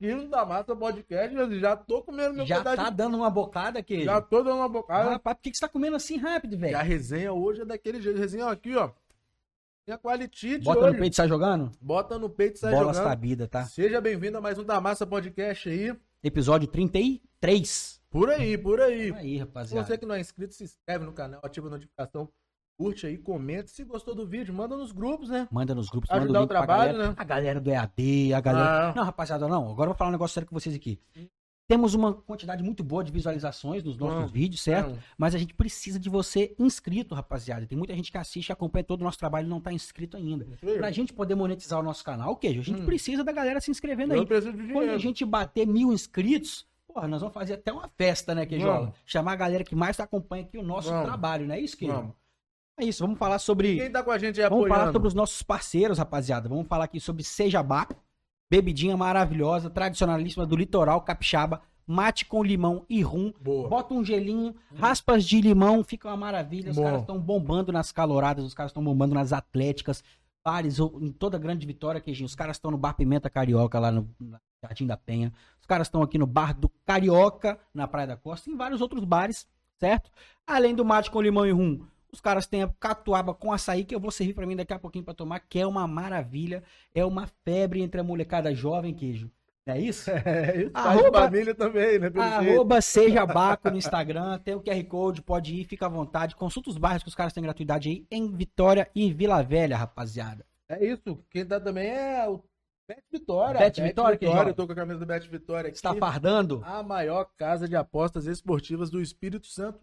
aqui no da Massa Podcast. Já tô comendo meu Já tá de- dando uma bocada, queijo. Já tô dando uma bocada. Rapaz, por que, que você tá comendo assim rápido, velho? a resenha hoje é daquele jeito. Resenha aqui, ó. Tem a qualitite Bota hoje. no peito e sai jogando? Bota no peito e sai Bola jogando. sabida, tá? Seja bem-vindo a mais um da Massa Podcast aí. Episódio 33. Por aí, por aí. Aí, Se rapaziada. você que não é inscrito, se inscreve no canal, ativa a notificação, curte aí, comenta. Se gostou do vídeo, manda nos grupos, né? Manda nos grupos, Ajudar manda o o trabalho, galera. né? A galera do EAD, a galera... Ah. Não, rapaziada, não. Agora eu vou falar um negócio sério com vocês aqui. Temos uma quantidade muito boa de visualizações nos nossos Não, vídeos, certo? não. Mas a gente precisa de você inscrito, rapaziada. Tem muita gente que assiste e acompanha todo o nosso trabalho e não tá inscrito ainda. Pra gente poder monetizar o nosso canal, o queijo, a gente Hum. precisa da galera se inscrevendo aí. Eu Quando a gente bater mil inscritos, porra, nós vamos fazer até uma festa, né, Queijola? Vamos. Chamar a galera que mais acompanha aqui o nosso Vamos. trabalho, não é isso, Queijo? É isso, vamos falar sobre... Quem tá com a gente aí Vamos apoiando? falar sobre os nossos parceiros, rapaziada. Vamos falar aqui sobre Sejabá, bebidinha maravilhosa, tradicionalíssima do litoral capixaba, mate com limão e rum. Boa. Bota um gelinho, raspas de limão, fica uma maravilha. Os Bom. caras estão bombando nas caloradas, os caras estão bombando nas atléticas, bares, em toda a grande vitória, queijinho. Os caras estão no Bar Pimenta Carioca, lá no no Jardim da Penha. Os caras estão aqui no Bar do Carioca, na Praia da Costa, e em vários outros bares, certo? Além do mate com limão e rum, os caras têm a catuaba com açaí, que eu vou servir pra mim daqui a pouquinho pra tomar, que é uma maravilha. É uma febre entre a molecada jovem, queijo. É isso? É, isso Arroba- família também, né? Arroba seja Baco no Instagram, tem o QR Code, pode ir, fica à vontade. Consulta os bairros que os caras têm gratuidade aí em Vitória e Vila Velha, rapaziada. É isso. Quem tá também é o Bet Vitória. Bet Vitória, quem joga? Eu tô com a camisa do Bet Vitória aqui. Está fardando? A maior casa de apostas esportivas do Espírito Santo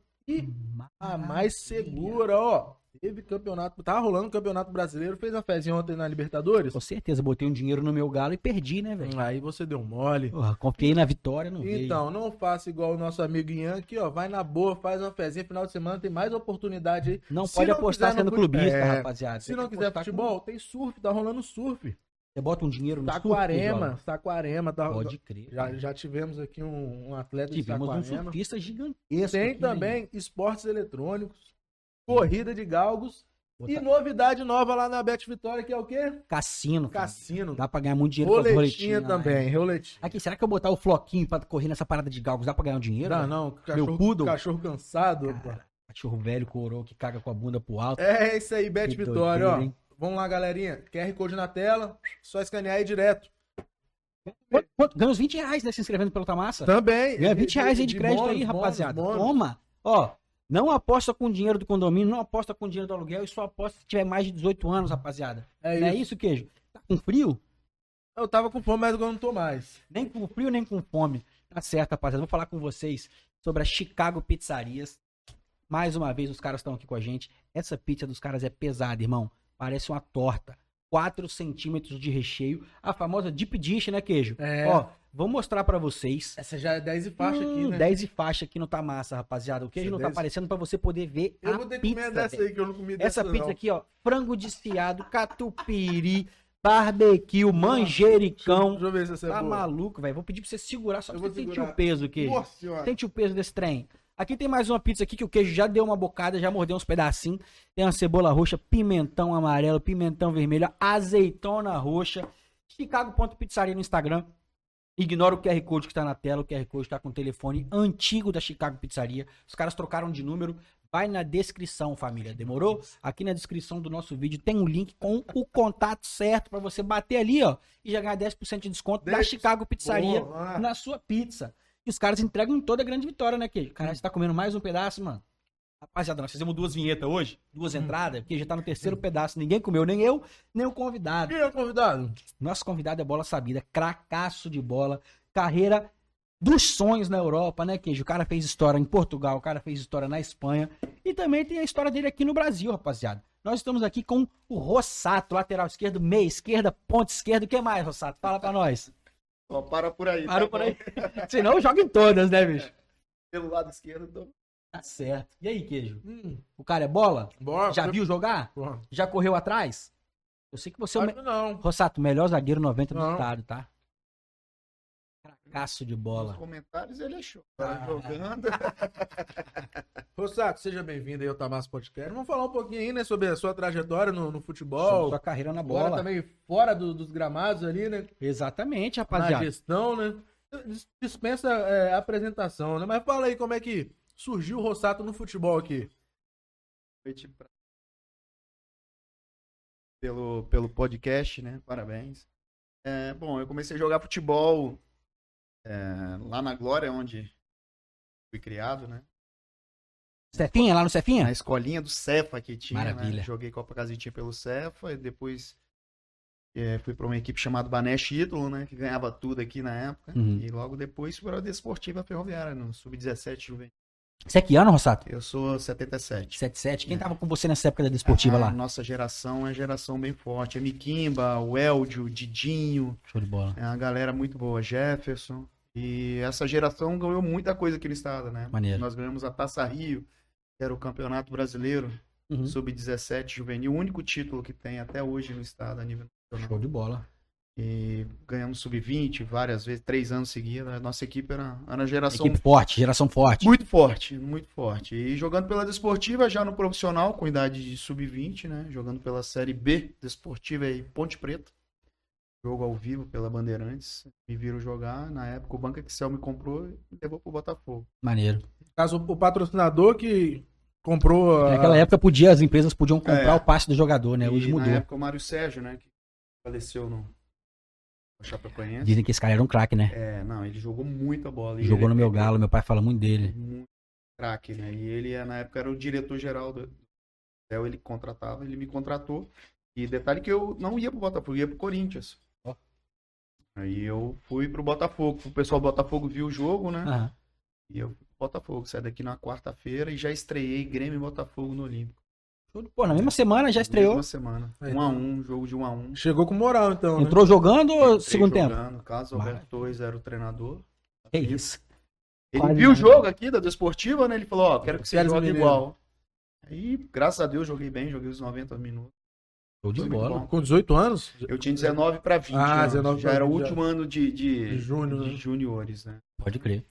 a mais segura, ó. Teve campeonato, tá rolando o campeonato brasileiro, fez uma fezinha ontem na Libertadores. Com certeza, botei um dinheiro no meu galo e perdi, né, velho? Aí você deu mole. Porra, confiei na vitória, não veio. Então, não faça igual o nosso amigo Ian aqui, ó. Vai na boa, faz uma fezinha, final de semana tem mais oportunidade aí. Não Se pode não apostar sendo clubista, É, rapaziada. Se não quiser apostar com- futebol, tem surf, tá rolando surf. Você bota um dinheiro no surf, Saquarema, Queijola? Saquarema, tá Pode crer. Já, já tivemos aqui um, um atleta de Tivemos um Saquarema. surfista gigantesco. Tem né? também esportes eletrônicos, corrida de galgos Botar- e novidade nova lá na Bet Vitória, que é o quê? Cassino. cara. Cassino. Dá pra ganhar muito dinheiro com as Roletinha lá, também, é. roletinha. Aqui, será que eu botar o floquinho pra correr nessa parada de galgos, dá pra ganhar um dinheiro? Não, velho? não, cachorro, cachorro cansado. Cara, cachorro velho, coroa, que caga com a bunda pro alto. É isso aí, Bet Vitória, doideira, ó. hein? Vamos lá, galerinha. QR Code na tela, só escanear aí direto. Quanto- quanto- Ganha uns 20 reais, né, se inscrevendo pela Tamassa. Também. Ganha 20 reais aí de, crédito bônus, aí, bônus, rapaziada. bônus. Toma. Ó, não aposta com dinheiro do condomínio, não aposta com dinheiro do aluguel e só aposta se tiver mais de 18 anos, rapaziada. É Não é isso. isso, queijo? Tá com frio? Eu tava com fome, mas agora não tô mais. Nem com frio, nem com fome. Tá certo, rapaziada. Vou falar com vocês sobre a Chicago Pizzarias. Mais uma vez, os caras estão aqui com a gente. Essa pizza dos caras é pesada, irmão. Parece uma torta. 4 centímetros de recheio. A famosa deep dish, né, queijo? É. Ó, vou mostrar pra vocês. Essa já é 10 e faixa aqui, Hum, né? 10 e faixa aqui no Tá Massa, rapaziada. O queijo Essa não tá 10 aparecendo pra você poder ver Eu a vou ter que pizza. comer dessa aí, que eu não comi Essa dessa, pizza não. aqui, ó. Frango desfiado, catupiry, barbecue, manjericão. Deixa eu ver se essa é Tá boa. maluco, velho. Vou pedir pra você segurar só Eu pra você sentir o peso, queijo. Nossa senhora. Sente o peso desse trem. Aqui tem mais uma pizza aqui que o queijo já deu uma bocada, já mordeu uns pedacinhos. Tem uma cebola roxa, pimentão amarelo, pimentão vermelho, azeitona roxa. Chicago.pizzaria no Instagram. Ignora o QR Code que tá na tela. O QR Code tá com o telefone antigo da Chicago Pizzaria. Os caras trocaram de número. Vai na descrição, família. Demorou? Aqui na descrição do nosso vídeo tem um link com o contato certo pra você bater ali, ó, e já ganhar 10% de desconto da 10. Chicago Pizzaria Boa, na sua pizza. E os caras entregam toda a grande vitória, né, Queijo? Caralho, você tá comendo mais um pedaço, mano? Rapaziada, nós fizemos duas vinhetas hoje, duas entradas, porque já tá no terceiro pedaço. Ninguém comeu, nem eu, nem o convidado. Quem é o convidado? Nosso convidado é bola sabida, cracaço de bola, carreira dos sonhos na Europa, né, Queijo? O cara fez história em Portugal, o cara fez história na Espanha e também tem a história dele aqui no Brasil, rapaziada. Nós estamos aqui com o Rossato, lateral esquerdo, meia esquerda, ponta esquerda. O que mais, Rossato? Fala pra nós. Ó, para por aí. Parou tá por bom? aí. Senão joga em todas, né, bicho? Pelo lado esquerdo. Tô... Tá certo. E aí, Queijo? Hum, O cara é bola? bora. Já viu jogar? Porra. Já correu atrás? Eu sei que você é o. Me... não. Rossato, melhor zagueiro 90 do Não. estado, tá? Cracaço de Nos bola. comentários ele achou. Ah. Jogando. Rossato, seja bem-vindo aí ao Tabasco Podcast. Vamos falar um pouquinho aí, né, sobre a sua trajetória no, no futebol. Sua carreira na Agora bola. também fora do- dos gramados ali, né? Exatamente, Na rapaziada. gestão, né? Dis- Dispensa é, apresentação, né? Mas fala aí como é que surgiu o Rossato no futebol aqui. Pelo, pelo podcast, né? Parabéns. É, bom, eu comecei a jogar futebol é, lá na Glória, onde fui criado, né? Cefinha, lá no Cefinha? Na escolinha do Cefa que tinha. né? Maravilha. Joguei Copa Casinha pelo Cefa e depois é, fui para uma equipe chamada Banesh Ídolo, né? Que ganhava tudo aqui na época. Uhum. E logo depois fui para a Desportiva Ferroviária, no Sub-17 Juvenil. Você é que ano, Rossato? Eu sou 77. 77. Quem tava com você nessa época da desportiva A lá? nossa geração é geração bem forte. É Miquimba, o Eldio, o Didinho, Show de bola. é uma galera muito boa. Jefferson. E essa geração ganhou muita coisa aqui no estado, né? Maneiro. Nós ganhamos a Taça Rio, que era o campeonato brasileiro, Uhum. sub-17 juvenil, o único título que tem até hoje no estado a nível nacional. Show de bola. E ganhamos sub-20 várias vezes, três anos seguidos. A nossa equipe era, era uma geração Equipe forte, geração forte. muito forte, muito forte. E jogando pela Desportiva, já no profissional, com idade de sub-20, né? Jogando pela Série B Desportiva em Ponte Preta. Jogo ao vivo pela Bandeirantes. Me viram jogar. Na época, o Banco Excel me comprou e levou pro Botafogo. Maneiro. No caso, o patrocinador que comprou. a- Naquela época podia, as empresas podiam comprar É. o passe do jogador, né? Hoje e mudou. na época, o Mário Sérgio, né? Que faleceu no Chapecoense. Dizem que esse cara era um craque, né? É, não, ele jogou muita bola. Jogou ele no meu galo, meu pai fala muito dele. Muito craque, né? E ele, na época, era o diretor-geral do Excel. Ele contratava, ele me contratou. E detalhe que eu não ia pro Botafogo, eu ia pro Corinthians. Aí eu fui pro Botafogo. O pessoal do Botafogo viu o jogo, né? Aham. E eu fui pro Botafogo. Saí daqui na quarta-feira e já estreiei Grêmio e Botafogo no Olímpico. Pô, na mesma semana já estreou. Uma semana. Aí, Um a um, jogo de um a um. Chegou com moral, então. né? Entrou jogando ou segundo tempo? jogando. Carlos Alberto Torres era o treinador. É isso. Ele Quase viu o jogo aqui da Desportiva, né? Ele falou, ó, quero que você jogue igual. Aí, graças a Deus, joguei bem, joguei os 90 minutos. Show de bola. Com 18 anos? Eu tinha 19 para 20 Ah, anos. 19 Já era o 20, último ano de, de, De júnior, de né? juniores, né? Pode crer.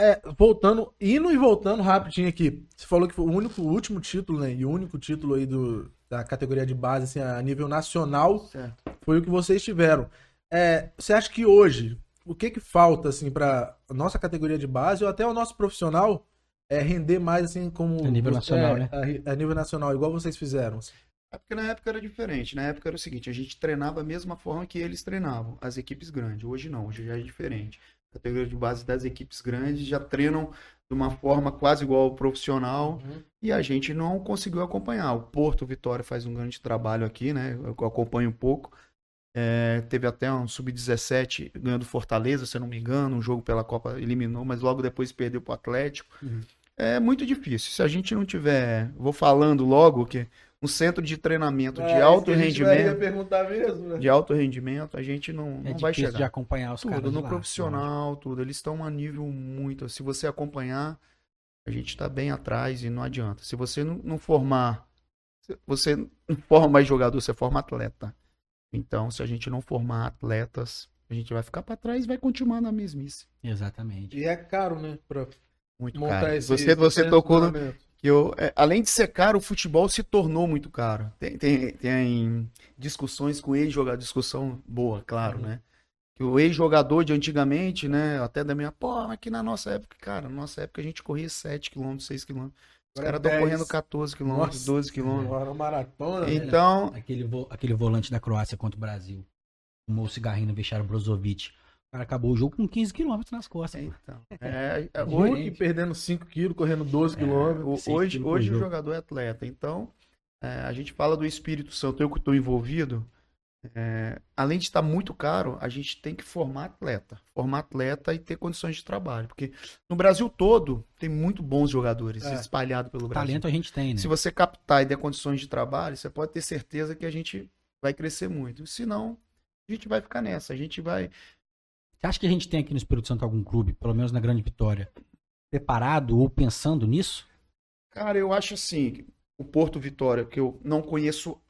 É, voltando, indo e voltando rapidinho aqui. Você falou que foi o único, o último título, né? E o único título aí do, da categoria de base, assim, a nível nacional, Certo. foi o que vocês tiveram. É, você acha que hoje, o que que falta, assim, pra nossa categoria de base ou até o nosso profissional é, render mais, assim, como... A nível nacional, é, né? A, a nível nacional, igual vocês fizeram. assim? É porque na época era diferente. Na época era o seguinte, a gente treinava da mesma forma que eles treinavam, as equipes grandes. Hoje não, hoje já é diferente. A categoria de base das equipes grandes já treinam de uma forma quase igual ao profissional e a gente não conseguiu acompanhar. O Porto Vitória faz um grande trabalho aqui, né? Eu acompanho um pouco. É, teve até um sub-17 ganhando Fortaleza, se eu não me engano, um jogo pela Copa eliminou, mas logo depois perdeu para o Atlético. Uhum. É muito difícil. Se a gente não tiver, vou falando logo que um centro de treinamento de É, alto isso que a gente vai rendimento, perguntar mesmo, né? de alto rendimento, a gente não, É não vai chegar. de acompanhar os caras Tudo, no lá, profissional, tudo. Eles estão a nível muito. Se você acompanhar, a gente está bem atrás e não adianta. Se você não, não formar, se você não forma mais jogador, você forma atleta. Então, se a gente não formar atletas, a gente vai ficar para trás e vai continuar na mesmice. Exatamente. E é caro, né? Pra Muito montar caro. esse... você você tocou no, treinamento. Que eu, é, além de ser caro, o futebol se tornou muito caro. Tem, tem, tem discussões com ex-jogador, discussão boa, claro, Uhum. né? Que o ex-jogador de antigamente, né? Até da minha, pô, mas aqui na nossa época, cara, na nossa época a gente corria 7 km, 6 km. Os caras estão 10. correndo 14 km, Nossa 12 km. Agora maratona, né? Então, Aquele, vo- aquele volante da Croácia contra o Brasil. Fumou o cigarrinho no vestiário Brozovic. O cara acabou o jogo com 15 km nas costas. então é, é, Hulk hoje, perdendo 5 quilos, correndo 12 É. quilômetros. hoje, hoje o jogador é atleta. Então, é, a gente fala do Espírito Santo, eu que estou envolvido. é, além de estar muito caro, a gente tem que formar atleta. Formar atleta e ter condições de trabalho. Porque no Brasil todo tem muito bons jogadores É. espalhados pelo Brasil. Talento a gente tem, né? Se você captar e der condições de trabalho, você pode ter certeza que a gente vai crescer muito. Se não, a gente vai ficar nessa. A gente vai. Você acha que a gente tem aqui no Espírito Santo algum clube, pelo menos na Grande Vitória, preparado ou pensando nisso? Cara, eu acho assim, o Porto Vitória, que eu não conheço.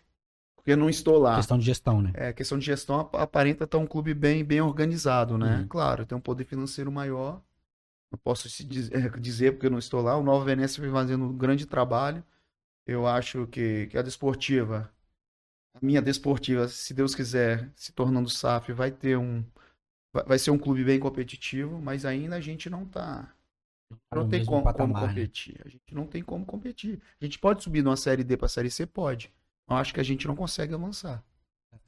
porque não estou lá. Questão de gestão, né? É, questão de gestão ap- aparenta estar um clube bem, bem organizado, né? Uhum. Claro, tem um poder financeiro maior. Não posso eh, dizer porque eu não estou lá. O Nova Venécia vem fazendo um grande trabalho. Eu acho que, que a desportiva, a minha desportiva, se Deus quiser, se tornando SAF, vai ter um. Vai ser um clube bem competitivo, mas ainda a gente não está. Tá Não tem como, como patamar, né? competir. A gente não tem como competir. A gente pode subir de uma série D para série C? Pode. Eu acho que a gente não consegue avançar.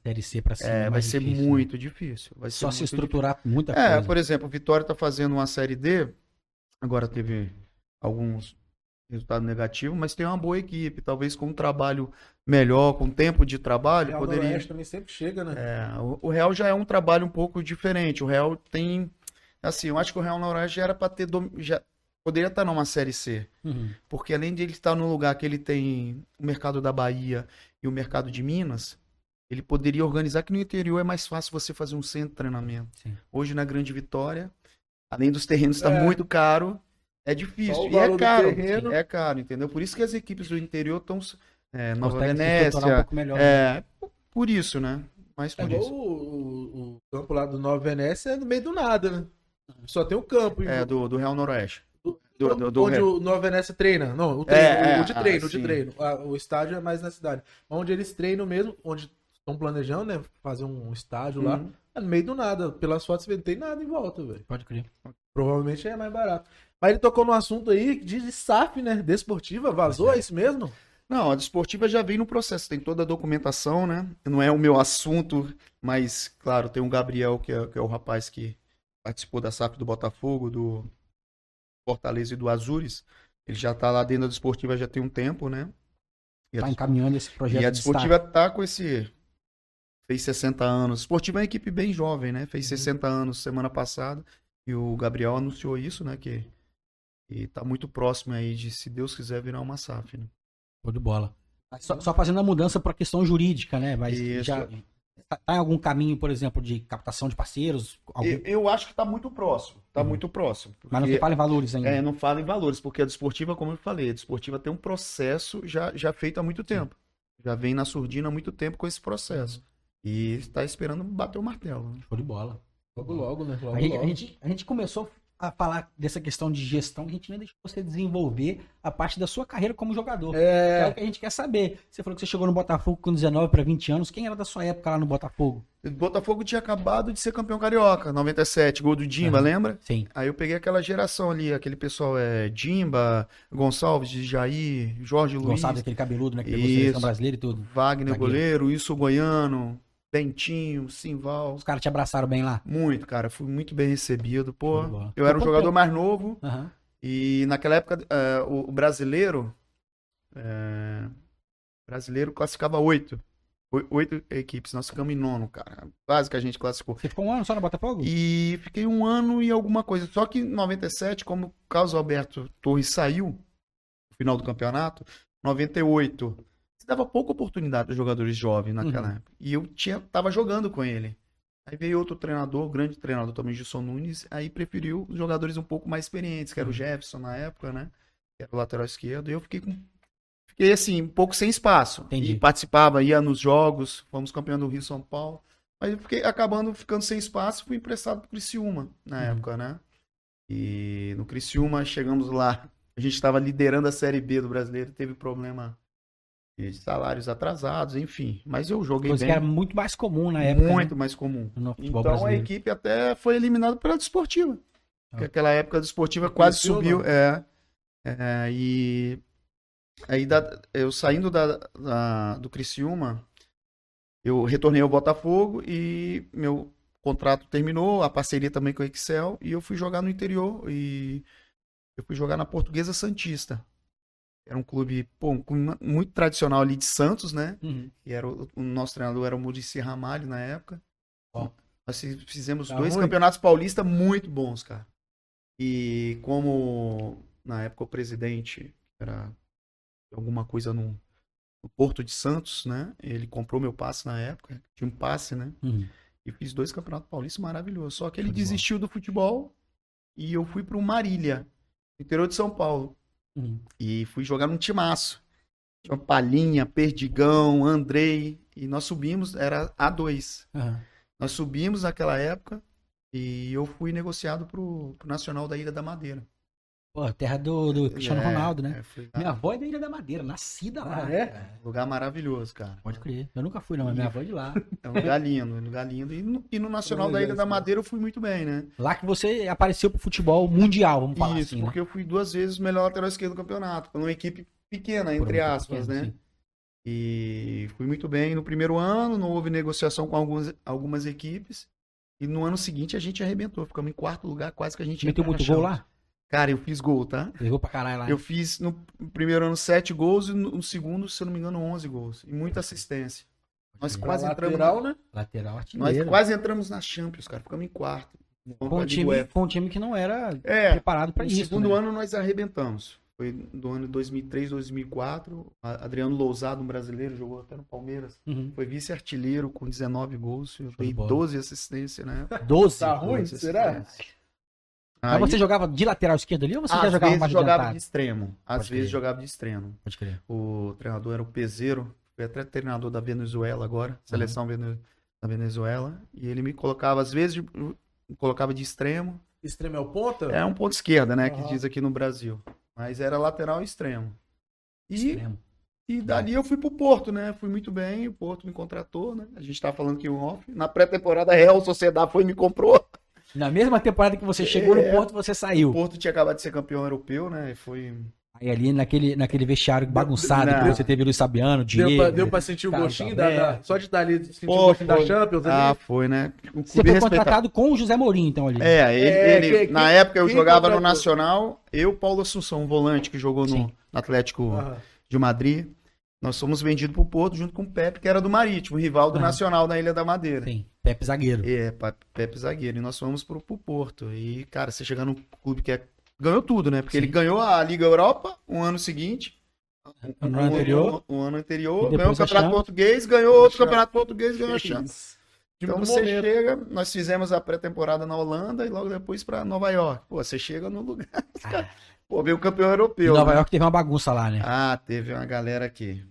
Série C pra cima. É, vai mais ser difícil, né? muito difícil. Vai Só se estruturar muita difícil. É, coisa. por exemplo, o Vitória está fazendo uma série D. Agora teve alguns resultados negativos, mas tem uma boa equipe. Talvez com um trabalho melhor, com tempo de trabalho, Real poderia. Noroeste também sempre chega, né? É, o, o Real já é um trabalho um pouco diferente. O Real tem. Assim, eu acho que o Real Noroeste já era para ter. dom- Já, poderia estar numa série C. Uhum. Porque além de ele estar num lugar que ele tem o mercado da Bahia e o mercado de Minas, ele poderia organizar que no interior é mais fácil você fazer um centro de treinamento. Sim. Hoje na Grande Vitória, além dos terrenos estar É. muito caro, é difícil. E é caro. terreno. É caro, entendeu? Por isso que as equipes do interior estão. É, Nova Venécia. um pouco melhor. né? É, por isso, né? Mas É por igual isso. o, o- o campo lá do Nova Venécia é no meio do nada, né? Só tem o campo. É, do, do Real Noroeste. do, do- do- do onde Real. o Nova Venécia treina. Não, o, treino, É, o, o de é, treino, ah, o de sim. treino. Ah, O estádio é mais na cidade. Onde eles treinam mesmo, onde estão planejando, né? Fazer um estádio lá. Uhum. É no meio do nada. Pelas fotos não tem nada em volta, velho. Pode crer. Provavelmente é mais barato. Mas ele tocou no assunto aí de SAF, né? Desportiva, vazou, é isso mesmo? Não, a desportiva já vem no processo, tem toda a documentação, né? Não é o meu assunto, mas, claro, tem o Gabriel, que é, que é o rapaz que participou da SAF do Botafogo, do Fortaleza e do Azures. Ele já tá lá dentro da desportiva já tem um tempo, né? E a, Tá encaminhando esse projeto e a de desportiva tá com esse. Fez 60 anos. A desportiva é uma equipe bem jovem, né? Fez 60 anos semana passada. E o Gabriel anunciou isso, né? Que, que tá muito próximo aí de, se Deus quiser, virar uma SAF, né? Show de bola. Só, só fazendo a mudança para questão jurídica, né? Mas Isso. já tá, tá em algum caminho, por exemplo, de captação de parceiros? Algum- Eu, eu acho que tá muito próximo. Tá Uhum. muito próximo. Mas não porque- fala em valores ainda. É, não fala em valores, porque a desportiva, como eu falei, a desportiva tem um processo já, já feito há muito tempo. Já vem na surdina há muito tempo com esse processo. E está esperando bater o martelo. né? Show de bola. Logo, logo, né? Logo, A gente, logo. a, gente, a gente começou a falar dessa questão de gestão, a gente nem deixou você desenvolver a parte da sua carreira como jogador. Que é o É, que a gente quer saber. Você falou que você chegou no Botafogo com 19 para 20 anos. Quem era da sua época lá no Botafogo? O Botafogo tinha acabado de ser campeão carioca, 97, gol do Dimba, Aham. lembra? Sim. Aí eu peguei aquela geração ali, aquele pessoal é Dimba, Gonçalves, Jair, Jorge Luiz, Gonçalves, aquele cabeludo, né? Que pegou Isso. seleção brasileira e tudo. Wagner Zagueiro. goleiro, Wilson Goiano, Bentinho, Simval. Os caras te abraçaram bem lá. Muito, cara. Fui muito bem recebido. Pô, eu era um jogador mais novo Aham. e naquela época eh, o, o brasileiro eh, brasileiro classificava oito. Oi- Oito equipes. Nós ficamos em nono, cara. Quase que a gente classificou. Você ficou um ano só no Botafogo? E fiquei um ano e alguma coisa. Só que em 97, como o Carlos Alberto Torres saiu no final do campeonato, 98, dava pouca oportunidade para jogadores jovens naquela Uhum. época. E eu tinha, tava jogando com ele. Aí veio outro treinador, grande treinador também, Gilson Nunes, aí preferiu os jogadores um pouco mais experientes, que era o Uhum. Jefferson na época, né? Que era o lateral esquerdo. E eu fiquei com. Fiquei assim, um pouco sem espaço. Entendi. E participava, ia nos jogos, fomos campeão do Rio São Paulo. Mas eu fiquei acabando ficando sem espaço, fui emprestado pro Criciúma na Uhum. época, né? E no Criciúma chegamos lá, a gente estava liderando a Série B do Brasileiro, teve problema de salários atrasados, enfim. Mas eu joguei Coisa bem, que era muito mais comum na época. muito né? mais comum. Então a brasileiro. equipe até foi eliminada pela Desportiva. Porque Ah. aquela época a Desportiva quase subiu. É, É, e aí da- eu saindo da, da- do Criciúma, eu retornei ao Botafogo e meu contrato terminou, a parceria também com o Excel, e eu fui jogar no interior e eu fui jogar na Portuguesa Santista. Era um clube pô, um clube muito tradicional ali de Santos, né? Uhum. E era o, o nosso treinador era o Murici Ramalho na época. Ó. Nós fi- fizemos Tá dois ruim? campeonatos paulistas muito bons, cara. E como na época o presidente era alguma coisa no, no Porto de Santos, né? Ele comprou meu passe na época, tinha um passe, né? Uhum. E fiz dois campeonatos paulistas maravilhosos. Só que ele bola. desistiu do futebol e eu fui pro Marília, interior de São Paulo. Uhum. E fui jogar num timaço. Tinha Palhinha, Perdigão, Andrei. E nós subimos, era A2. Aham. Nós subimos naquela época e eu fui negociado pro, pro Nacional da Ilha da Madeira. Pô, terra do, do Cristiano É, Ronaldo, né? é, fui. Minha avó é da Ilha da Madeira, nascida lá. Ah, é? cara. Lugar maravilhoso, cara. Pode crer. Eu nunca fui, não, mas minha avó é de lá. É um lugar lindo, um lugar lindo. E no, e no Nacional da Ilha da Madeira eu fui muito bem, né? Lá que você apareceu pro futebol mundial, vamos falar Isso, assim, né? porque eu fui duas vezes o melhor lateral esquerdo do campeonato. Por uma equipe pequena, entre uma aspas, pequena, né? sim. E fui muito bem no primeiro ano, não houve negociação com algumas, algumas equipes. E no ano seguinte a gente arrebentou. Ficamos em quarto lugar, quase que a gente Meteu muito gol lá? Cara, eu fiz gol, tá? Pegou pra caralho lá. Eu fiz no primeiro ano sete gols e no segundo, se eu não me engano, 11 gols. E muita assistência. Nós quase entramos. lateral, né? Lateral Nós artilheiro. quase entramos na Champions, cara. Ficamos em quarto. Com um, time, com um time que não era É, preparado pra no isso. segundo né? ano nós arrebentamos. Foi do ano 2003, 2004. A- Adriano Lousado, um brasileiro, jogou até no Palmeiras. Uhum. Foi vice-artilheiro com 19 gols. Eu de dei bola. 12 assistências, né? 12. Tá ruim? 12 Será? Assistências. Mas Aí, você jogava de lateral esquerdo ali ou você já jogava vezes mais jogava de extremo. Às Pode vezes crer. jogava de extremo. Pode crer. O treinador era o Peseiro, foi até treinador da Venezuela agora, seleção vene- da Venezuela. E ele me colocava, às vezes, me colocava de extremo. Extremo é o ponta? É um ponto esquerda, né? Que Aham. diz aqui no Brasil. Mas era lateral e extremo. E, Extremo. e dali eu fui pro Porto, né? Fui muito bem, o Porto me contratou, né? A gente tava falando que o off. Na pré-temporada, a Real Sociedade foi e me comprou. Na mesma temporada que você chegou no É. Porto, você O saiu. Porto tinha acabado de ser campeão europeu, né? E foi. Aí ali naquele, naquele vestiário bagunçado que você teve Luiz Fabiano, Deu Diego. pra, deu pra sentir o gostinho da. Só de estar ali, sentir Pô, o gostinho da. Champions Ah, ali. foi, né? O Você foi contratado com o José Mourinho, então, ali. É, ele, É, ele- que- na quem- época eu jogava no contratou? Nacional, eu, Paulo Assunção, um volante que jogou no, no Atlético Aham. de Madrid. Nós fomos vendidos pro Porto junto com o Pepe, que era do Marítimo, rival do. Nacional na Ilha da Madeira. Sim, Pepe Zagueiro. É, Pepe zagueiro. E nós fomos pro, pro Porto. E, cara, você chegar num clube que é... ganhou tudo, né? Porque Sim. ele ganhou a Liga Europa um ano seguinte. No ano um, anterior. Um, um ano E anterior. Ganhou o Campeonato. Português, ganhou outro. Campeonato Português, ganhou a. Time Então você momento. chega, nós fizemos a pré-temporada na Holanda e logo depois pra Nova York. Pô, você chega no lugar. caras- Pô, veio o campeão europeu. Nova né? York teve uma bagunça lá, né? Ah, teve uma galera aqui.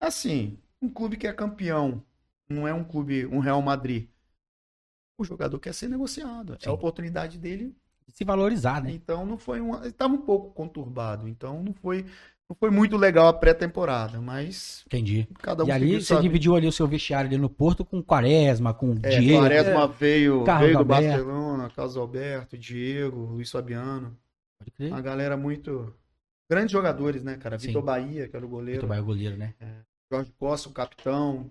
Assim, um clube que é campeão, não é um clube, um Real Madrid. O jogador quer ser negociado. É Sim. a oportunidade dele. Se valorizar, né? Então não foi um. Estava um pouco conturbado. Então não foi, não foi muito legal a pré-temporada. Mas Entendi. cada um E ali você vida. dividiu ali o seu vestiário ali no Porto com Quaresma, com É, Diego. Quaresma veio, Carlos veio do Alberto. Barcelona, Carlos Alberto, Diego, Luiz Fabiano. Pode crer. Uma galera muito. Grandes jogadores, né, cara? Sim. Vitor Bahia, que era o Vitor goleiro. Bahia, o goleiro, né? Jorge Costa, o capitão.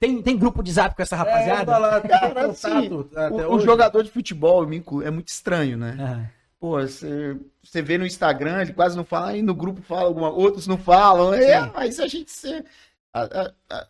Tem, tem grupo de zap com essa É, rapaziada? tá lá, Cara, até O, o jogador de futebol é muito estranho, né? Aham. Pô, você, você vê no Instagram, ele quase não fala, aí no grupo fala alguma, outros não falam. É, Sim. mas a gente a- a- a-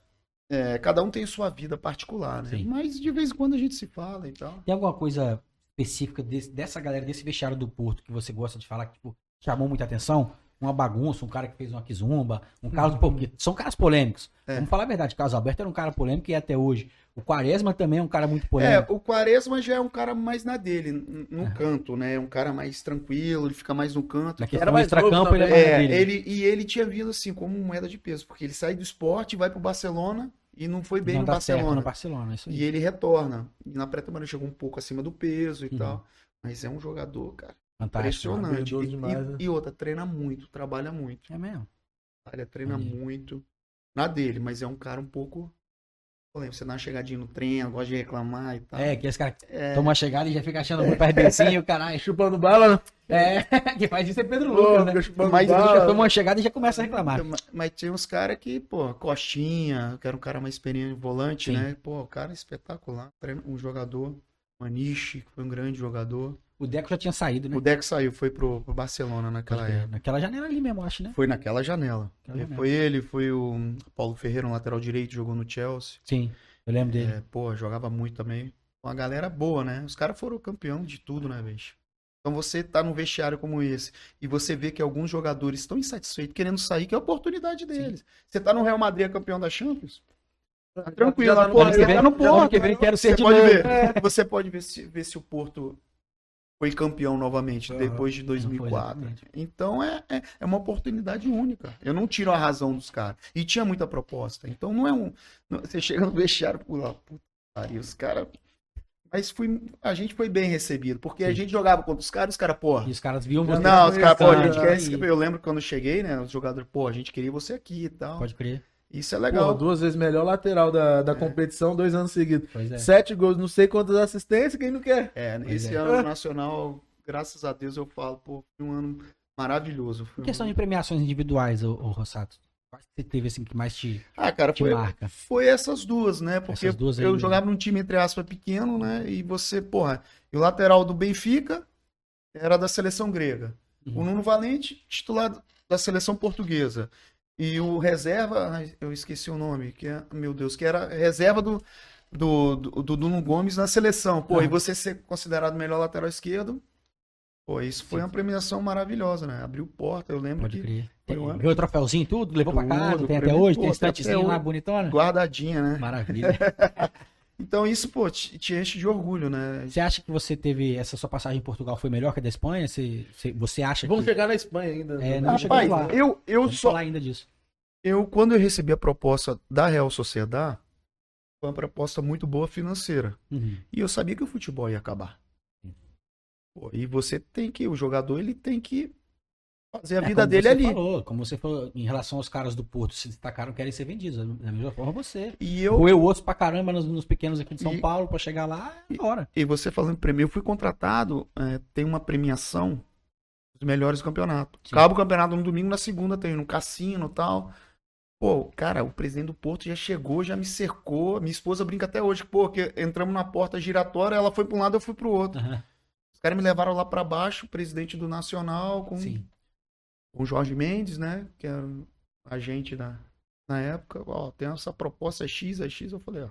é, cada um tem sua vida particular, né? Sim. Mas de vez em quando a gente se fala e tal. Tem alguma coisa específica desse- dessa galera, desse vestiário do Porto, que você gosta de falar, que tipo, chamou muita atenção? Uma bagunça, um cara que fez uma quizumba, um Carlos... Pô, porque são caras polêmicos. É. Vamos falar a verdade, Carlos Alberto era um cara polêmico e é até hoje. O Quaresma também é um cara muito É, polêmico. o Quaresma já é um cara mais na dele, no É. canto, né? Um cara mais tranquilo, ele fica mais no canto. Questão Era mais extracampo, novo ele é mais É, ele, e ele tinha vindo assim, como moeda de peso, porque ele sai do esporte, vai pro Barcelona e não foi bem não no certo Barcelona. no Barcelona. E ele retorna. E na pré-temporada chegou um pouco acima do peso e Uhum. tal. Mas é um jogador, cara, Fantástico. impressionante. E, demais, e- né? e outra, treina muito, trabalha muito. É mesmo. Ele treina Entendi. muito. Na dele, mas é um cara um pouco. Você dá uma chegadinha no treino, gosta de reclamar e tal. É, que esse cara É, toma uma chegada e já fica achando muito perto assim, o caralho. Chupando bala, né? É, que faz isso é Pedro Lucas, né? chupando Mas Já toma uma chegada e já começa a reclamar. Então, ma- Mas tinha uns caras que, pô, Coxinha, que era um cara mais experiente, volante, Sim. né? Pô, o cara é espetacular. Um jogador, Maniche, que foi um grande jogador. O Deco já tinha saído, né? O Deco saiu, foi pro, pro Barcelona naquela crer. época. Naquela janela ali mesmo, acho, né? Foi naquela janela. Janela. Foi ele, foi o Paulo Ferreira, um lateral direito, jogou no Chelsea. Sim, eu lembro dele. É, pô, jogava muito também. Uma galera boa, né? Os caras foram campeão de tudo, né, bicho? Então você tá num vestiário como esse e você vê que alguns jogadores estão insatisfeitos, querendo sair, que é a oportunidade deles. Você tá no Real Madrid, é campeão da Champions? Tá tranquilo, Já tá pô, no você tá no Porto. que vem quero ser Você de pode novo. ver. Você pode ver se, ver se o Porto foi campeão novamente Aham. depois de 2004. exatamente. Então é, é, é uma oportunidade única. Eu não tiro a razão dos caras. E tinha muita proposta. Então não é um. não- você chega no vestiário por lá, puta que pariu, os caras. Mas fui, a gente foi bem recebido, porque a Sim. gente jogava contra os caras, os caras, porra. E os caras viam você. Não, os caras, pô, a gente quer. e- Eu lembro quando eu cheguei, né? Os jogadores, pô, a gente queria você aqui e tal. Pode crer. Isso é Pô, legal. duas vezes melhor lateral da, da competição, dois anos seguidos. Pois é. Sete gols, não sei quantas assistências, quem não quer? É, Pois esse é. ano o Nacional, graças a Deus, eu falo, pô, foi um ano maravilhoso. Foi Em questão um- de premiações individuais, ô, ô Rossato, quais que você teve assim que mais te, Ah, cara, te foi, marca? foi essas duas, né? Porque duas eu mesmo. jogava num time, entre aspas, pequeno, né? E você, porra, e o lateral do Benfica era da seleção grega. O Uhum. Nuno Valente, titular da seleção portuguesa. E o reserva, eu esqueci o nome, que é, meu Deus, que era reserva do, do, do, do Nuno Gomes na seleção. Pô, Ah. e você ser considerado o melhor lateral esquerdo, pô, isso foi Sim. uma premiação maravilhosa, né? Abriu porta, eu lembro Pode que crer. Viu o troféuzinho, tudo? Levou pra casa? Tudo, Tem até hoje? pô, Tem estantezinho lá bonitona? guardadinha, né? Maravilha. Então isso, pô, te, te enche de orgulho, né? Você acha que você teve. Essa sua passagem em Portugal foi melhor que a da Espanha? Você, você, você acha Vamos que. chegar na Espanha ainda. É, não, Rapaz, lá. eu, eu Vamos só, falar ainda disso. eu quando eu recebi a proposta da Real Sociedade, foi uma proposta muito boa financeira. Uhum. E eu sabia que o futebol ia acabar. Sim. Pô, e você tem que, o jogador, ele tem que fazer a É, vida dele ali. Falou, como você falou, em relação aos caras do Porto se destacaram, querem ser vendidos. Da mesma forma você. E eu, Roeu outros pra caramba nos, nos pequenos aqui de São E- Paulo pra chegar lá, é hora. e você falando prêmio, eu fui contratado, é, tem uma premiação dos melhores do campeonato. Sim. Acaba o campeonato no domingo, na segunda tem no cassino e tal. Pô, cara, o presidente do Porto já chegou, já me cercou. Minha esposa brinca até hoje, pô, que entramos na porta giratória, ela foi pra um lado, eu fui pro outro. Aham, Os caras me levaram lá pra baixo, o presidente do Nacional, com, Sim. Com o Jorge Mendes, né? Que era agente da, na época. Ó, tem essa proposta é X, é X. Eu falei, ó,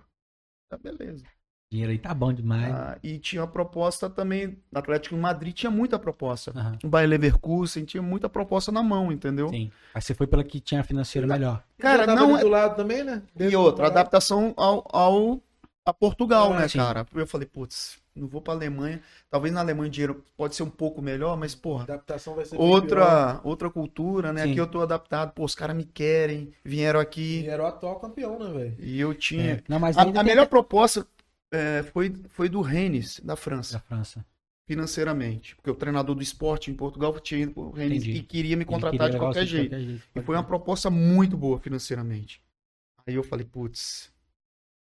tá beleza. Dinheiro aí tá bom demais. Ah, e tinha a proposta também, do Atlético de Madrid tinha muita proposta. Aham, O Bayer Leverkusen tinha muita proposta na mão, entendeu? Sim. Aí você foi pela que tinha financeiro melhor. Cara, não é... do lado também, né? E outra, adaptação ao, ao a Portugal, Ah, né, sim. cara? Eu falei, putz, não vou pra Alemanha. Talvez na Alemanha o dinheiro pode ser um pouco melhor, mas, porra, adaptação vai ser outra, outra cultura, né? Sim. Aqui eu tô adaptado, pô, os caras me querem, vieram aqui era o atual campeão, né, velho? e eu tinha. É. Não, mas A, a tem melhor proposta é, foi, foi do Rennes, da da França, França. financeiramente. Porque o treinador do esporte em Portugal tinha ido pro Rennes Entendi. e queria me contratar queria de qualquer você jeito. E foi uma proposta muito boa financeiramente. Aí eu falei, putz,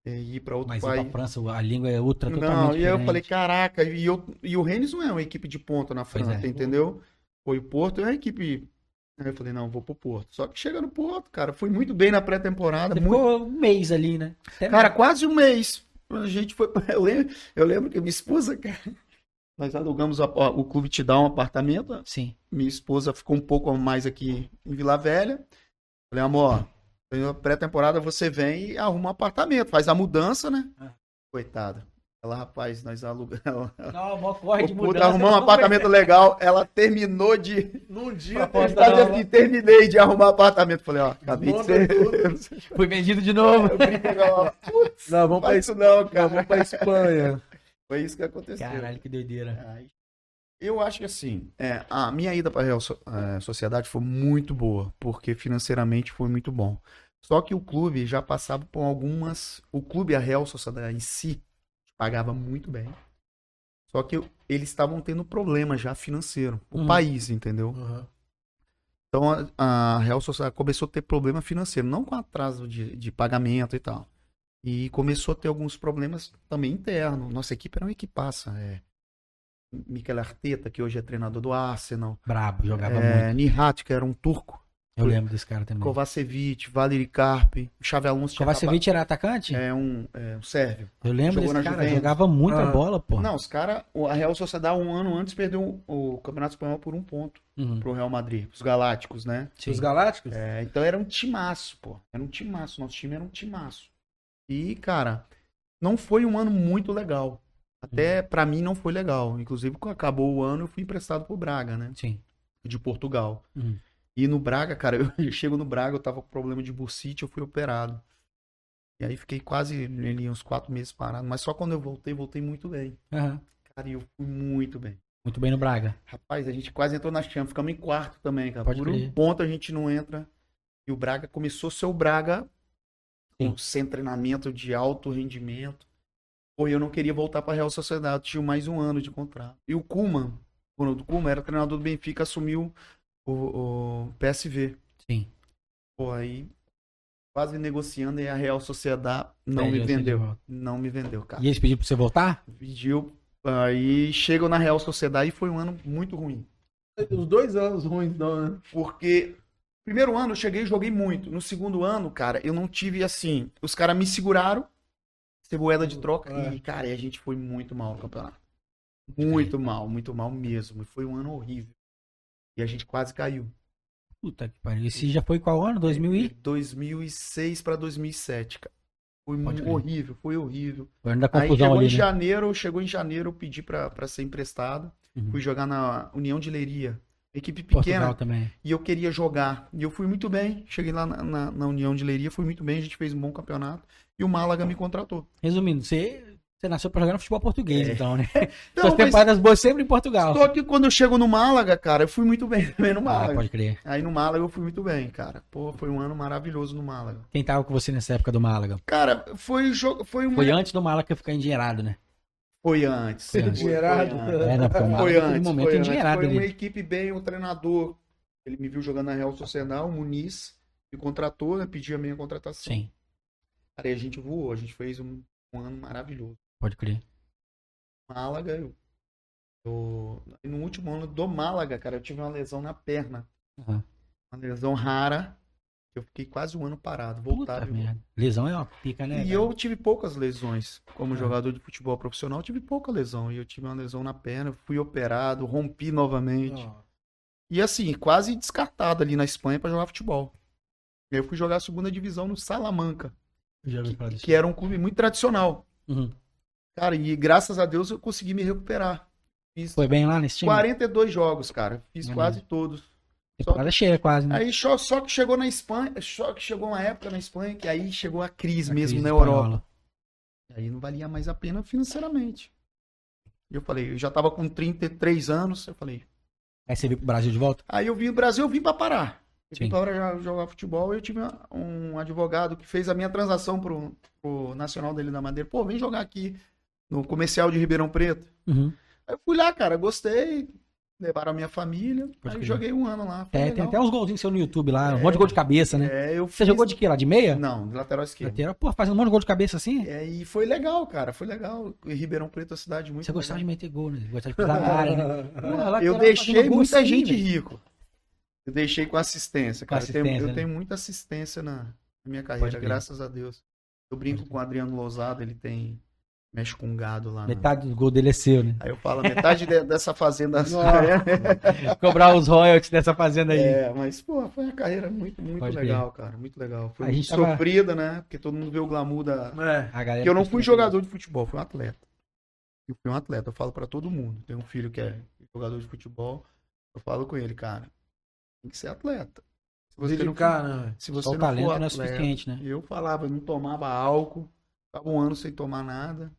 ir pra outro Mas país. pra França, a língua é outra totalmente Não, e aí eu diferente. falei, caraca, e, eu, e o Rennes não é uma equipe de ponta na Pois França, é. entendeu? Foi o Porto, é uma equipe. Aí eu falei, não, vou pro Porto. Só que chega no Porto, cara, fui muito bem na pré-temporada. Muito- ficou um mês ali, né? Até Cara, quase um mês. A gente foi. Eu lembro, eu lembro que minha esposa, cara. Nós alugamos a- o clube te dá um apartamento. Sim. Minha esposa ficou um pouco mais aqui em Vila Velha. Falei, amor, na pré-temporada você vem e arruma um apartamento, faz a mudança, né? Ah. Coitada. Ela, rapaz, nós alugamos. Não, mó corre de mudança. arrumou um apartamento legal. Ela terminou de. Num dia, Sabe não, assim, terminei de arrumar apartamento. Falei, ó, acabei de Desmonta ser. Foi vendido de novo. Ela, Putz, Não, vamos pra, isso não, cara. vamos pra Espanha. Foi isso que aconteceu. Caralho, que doideira. Ai. Eu acho que assim, é, a minha ida para a Real So- eh, Sociedade foi muito boa, porque financeiramente foi muito bom. Só que o clube já passava por algumas. O clube, a Real Sociedade em si, pagava muito bem. Só que eles estavam tendo problema já financeiro. O Uhum. país, entendeu? Uhum. Então a, a Real Sociedade começou a ter problema financeiro, não com atraso de, de pagamento e tal. E começou a ter alguns problemas também internos. Nossa equipe era uma equipaça. É. Mikel Arteta, que hoje é treinador do Arsenal. Brabo, jogava muito. É, Nihat, que era um turco. Eu lembro desse cara também. Kovacevic, Valery Karpi, Xavi Alonso. Kovacevic era atacante? É um, é um sérvio. Eu lembro jogou desse cara, Juventus. jogava muita Ah. bola, pô. Não, os caras, a Real Sociedade um ano antes perdeu o, o Campeonato Espanhol por um ponto Uhum. pro Real Madrid, os Galácticos, né? Sim. Os Galácticos? É, então era um timaço, pô. Era um timaço. Nosso time era um timaço. E, cara, não foi um ano muito legal. Até pra mim não foi legal. Inclusive, quando acabou o ano, eu fui emprestado pro Braga, né? Sim. De Portugal. Uhum. E no Braga, cara, eu, eu chego no Braga, eu tava com problema de bursite, eu fui operado. E aí fiquei quase ali uns quatro meses parado. Mas só quando eu voltei, voltei muito bem. Aham. Cara, e eu fui muito bem. Muito bem no Braga. Rapaz, a gente quase entrou na chama, ficamos em quarto também, cara. Pode Por crer. um ponto a gente não entra. E o Braga começou o Braga Sim. sem treinamento de alto rendimento. Pô, eu não queria voltar pra Real Sociedade, tinha mais um ano de contrato. E o Kuma, o Ronaldo Kuma era treinador do Benfica, assumiu o, o PSV. Sim. Pô, aí quase negociando e a Real Sociedade não Pede me vendeu. Não me vendeu, cara. E eles pediram pra você voltar? Pediu, aí chegam na Real Sociedade e foi um ano muito ruim. Os dois anos ruins, não, né? Porque primeiro ano eu cheguei e joguei muito. No segundo ano, cara, eu não tive assim. Os caras me seguraram, ceboeda de troca, É. e, cara, e a gente foi muito mal no campeonato. Muito mal, muito mal mesmo. E foi um ano horrível. E a gente quase caiu. Puta que pariu. Esse já foi qual ano? 2000 e... 2006 pra 2007, cara. Foi Pode muito horrível, foi horrível. Foi Aí chegou em ali, né? janeiro, chegou em janeiro, eu pedi pra, pra ser emprestado. Uhum. Fui jogar na União de Leiria. Equipe pequena. também. E eu queria jogar. E eu fui muito bem. Cheguei lá na, na- na União de Leiria, fui muito bem. A gente fez um bom campeonato. E o Málaga me contratou. Resumindo, você, você nasceu pra jogar no futebol português, É. então, né? Não, Suas temporadas boas sempre em Portugal. só que quando eu chego no Málaga, cara, eu fui muito bem também no Ah, Málaga. pode crer. Aí no Málaga eu fui muito bem, cara. Pô, foi um ano maravilhoso no Málaga. Quem tava com você nessa época do Málaga? Cara, foi jogo. Foi, uma... Foi antes do Málaga ficar endinheirado, né? Foi antes. Foi antes. Foi antes. Málaga Foi antes, momento foi antes. endinheirado Foi uma equipe bem, o treinador. Ele me viu jogando na Real Sociedade, o Muniz, me contratou, né? Pediu a minha contratação. Sim, Cara, e a gente voou, a gente fez um, um ano maravilhoso. pode crer. Málaga, eu, eu- no último ano do Málaga, cara, eu tive uma lesão na perna. Uhum. Uma lesão rara. Eu fiquei quase um ano parado, Puta voltava. e merda. Lesão é uma pica, né? E cara? eu tive poucas lesões. Como Ah. jogador de futebol profissional, eu tive pouca lesão. E eu tive uma lesão na perna, fui operado, rompi novamente. Ó, E assim, quase descartado ali na Espanha pra jogar futebol. Eu fui jogar a segunda divisão no Salamanca, disso. que era um clube muito tradicional. Uhum. Cara, e graças a Deus eu consegui me recuperar. Fiz Foi bem lá nesse time? 42 jogos, cara. Fiz quase todos. Temporada cheia quase, né? Aí só, só que chegou na Espanha, só que chegou uma época na Espanha que aí chegou a crise A mesmo crise na espanhola. Europa. Aí não valia mais a pena financeiramente. E eu falei, eu já tava com 33 anos, eu falei. Aí você veio pro Brasil de volta? Aí eu vim no Brasil, eu vim pra parar. Eu Sim. vim pra jogar, jogar futebol, eu tive um advogado que fez a minha transação pro, pro Nacional dele da Madeira. Pô, vem jogar aqui no comercial de Ribeirão Preto. Uhum. Aí eu fui lá, cara, gostei. Levaram a minha família. Pode aí joguei um ano lá. É, tem legal. até uns golzinhos seu no YouTube lá, um monte de gol de cabeça, né? É, eu Você fiz- jogou de quê lá? De meia? Não, de lateral esquerdo. Lateral? Pô, fazendo um monte de gol de cabeça assim? É, e foi legal, cara. Foi legal. E Ribeirão Preto é uma cidade muito Você gostava de legal. meter gol, né? Gostava de pisar na área, né? Eu deixei muita gente rico. Eu deixei com assistência, Com cara. Eu tenho- assistência, eu né? tenho muita assistência na, minha carreira, graças a Deus. Eu brinco com o Adriano Lousado, ele tem. Mexe com gado lá. na- Metade do gol dele é seu, né? Aí eu falo, metade de- dessa fazenda. Cobrar os royalties dessa fazenda aí. É, mas, pô, foi uma carreira muito, muito Pode legal, cara. Muito legal. Foi A muito gente tava- sofrida, né? Porque todo mundo vê o glamour da, É. A galera Porque eu não que fui jogador de futebol, fui um atleta. Eu fui um atleta, eu falo pra todo mundo. Tem um filho que é jogador de futebol, eu falo com ele, cara, tem que ser atleta. Se você não for, né? se você Só o não talento for não é atleta, suficiente, né? eu falava, eu não tomava álcool, ficava um ano sem tomar nada.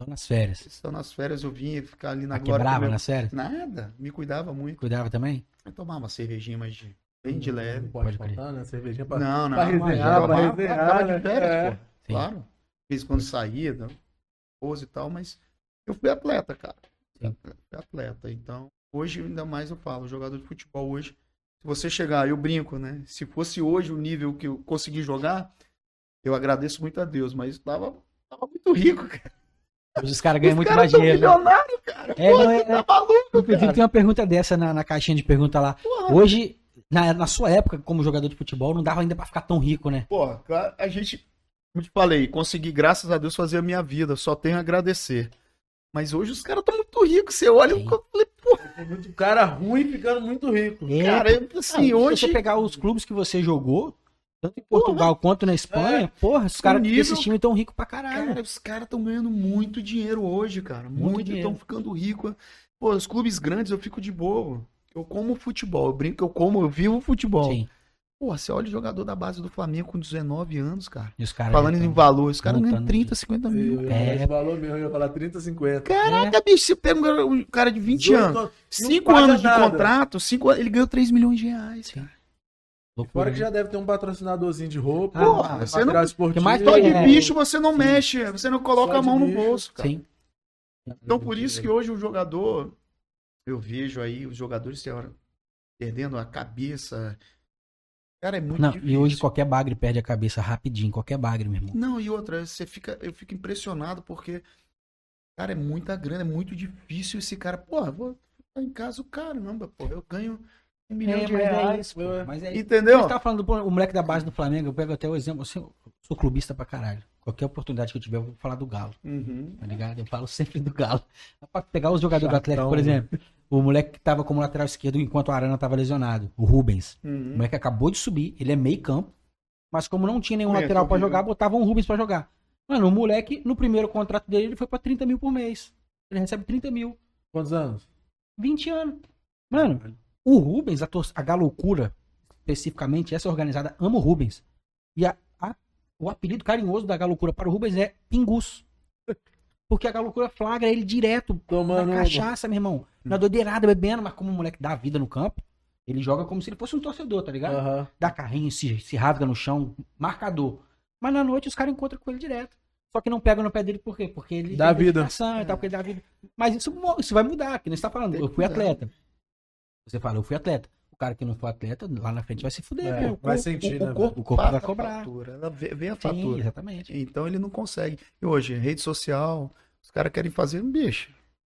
Só nas férias. Estão nas férias eu vinha ficar ali na A glória. quebrava nas férias? Nada, me cuidava muito. Cuidava também? Eu tomava uma cervejinha mais de, bem de leve. Não pode Pode faltar, né? Cervejinha pra... Não, não. pra mas resenhar, pra resenhar, tava né? de férias, É. pô. Sim. Claro. De vez em quando saía, da esposa e tal, mas eu fui atleta, cara. Sim. Fui atleta. Então, hoje ainda mais eu falo, jogador de futebol hoje, se você chegar, eu brinco, né? Se fosse hoje o nível que eu consegui jogar, eu agradeço muito a Deus, mas tava, tava muito rico, cara. Hoje os caras ganham muito caras mais dinheiro. né? milionário, cara. É, Pô, não é- você tá maluco, Inclusive, cara. tem uma pergunta dessa na, na caixinha de pergunta lá. Porra, Hoje, na, na sua época, como jogador de futebol, não dava ainda pra ficar tão rico, né? Porra, cara, a gente, como eu te falei, consegui, graças a Deus, fazer a minha vida. Só tenho a agradecer. Mas hoje os caras estão muito ricos. Você olha, Sim. eu falei, porra, Tem muito cara ruim ficando muito rico. É, cara, assim, Se hoje. você pegar os clubes que você jogou, tanto em Portugal quanto na Espanha, porra, os caras desses times tão ricos pra caralho. Cara, os caras estão ganhando muito dinheiro hoje, cara. Muito Muito, estão ficando ricos. Pô, os clubes grandes eu fico de boa. Eu como futebol, eu brinco, eu como, eu vivo futebol. Sim. Porra, você olha o jogador da base do Flamengo com 19 anos, cara. E os caras Falando em valor, os caras ganham montando 30, 50 mil. Eu ia É. valor mesmo, eu ia falar 30, 50. Caraca, bicho, você pega um cara- cara de 20 18 anos, não 5 paga anos de nada. contrato, cinco, ele ganhou 3 milhões de reais, Sim. cara. Loucura, Fora que já deve ter um patrocinadorzinho de roupa, Ah, porra, você material não- esportivo. que mais Só de É. bicho você não mexe, você não coloca a mão no bicho. bolso, cara. Sim. Então por isso que hoje o jogador, eu vejo aí os jogadores tem hora perdendo a cabeça. Cara, é muito Não, difícil. e hoje qualquer bagre perde a cabeça rapidinho, qualquer bagre, meu irmão. Não, e outra, você fica, eu fico impressionado porque, cara, é muita grana, é muito difícil esse cara. Porra, vou ficar em casa o caramba, pô, eu ganho um milhão É, de mas é reais. isso, pô. Mas é isso. Entendeu? Você tava falando do o moleque da base do Flamengo, eu pego até o exemplo, assim, eu sou clubista pra caralho. Qualquer oportunidade que eu tiver, eu vou falar do Galo, Uhum. tá ligado? Eu falo sempre do Galo. Pra pegar os jogadores do Atlético, Chatão, por exemplo, o moleque que tava como lateral esquerdo enquanto o Arana tava lesionado, o Rubens. O Uhum. moleque acabou de subir, ele é meio campo, mas como não tinha nenhum Conheço, lateral vi. jogar, botavam o Rubens pra jogar. Mano, o moleque, no primeiro contrato dele, ele foi pra 30 mil por mês. Ele recebe 30 mil. Quantos anos? 20 anos. Mano, o Rubens, a, tor- a Galocura, especificamente, essa organizada, ama o Rubens. E a- a- o apelido carinhoso da Galocura para o Rubens é Pingus. Porque a Galocura flagra ele direto Tomando na cachaça, meu irmão. Na doideirada, bebendo, mas como o moleque dá vida no campo, ele joga como se ele fosse um torcedor, tá ligado? Aham. Dá carrinho, se, se rasga no chão, marcador. Mas na noite os caras encontram com ele direto. Só que não pegam no pé dele por quê? Porque ele Dá vida. e tal, porque ele dá vida. Mas isso, isso vai mudar, que nem você tá falando. Eu fui atleta. Você fala, eu fui atleta. O cara que não foi atleta, lá na frente vai se fuder, É. O vai sentir, o, né, o corpo, O corpo vai a cobrar. fatura, ela vê, vê a Sim, fatura. exatamente. Então ele não consegue. E hoje, rede social, os caras querem fazer um bicho.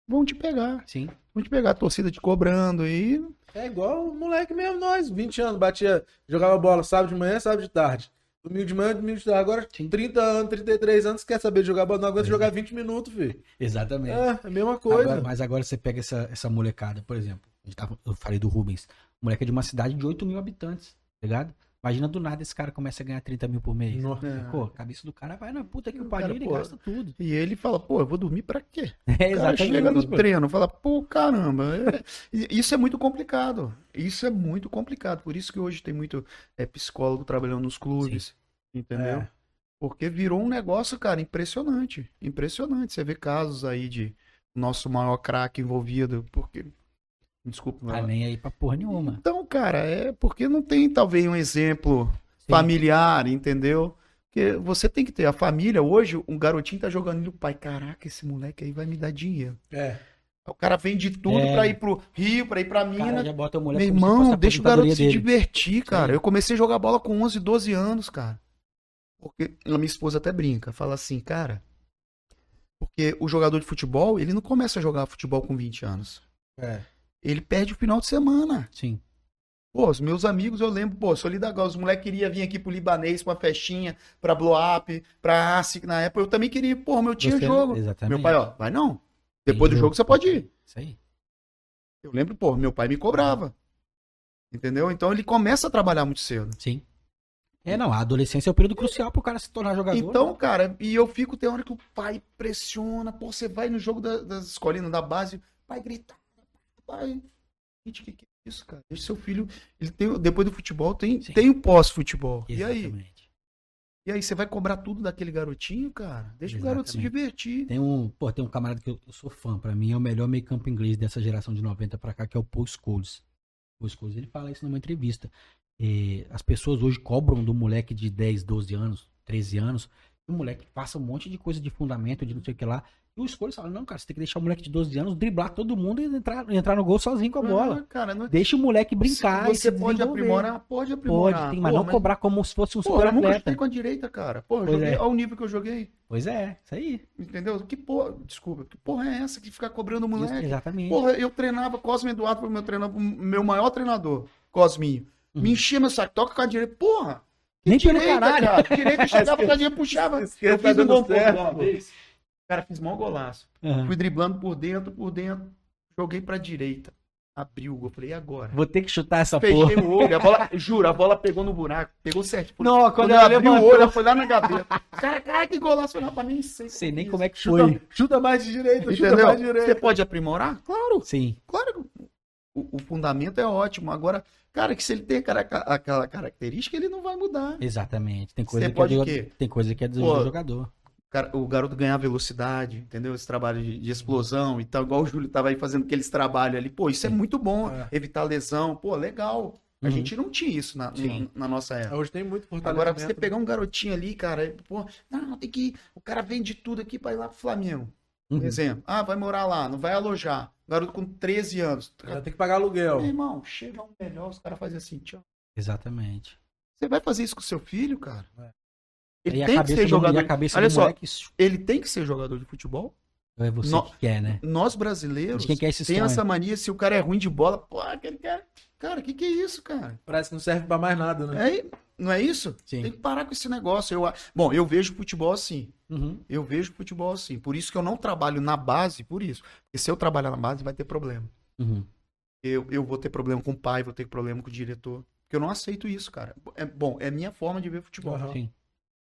Vão te pegar. Sim. Vão te pegar, a torcida te cobrando e. É igual o moleque mesmo, nós, 20 anos, batia, jogava bola sábado de manhã, sábado de tarde. Domingo de manhã, domingo de tarde. Agora, Sim. 30 anos, 33 anos, quer saber de jogar bola, não aguenta é. jogar 20 minutos, filho. Exatamente. É, é a mesma coisa. Agora- mas agora você pega essa, essa molecada, por exemplo. Tava- eu falei do Rubens. O moleque é de uma cidade de 8 mil habitantes, tá ligado? Imagina do nada esse cara começa a ganhar 30 mil por mês. Nossa. É. Pô, a cabeça do cara vai na puta que o pariu, ele pô, gasta tudo. E ele fala, pô, eu vou dormir pra quê? É, O chega no treino, fala, pô, caramba. é- Isso é muito complicado. Isso é muito complicado. Por isso que hoje tem muito é, psicólogo trabalhando nos clubes. Entendeu? É. Porque virou um negócio, cara, impressionante. Impressionante. Você vê casos aí de nosso maior craque envolvido. Porque. Desculpa, Tá nem aí pra porra nenhuma. Então, cara, é porque não tem talvez um exemplo Sim. familiar, entendeu? Porque você tem que ter a família. Hoje, um garotinho tá jogando e o pai, caraca, esse moleque aí vai me dar dinheiro. É. O cara vende tudo É. pra ir pro Rio, pra ir pra Minas. Meu se irmão, deixa o garoto se dele. divertir, cara. Sim. Eu comecei a jogar bola com 11, 12 anos, cara. Porque a minha esposa até brinca, fala assim, cara. Porque o jogador de futebol, ele não começa a jogar futebol com 20 anos. É. Ele perde o final de semana. Sim. Pô, os meus amigos, eu lembro, pô, sou Lidagal, os moleques queriam vir aqui pro Libanês pra festinha, pra Blow Up, pra ASIC na época. Eu também queria, pô, meu tinha jogo. Exatamente. Meu pai, ó, vai não. Depois do jogo. você pode ir. Isso aí. Eu lembro, pô, meu pai me cobrava. Entendeu? Então ele começa a trabalhar muito cedo. Sim. É, não, a adolescência é o período crucial pro cara se tornar jogador. Então, cara, e eu fico, tem hora que o pai pressiona, pô, você vai no jogo da- das escolinhas da base, pai grita, pai. Gente, que que é isso, cara? Deixa seu filho, ele tem, depois do futebol, tem, Sim. tem o pós-futebol. E aí? Exatamente. E aí, você vai cobrar tudo daquele garotinho, cara? Deixa o garoto se Exatamente. divertir. Tem um, pô, tem um camarada que eu, eu sou fã, pra mim é o melhor meio campo inglês dessa geração de 90 pra cá, que é o Paul Scholes. Paul Scholes, ele fala isso numa entrevista. Eh, as pessoas hoje cobram do moleque de 10, 12 anos, 13 anos, que o moleque faça um monte de coisa de fundamento, de não sei o que lá. E o Scholes fala, não, cara, você tem que deixar o moleque de 12 anos driblar todo mundo e entrar, entrar no gol sozinho com a bola. Ah, cara, não... Deixa o moleque brincar e Você se pode aprimorar? Pode aprimorar. Pode, tem, mas Pô, não cobrar como se fosse um Pô, super eu nunca atleta. com a direita, cara. Pô, joguei é. ao nível que eu joguei. Pois é, isso aí. Entendeu? Que porra, desculpa, que porra é essa que ficar cobrando o Isso, moleque? exatamente. Porra, eu treinava, Cosme Eduardo foi meu treinador, meu maior treinador, Cosminho. Uhum. Me enchia meu saco, toca com a direita. Porra! Nem pelo direita, caralho. cara. Direita, eu chegava puxava. Esquerda Eu tá fiz um gol certo, uma vez. Cara, fiz mó golaço. Aham. Fui driblando por dentro, por dentro. Joguei pra direita. Abriu o gol. Falei, e agora? Vou ter que chutar essa Fechei porra. o olho. A bola, juro, a bola pegou no buraco. Pegou certo. Não, quando quando eu ela abri o olho, ela foi lá na gaveta. Cara, cara, que golaço. Eu rapaz, nem sei. Sei nem como é que Chuta, foi. chuta mais de direita, chuta Entendeu? mais de Você direita. pode aprimorar? Claro. Sim. Claro. o, o fundamento é ótimo. Agora, cara, que se ele tem aquela, aquela característica, ele não vai mudar. Exatamente. Tem coisa, Você que, pode é do, quê? tem coisa que é do Pô, jogador. Cara, o garoto ganhar velocidade, entendeu? Esse trabalho de, de explosão e tal, igual o Júlio tava aí fazendo aqueles trabalhos ali. Pô, isso é muito bom. É. Evitar lesão, pô, legal. A Uhum. gente não tinha isso na, Sim. na nossa época. Hoje tem muito Agora, você pegar um garotinho ali, cara, pô, não, tem que. O cara vende tudo aqui pra ir lá pro Flamengo. Por Uhum. exemplo. Ah, vai morar lá, não vai alojar. Garoto com 13 anos. Vai ter que pagar aluguel. Meu irmão, chega um melhor, os caras fazem assim, tchau. Exatamente. Você vai fazer isso com seu filho, cara? É. Ele e tem que ser do, jogador. cabeça Olha só, moleque ele tem que ser jogador de futebol. é você No- que quer, né? Nós brasileiros quem quer tem sonho. essa mania, se o cara é ruim de bola, pô, aquele cara. Cara, o que, que é isso, cara? Parece que não serve pra mais nada, né? É, não é isso? Sim. Tem que parar com esse negócio. Eu, bom, eu vejo futebol assim. Uhum. Eu vejo futebol assim. Por isso que eu não trabalho na base, por isso. Porque se eu trabalhar na base, vai ter problema. Uhum. Eu, eu vou ter problema com o pai, vou ter problema com o diretor. Porque eu não aceito isso, cara. É, bom, é minha forma de ver futebol. Aham. Sim,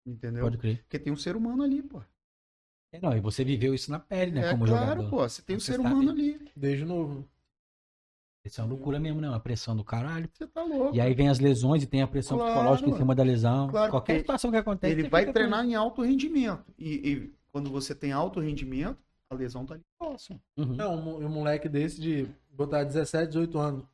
Entendeu? pode crer. Porque tem um ser humano ali, pô. É, não, e você viveu isso na pele, né? é como claro, jogador. pô. Você tem um Você ser sabe. humano ali. Desde novo. Isso é uma loucura mesmo, né? Uma pressão do caralho. Você tá louco. E aí vem as lesões e tem a pressão Claro, psicológica em cima da lesão. Claro, Qualquer situação que acontece. Ele vai com treinar em alto rendimento. E, e quando você tem alto rendimento, a lesão tá ali próximo. Uhum. É, um, um moleque desse de botar 17, 18 anos.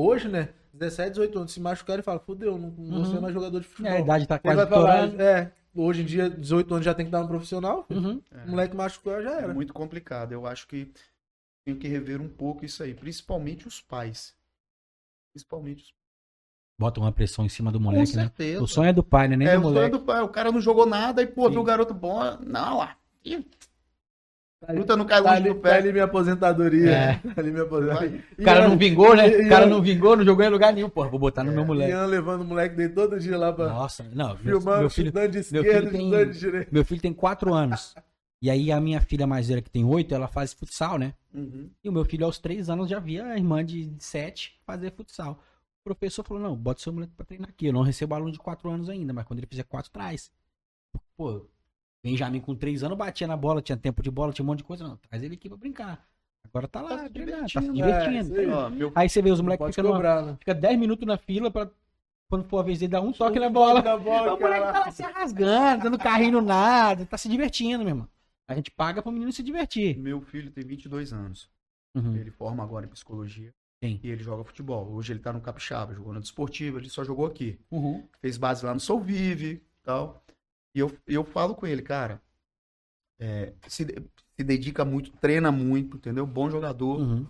Hoje, né? 17, 18 anos, se machucar, ele fala, fudeu, não, não vou Uhum. ser mais jogador de futebol. É, a idade tá quase estourando. é, hoje em dia, 18 anos já tem que dar um profissional. Uhum. O moleque machucou, já É era. muito complicado. Eu acho que tem que rever um pouco isso aí. Principalmente os pais. Principalmente os Bota uma pressão em cima do Com moleque, né? certeza. O sonho é do pai, né? Nem é, do o sonho moleque. do pai. O cara não jogou nada e, pô, Sim. viu o garoto bom. Não, lá. Tá ali, Luta não cai tá longe ali, do tá pé. ali minha aposentadoria. É. Tá ali minha aposentadoria. O cara não vingou, né? O cara não vingou, não jogou em lugar nenhum. Porra, vou botar no meu moleque. Ian levando o moleque dele todo dia lá pra. Nossa, não. Meu, filmando, meu filho, estudando de meu esquerda, filho tem- estudando de direita. meu filho tem quatro anos. E aí a minha filha mais velha, que tem oito, ela faz futsal, né? Uhum. E o meu filho, aos três anos, já via a irmã de sete fazer futsal. O professor falou, não, bota seu moleque pra treinar aqui. Eu não recebo aluno de quatro anos ainda, mas quando ele fizer quatro, traz. Pô, Benjamin com três anos batia na bola, tinha tempo de bola, tinha um monte de coisa. Não, traz ele aqui pra brincar. Agora tá lá, Tá se treinando, tá se divertindo. divertindo. É, aí. Ó, meu Aí você vê os moleques ficando né? fica 10 minutos na fila pra quando for a vez dele dar um toque na bola. Na bola, o moleque tá lá se rasgando, dando carrinho no nada, tá se divertindo, meu irmão. A gente paga pro menino se divertir. meu filho tem 22 anos. Uhum. Ele forma agora em psicologia. Sim. E ele joga futebol. Hoje ele tá no Capixaba, jogou no Desportivo, ele só jogou aqui. Uhum. Fez base lá no Sou Vive e tal. E eu, eu falo com ele, cara, é, se, de- se dedica muito, treina muito, entendeu? Bom jogador. Uhum.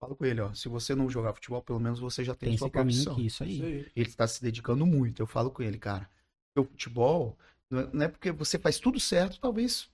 Falo com ele, ó, se você não jogar futebol, pelo menos você já tem, Tem sua esse caminho profissão. aqui, isso Isso aí. aí. Ele está se dedicando muito. Eu falo com ele, cara. O futebol não é, não é porque você faz tudo certo, talvez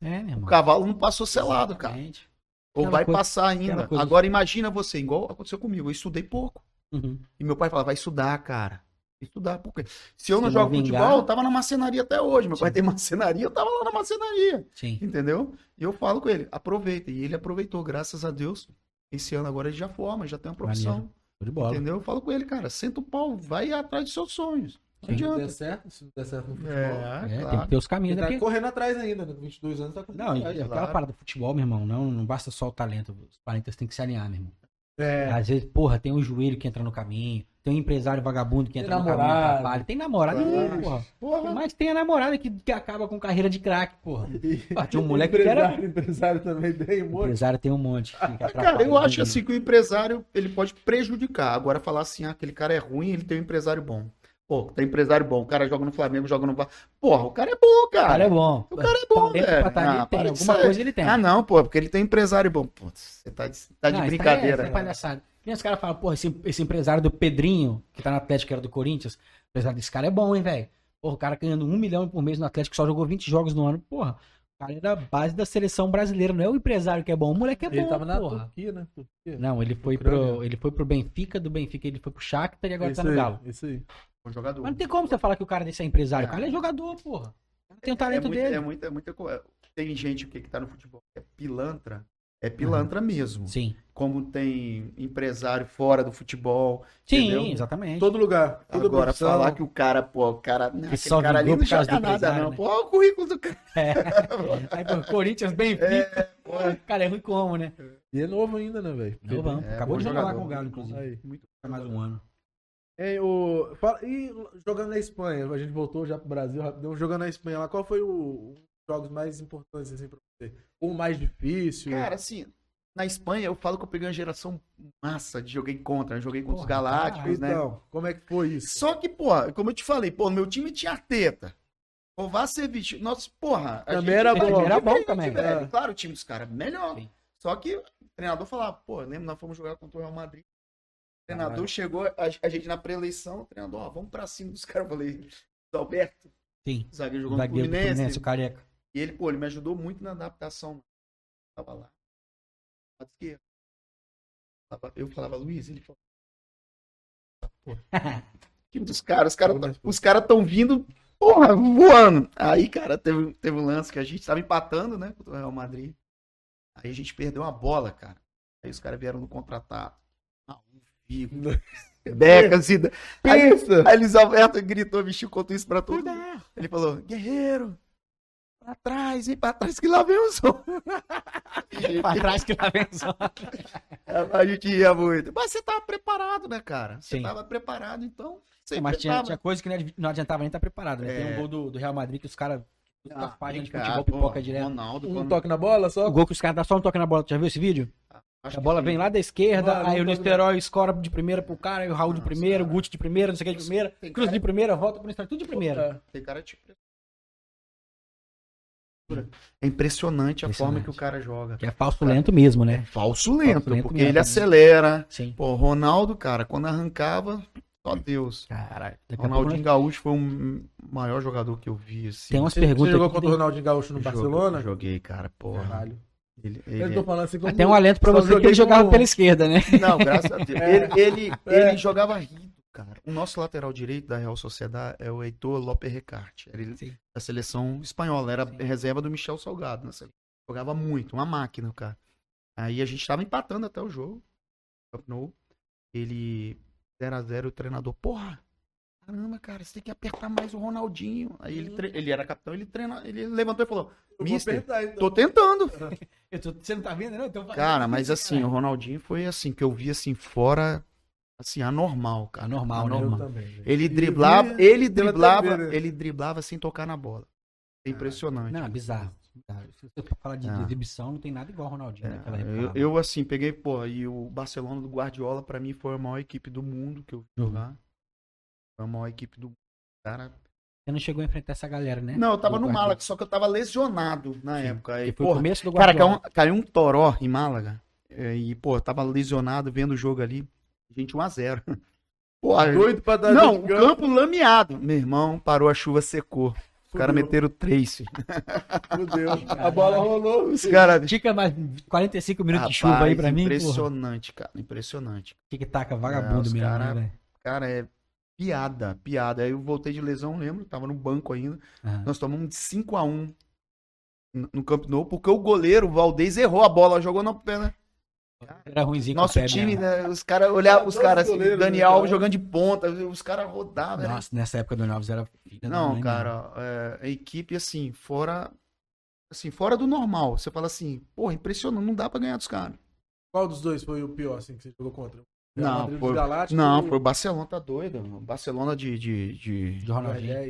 É, meu irmão. o cavalo não passou selado, cara. Exatamente. Ou Aquela vai coisa- passar ainda. Agora imagina você, igual aconteceu comigo. Eu estudei pouco. Uhum. E meu pai falava, vai estudar, cara. Estudar, por quê? Se eu não jogo vingar- futebol, eu tava na marcenaria até hoje. Meu pai Sim. tem marcenaria, eu tava lá na marcenaria. Sim. Entendeu? E eu falo com ele, aproveita. E ele aproveitou, graças a Deus. Esse ano agora ele já forma, já tem uma profissão. Show de bola. Entendeu? Eu falo com ele, cara, senta o pau, vai atrás dos seus sonhos. Não. Se não der certo, se não der certo no futebol. É, É, tem claro. que ter os caminhos. Ele né? tá Porque- correndo atrás ainda, né? Com 22 anos tá correndo Não, atrás. aquela claro. parada do futebol, meu irmão, não, não basta só o talento. Os talentos têm que se alinhar, meu irmão. É. Às vezes, porra, tem um joelho que entra no caminho, tem um empresário vagabundo que Tem entra no caminho e atrapalha. Tem namorada, porra. Porra, Mas tem a namorada que, que acaba com carreira de craque, porra. Ah, tinha um moleque que empresário, era. empresário também tem um O monte. empresário tem um monte. que Cara, eu acho né? assim que o empresário ele pode prejudicar. Agora falar assim, ah, aquele cara é ruim, ele tem um empresário bom. Pô, tem empresário bom. O cara joga no Flamengo, joga no. Porra, o cara é bom, O cara. cara é bom. O cara é bom, velho. tá ali, Ah, tem. de Alguma coisa ele tem. Ah, não, pô, porque ele tem empresário bom. Putz, você tá de, tá de Não, isso brincadeira. É, isso é palhaçada. E os caras falam, porra, esse, esse empresário do Pedrinho, que tá no Atlético, que era do Corinthians, o empresário desse cara é bom, hein, velho? Porra, o cara ganhando um milhão por mês no Atlético, só jogou 20 jogos no ano. Porra, cara é da base da seleção brasileira, não é o empresário que é bom, o moleque é bom, Ele tava na porra. Turquia, né? Turquia. Não, ele foi, Ucrânia. pro, ele foi pro Benfica, do Benfica ele foi pro Shakhtar e agora isso tá no aí, Galo. Isso aí. Bom jogador. Mas não tem como você falar que o cara desse é empresário. O É. cara é jogador, porra. O tem o é talento muito, dele. é muita, muita coisa. Tem gente que, que tá no futebol que é pilantra. É pilantra mesmo. Sim. Como tem empresário fora do futebol. Sim, entendeu? exatamente. Todo lugar. Toda Agora, profissão. falar que o cara, pô, o cara. Não, aquele só cara ali não joga nada, não. né? Pô, olha o currículo do cara. É. Aí, pô, Corinthians, Benfica. Cara, é ruim como, né? E é novo ainda, né, velho? Não, vamos. É, Acabou de jogar lá com o Galo, inclusive. Aí. Tá mais um ano. É, o... fala- E jogando na Espanha, a gente voltou já pro Brasil rapidão. Jogando na Espanha lá, qual foi o... os jogos mais importantes assim pra você? Ou o mais difícil? Cara, assim, na Espanha eu falo que eu peguei uma geração massa de joguei contra, joguei contra os Porra, Galácticos, né? então, como é que foi isso? Só que, porra, como eu te falei, pô, meu time tinha Arteta. Kovacevic, nosso, porra. a Também gente era bom. Era bom também. velho. É. Claro, o time dos caras melhor. Sim. Só que o treinador falava, pô, lembra, nós fomos jogar contra o Real Madrid. O treinador Caralho. chegou, a, a gente na pré-eleição, o treinador, ó, vamos pra cima dos caras. Eu falei, Alberto, Sim. zagueiro jogou no Zagueiro Fluminense. Fluminense, o careca. E ele, pô, ele me ajudou muito na adaptação. Tava lá. Lado esquerdo. Eu falava, Luiz, ele falou. Time dos caras, os caras os caras tão vindo, porra, voando. Aí, cara, teve, teve um lance que a gente tava empatando, né, contra o Real Madrid. Aí a gente perdeu a bola, cara. Aí os caras vieram no contratar. Raul, Figo, Beca, Zida. Aí, Pensa! aí Luiz Alberto gritou, vestiu contra isso pra todo mundo. Ele falou, guerreiro, pra trás, hein, pra trás que lá vem o som. pra trás que lá vem só. A gente ia muito. Mas você tava preparado, né, cara? Você Sim. tava preparado, então. Você Mas tinha, tinha coisa que não adi- não adiantava nem estar preparado, né? Tem É. um gol do, do Real Madrid que os caras. Ah, as páginas de cara, futebol pô, pipoca direto. Ronaldo, Um quando- toque na bola só? O gol que os caras dão só um toque na bola. Tu já viu esse vídeo? acho A bola vem lá da esquerda, Mano, aí o Nesterói escora de primeira pro cara, aí o Raul de primeira, o. Guti de primeira, não sei o que de primeira, Tem Cruz cara- de primeira, volta pro Nesterói, tudo de primeira. É. Tem cara tipo. É impressionante a forma que o cara joga. Que é falso lento mesmo, né? Falso lento, Falso lento porque mesmo. ele acelera. Sim. Pô, Ronaldo, cara, quando arrancava, só Deus. Caralho. Ronaldinho Gaúcho foi o maior jogador que eu vi, assim. tem umas Você, perguntas você jogou contra o tem- Ronaldinho Gaúcho no Joguei- Barcelona? Joguei, cara, porra. Caralho. Ele, Eu ele- tô falando assim como... Até um alento pra você que ele jogava como- pela esquerda, né? Não, graças a Deus. É. Ele, ele, É. ele jogava rindo, cara. O nosso lateral direito da Real Sociedade é o Heitor López Recarte. Ele Sim. da seleção espanhola. Era Sim. reserva do Michel Salgado. seleção. Jogava muito, uma máquina, cara. Aí a gente tava empatando até o jogo. Ele 0x0, o treinador, porra, caramba, cara, você tem que apertar mais o Ronaldinho. Aí ele, ele era capitão, ele treina, ele levantou e falou: Mister, apertar, então. tô tentando. Tô- você não tá vendo, não? Então Cara, mas assim, o Ronaldinho foi assim, que eu vi assim, fora, assim, anormal, cara. Anormal, né? Também, velho. Ele E driblava, ele driblava, TV, né? ele driblava sem tocar na bola. É impressionante. Não, é bizarro. Se você falar de Ah. exibição, não tem nada igual o Ronaldinho É, naquela época. eu, eu, assim, peguei, pô, e o Barcelona do Guardiola, pra mim, foi a maior equipe do mundo que eu vi Uhum. jogar. Foi a maior equipe do mundo. Cara, Você não chegou a enfrentar essa galera, né? Não, eu tava Do no Guardiola. Málaga, só que eu tava lesionado na Sim. época. O porra, começo do cara, Guardiola. caiu um, caiu um toró em Málaga. é, E, pô, eu tava lesionado vendo o jogo ali. Gente, 1x0. Porra, Doido pra dar não, de o campo lameado. Meu irmão, parou a chuva, secou. Os caras meteram três. filho. Fudeu. A bola rolou. Os caras. Dica mais 45 minutos de Rapaz, chuva aí pra mim, porra. Impressionante, cara. Impressionante. Tic-tac, É, vagabundo mesmo, cara- né? Cara, é piada, piada. Aí eu voltei de lesão, lembro, tava no banco ainda. Aham. Nós tomamos de 5x1 no no Camp Nou, porque o goleiro, o Valdez, errou a bola, jogou na perna. Era ruimzinho com Nosso o pé time, né, os caras olhavam, os caras, assim, Dani né, Alves cara? jogando de ponta, os caras rodavam. era- Nossa, nessa época do Alves era Não, mãe, cara, é, a equipe, assim, fora. Assim, fora do normal. Você fala assim, porra, impressionante, não dá pra ganhar dos caras. Qual dos dois foi o pior, assim, que você jogou contra? Não, foi- Não, foi o Barcelona, tá doido. O Barcelona de, de, de,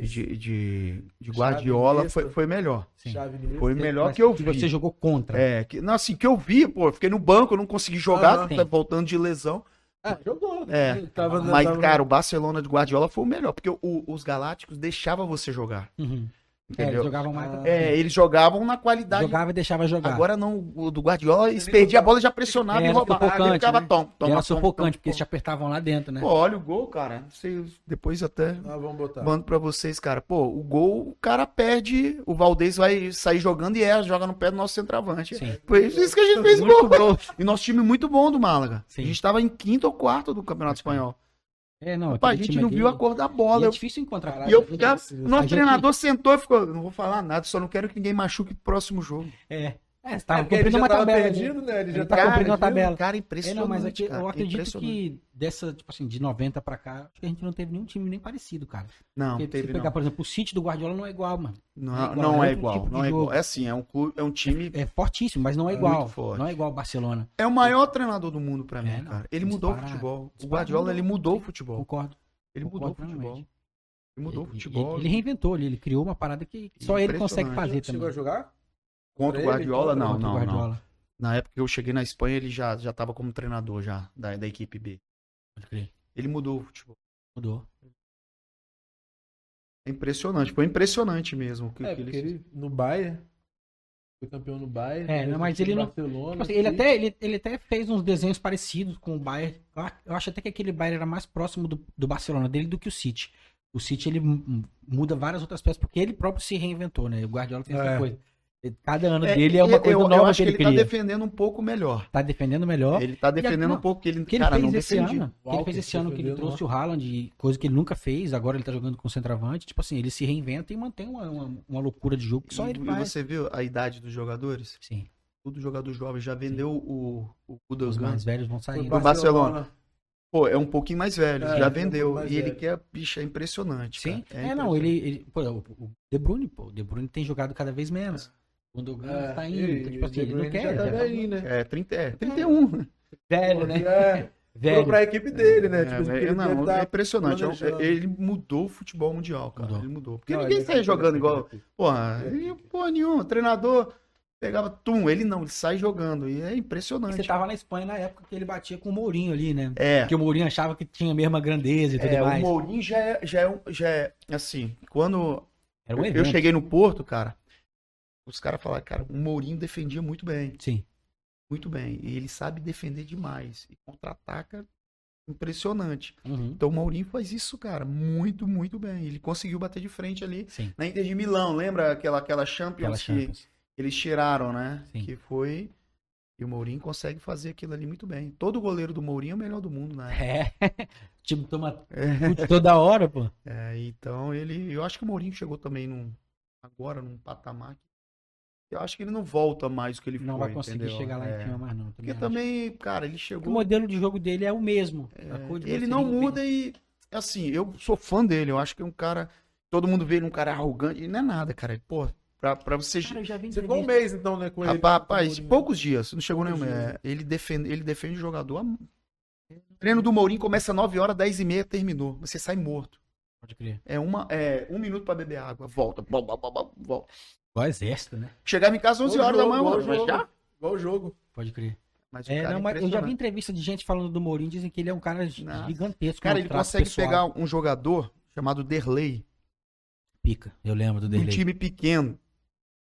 De de, de, Guardiola foi, foi melhor. Sim. Foi melhor que eu vi. Você jogou contra. É, que, não, assim, que eu vi, pô, fiquei no banco, não consegui jogar, tá voltando de lesão. Ah, jogou. É, Tava Mas, tava- cara, o Barcelona de Guardiola foi o melhor, porque o- os Galácticos deixavam você jogar, Uhum. É, eles entendeu? jogavam mais. Ah. É, eles jogavam na qualidade. Jogava e deixava jogar. Agora não, o do Guardiola, eles perdiam a bola, já pressionava e roubava. sufocante, ficava né? tom, E toma, era tom, sufocante, tom, porque eles tom. te apertavam lá dentro, né? Pô, olha o gol, cara. Sei- depois até Ah, vamos botar. mando pra vocês, cara. Pô, o gol, o cara perde, o Valdez vai sair jogando e erra, joga no pé do nosso centroavante. Sim. Foi isso que a gente fez Muito gol. E nosso time muito bom do Málaga. Sim. A gente tava em quinto ou quarto do Campeonato Espanhol. É, não, Rapaz, a gente não viu a cor da bola. é Eu- difícil encontrar. Caralho, E eu ficava, o nosso a gente- treinador sentou e ficou, não vou falar nada, só não quero que ninguém machuque pro próximo jogo. É. É, você tava É, cumprindo já uma tava tabela. perdido, né? Ele já Ele tá tava cumprindo uma tabela. Cara, É, impressionante. não, mas aqui, cara, eu acredito impressionante. que dessa, tipo assim, de 90 pra cá, acho que a gente não teve nenhum time nem parecido, cara. Não, Porque teve se pegar, não. por exemplo, o City do Guardiola não é igual, mano. Não, é igual, não é é igual. tipo não é igual. É assim, é um, é um time. É fortíssimo, mas não é É igual. muito forte. Não é igual o Barcelona. É o maior treinador do mundo pra mim, É, não. cara. Ele mudou o futebol. O Guardiola, mudou. ele mudou o futebol. Concordo. Ele mudou o futebol. Ele mudou o futebol. Ele, reinventou ali, ele criou uma parada que só ele consegue fazer Chegou também. a jogar? Contra o Guardiola, não, não, não. Guardiola. Na época que eu cheguei na Espanha, ele já, já tava como treinador já, da, da equipe B. Pode crer. Ele mudou o futebol. Mudou. É impressionante, foi impressionante mesmo. Que, É, que ele... ele no Bayern. Foi campeão no Bayern. É, não, mas ele não- Tipo assim, ele, até, ele, ele até fez uns desenhos parecidos com o Bayern. Eu acho até que aquele Bayern era mais próximo do, do Barcelona dele do que o City. O City ele mu- muda várias outras peças, porque ele próprio se reinventou, né? O Guardiola tem essa É. coisa. Cada ano É, dele é uma eu- coisa eu, nova eu que acho que ele ele tá defendendo um pouco melhor. Tá defendendo melhor. Ele tá defendendo não, um pouco que ele, O que ele cara, não fez esse defendia. ano, o que ele fez esse ano que ele trouxe o Haaland, e coisa que ele nunca fez, agora ele tá jogando com centroavante, tipo assim, ele se reinventa e mantém uma, uma, uma loucura de jogo que só E- ele e faz. você viu a idade dos jogadores? Sim, Tudo jogador jovem. Já vendeu o, o os Gundogan. mais velhos vão Foi saindo. pro Barcelona. Pô, é um pouquinho mais velho. É, já é um vendeu. pouco mais e ele velho. quer, bicho, é impressionante. Sim, cara. é, não, ele, ele pô, o, o De Bruyne, pô, o De Bruyne tem jogado cada vez menos. O Gundogan É, tá indo, e- então, e tipo o assim, ele não quer, já tá já tá velhinho, né? É, 30, é 31. velho, né? É, Velho. pra equipe dele, né? É, Tipo, é, ele não, tá é impressionante. É planejando. ele mudou o futebol mundial, cara. Mudou. Ele mudou. Porque Não, ninguém sai jogando igual. Porra, ele, porra nenhuma. Treinador pegava tum. Ele não, ele sai jogando. E é Você impressionante. tava na Espanha na época que ele batia com o Mourinho ali, né? É. Porque o Mourinho achava que tinha a mesma grandeza e tudo É, o mais. Mourinho já é, já, é, já é assim. Quando um eu cheguei no Porto, cara, os caras falaram, cara, o Mourinho defendia muito bem. Sim. Muito bem. E ele sabe defender demais. E contra-ataca impressionante. Uhum. Então o Mourinho faz isso, cara, muito, muito bem. Ele conseguiu bater de frente ali Sim. na Inter de Milão. Lembra aquela, aquela Champions Aquela que Champions. eles tiraram, né? Sim. Que foi. E o Mourinho consegue fazer aquilo ali muito bem. Todo goleiro do Mourinho é o melhor do mundo, né? É. O time toma chute toda hora, pô. É, então ele. Eu acho que o Mourinho chegou também num. Agora num patamar que. Eu acho que ele não volta mais do que ele Não foi. vai conseguir entendeu? chegar lá É. em cima mais, não. Porque Também acho. também, cara, ele Porque chegou. o modelo de jogo dele é o mesmo. É, A coisa de ele não muda e, assim, eu sou fã dele. Eu acho que é um cara. Todo mundo vê ele um cara arrogante. E não é nada, cara. Pô, pra, pra você. Cara, eu já vi Você ficou um mês, então, né, com ele. Rapaz, o poucos dias. Não chegou nenhum. É, ele, defende, ele defende o jogador. há- O treino do Mourinho começa 9 horas, 10 e meia, terminou. Você sai morto. Pode crer. É, uma, é um minuto pra beber água. Volta. Bom, bom, bom, bom, volta. Igual exército, né? Chegava em casa 11 Igual horas da jogo, manhã, igual mano. Mas já? Igual o jogo. Pode crer. Mas o É, cara não, é mas eu já vi entrevista de gente falando do Mourinho, dizem que ele é um cara Nossa. gigantesco. Cara, ele consegue pessoal. pegar um jogador chamado Derley, Pica, eu lembro do um dele. time pequeno.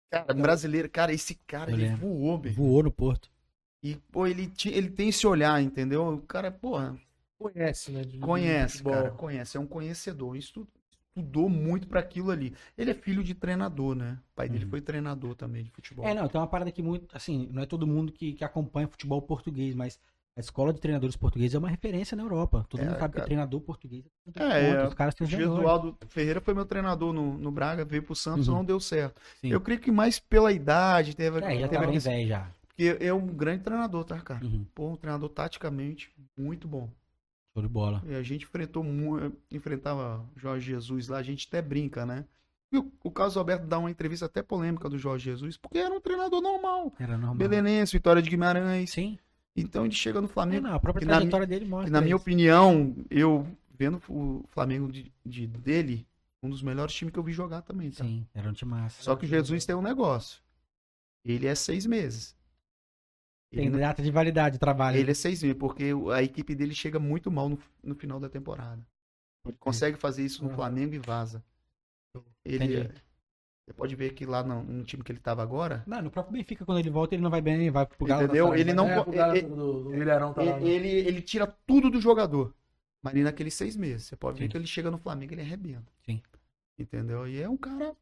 Cara, um brasileiro. Cara, esse cara, Eu ele lembro. voou, meu. Voou no Porto. E, pô, ele, ele tem esse olhar, entendeu? O cara, porra, Conhece, né? de- de conhece, futebol. cara. Conhece, é um conhecedor. Estu- Estudou muito pra aquilo ali. Ele é filho de treinador, né? O pai dele Uhum. foi treinador também de futebol. É, não, tem uma parada que muito, assim, não é todo mundo que, que acompanha futebol português, mas a escola de treinadores portugueses é uma referência na Europa. Todo É, mundo sabe cara. que treinador português é, É, ponto, os caras têm. Gesualdo Ferreira foi meu treinador no, no Braga, veio pro Santos, Uhum. não deu certo. Sim. Eu creio que mais pela idade, teve, É, já teve a bem questão- velho já. Porque é um grande treinador, tá, cara? Uhum. Pô, um treinador taticamente muito bom. Show de bola. E a gente enfrentou enfrentava Jorge Jesus lá, a gente até brinca, né? E o, o Carlos Alberto dá uma entrevista até polêmica do Jorge Jesus, porque era um treinador normal. Era normal. Belenense, Vitória de Guimarães. Sim. Então ele chega no É, Flamengo. não, a própria que na trajetória dele mostra. E na minha isso. opinião, eu vendo o Flamengo de, de- dele, um dos melhores times que eu vi jogar também. Tá? Sim, era um time massa. Só que o Jesus tem um negócio. Ele é seis meses. Ele, Tem não- data de validade de trabalho. ele é seis meses, porque a equipe dele chega muito mal no, no final da temporada. Ele consegue fazer isso no Uhum. Flamengo e vaza. Ele, Entendi. você pode ver que lá no, no time que ele estava agora, Não, no próprio Benfica, quando ele volta, ele não vai bem, ele vai pro Galo. Entendeu? Ele não- É, ele- do, do Milharão tá lá. ele, né? ele, ele tira tudo do jogador. Mas ali naqueles seis meses, você pode ver que ele chega no Flamengo ele arrebenta. Sim. Entendeu? E é um cara,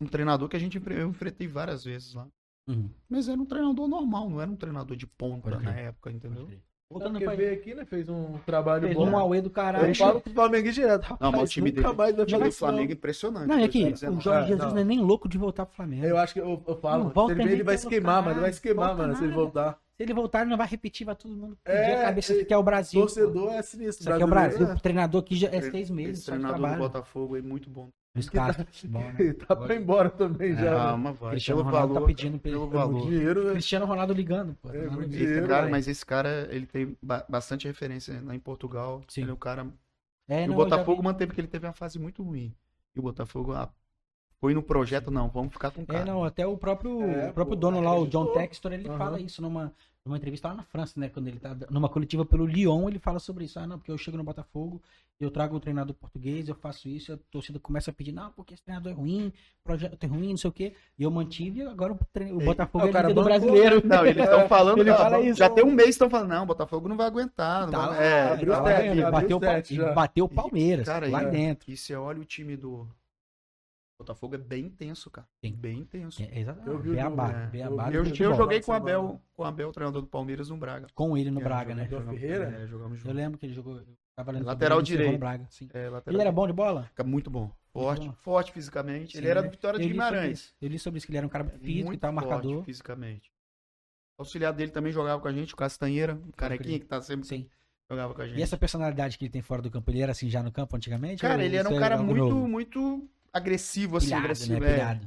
um treinador que a gente eu enfrentei várias vezes lá. Uhum. Mas era um treinador normal, não era um treinador de ponta na época, entendeu? Voltando pra veio aqui, né? Fez um trabalho fez bom. um Aue do Eu caralho. falo pro Flamengo direto. Rapaz, Não, mas o time dele- mais vai O não. Flamengo é impressionante. Não, é que o 2019. Jorge Ah, Jesus não. não é nem louco de voltar pro Flamengo. Eu acho que eu, eu falo, Não mano, volta se ele, nem ele vai se queimar, mano. Ele vai se queimar, mano, se ele voltar. Se ele voltar, ele não vai repetir, vai todo mundo pedir É, a cabeça é, que é o Brasil. Torcedor é sinistro. Isso aqui é o Brasil. O treinador aqui já é seis meses Esse treinador do. Botafogo é muito bom. Luiz Castro. Bom, né? né? Tá pra ir embora também já. né? Calma, vai. Cristiano Pelo Ronaldo valor, tá pedindo pra ele- pelo pelo valor. Dinheiro, né? Cristiano Ronaldo ligando, pô. É, Tá no- dinheiro, Esse cara, mas esse cara, ele tem ba- bastante referência lá em Portugal. Sim. Ele é o cara. É, e não, o já Botafogo manteve porque ele teve uma fase muito ruim. E o Botafogo ah, foi no projeto, não, vamos ficar com o cara. É, não, até o próprio, É, o próprio pô, dono lá, o John. Textor, ele Aham. fala isso numa, numa entrevista lá na França, né? Quando ele tá numa coletiva pelo Lyon, ele fala sobre isso. Ah, não, porque eu chego no Botafogo, eu trago o treinador português, eu faço isso, a torcida começa a pedir, não, porque esse treinador é ruim, projeto é ruim, não sei o quê. E eu mantive, agora o, tre- o Ei, Botafogo é o cara do brasileiro. Não, eles estão falando. Ele fala isso. Já tem um mês estão falando, não, o Botafogo não vai aguentar. Não Tá vai- é, abriu tá o abriu bateu, o o já. bateu o Palmeiras, Cara, lá dentro. E você olha o time do Botafogo é bem intenso, cara. Sim. Bem intenso. É, exatamente. Eu vi Beabá, jogo, É. Beabá Eu, do eu futebol. joguei com o Abel, bola. com o Abel, treinador do Palmeiras, no Braga. Com ele no É, Braga, né? Jogamos- Ferreira? É, jogamos Eu junto. lembro que ele jogou. eu tava lendo sobre Lateral direito. Braga, sim. É, lateral Ele era bom de bola? Fica muito bom. Forte, bom. forte fisicamente. Sim, ele era né? do Vitória de Eu Guimarães. Eu li sobre isso, que ele era um cara físico e muito tal, forte marcador. fisicamente. O auxiliar dele também jogava com a gente, o Castanheira, o carequinha que tá sempre Sim. jogava com a gente. E essa personalidade que ele tem fora do campo, ele era assim já no campo antigamente? Cara, ele era um é cara muito, muito agressivo, assim, Pilhado, agressivo. né? é.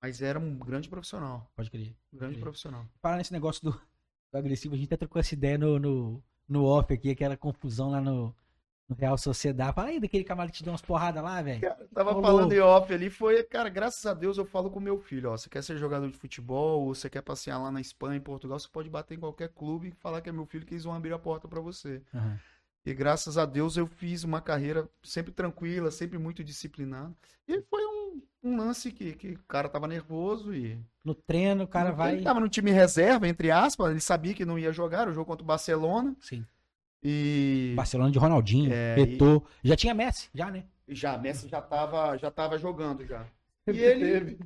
Mas era um grande profissional. Pode crer. Grande profissional. Falar nesse negócio do, do agressivo, a gente até trocou essa ideia no, no, no off aqui, aquela confusão lá no, no Real Sociedade. Fala aí daquele camarada que te deu umas porradas lá, velho. Tava Rolou. falando em off ali, foi, cara, graças a Deus eu falo com meu filho, ó, você quer ser jogador de futebol, ou você quer passear lá na Espanha, em Portugal, você pode bater em qualquer clube e falar que é meu filho que eles vão abrir a porta pra você. Aham. E graças a Deus eu fiz uma carreira sempre tranquila, sempre muito disciplinada. E foi um, um lance que, que o cara tava nervoso e. No treino, o cara vai. Ele tava no time reserva, entre aspas, ele sabia que não ia jogar, o jogo contra o Barcelona. Sim. E. Barcelona de Ronaldinho, É, Eto'o. Já tinha Messi, já, né? Já, Messi já tava, já tava jogando já. E ele.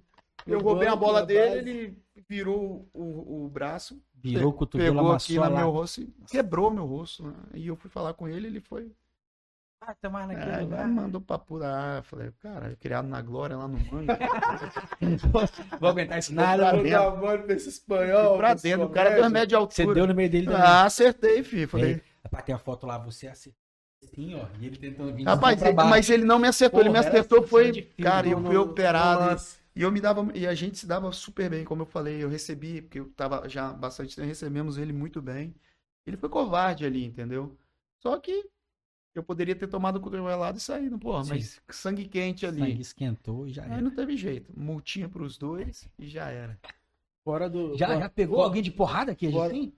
Eu roubei a bola dele, ele virou o, o braço, Virou o cotovelo, pegou aqui no meu rosto e quebrou meu rosto. né? E eu fui falar com ele, ele foi. Ah, tá mais naquele É, lugar. mandou papo da. Eu falei, cara, criado na glória lá no mangue. Vou aguentar isso Pra nada. dentro. Jogar bola nesse espanhol. pra desse dentro, o cara deu comédia. remédio de altura. Você deu no meio dele também. Ah, acertei, filho. Falei, Ei, Rapaz, tem a foto lá, você assim, assim, ó, e ele tentando vir rapaz, pra ele- mas ele não me acertou, ele me Porra, acertou, assim, foi. de fio, Cara, eu fui operado. no e- eu me dava, e a gente se dava super bem, como eu falei, eu recebi, porque eu tava já bastante tempo, recebemos ele muito bem. Ele foi covarde ali, entendeu? Só que eu poderia ter tomado o cotovelado e saído, porra, Sim. mas sangue quente ali. Sangue esquentou e já Aí era. não teve jeito. Multinha pros dois e já era. Fora do. Já, fora- já pegou Pô, alguém de porrada aqui, Bora. assim?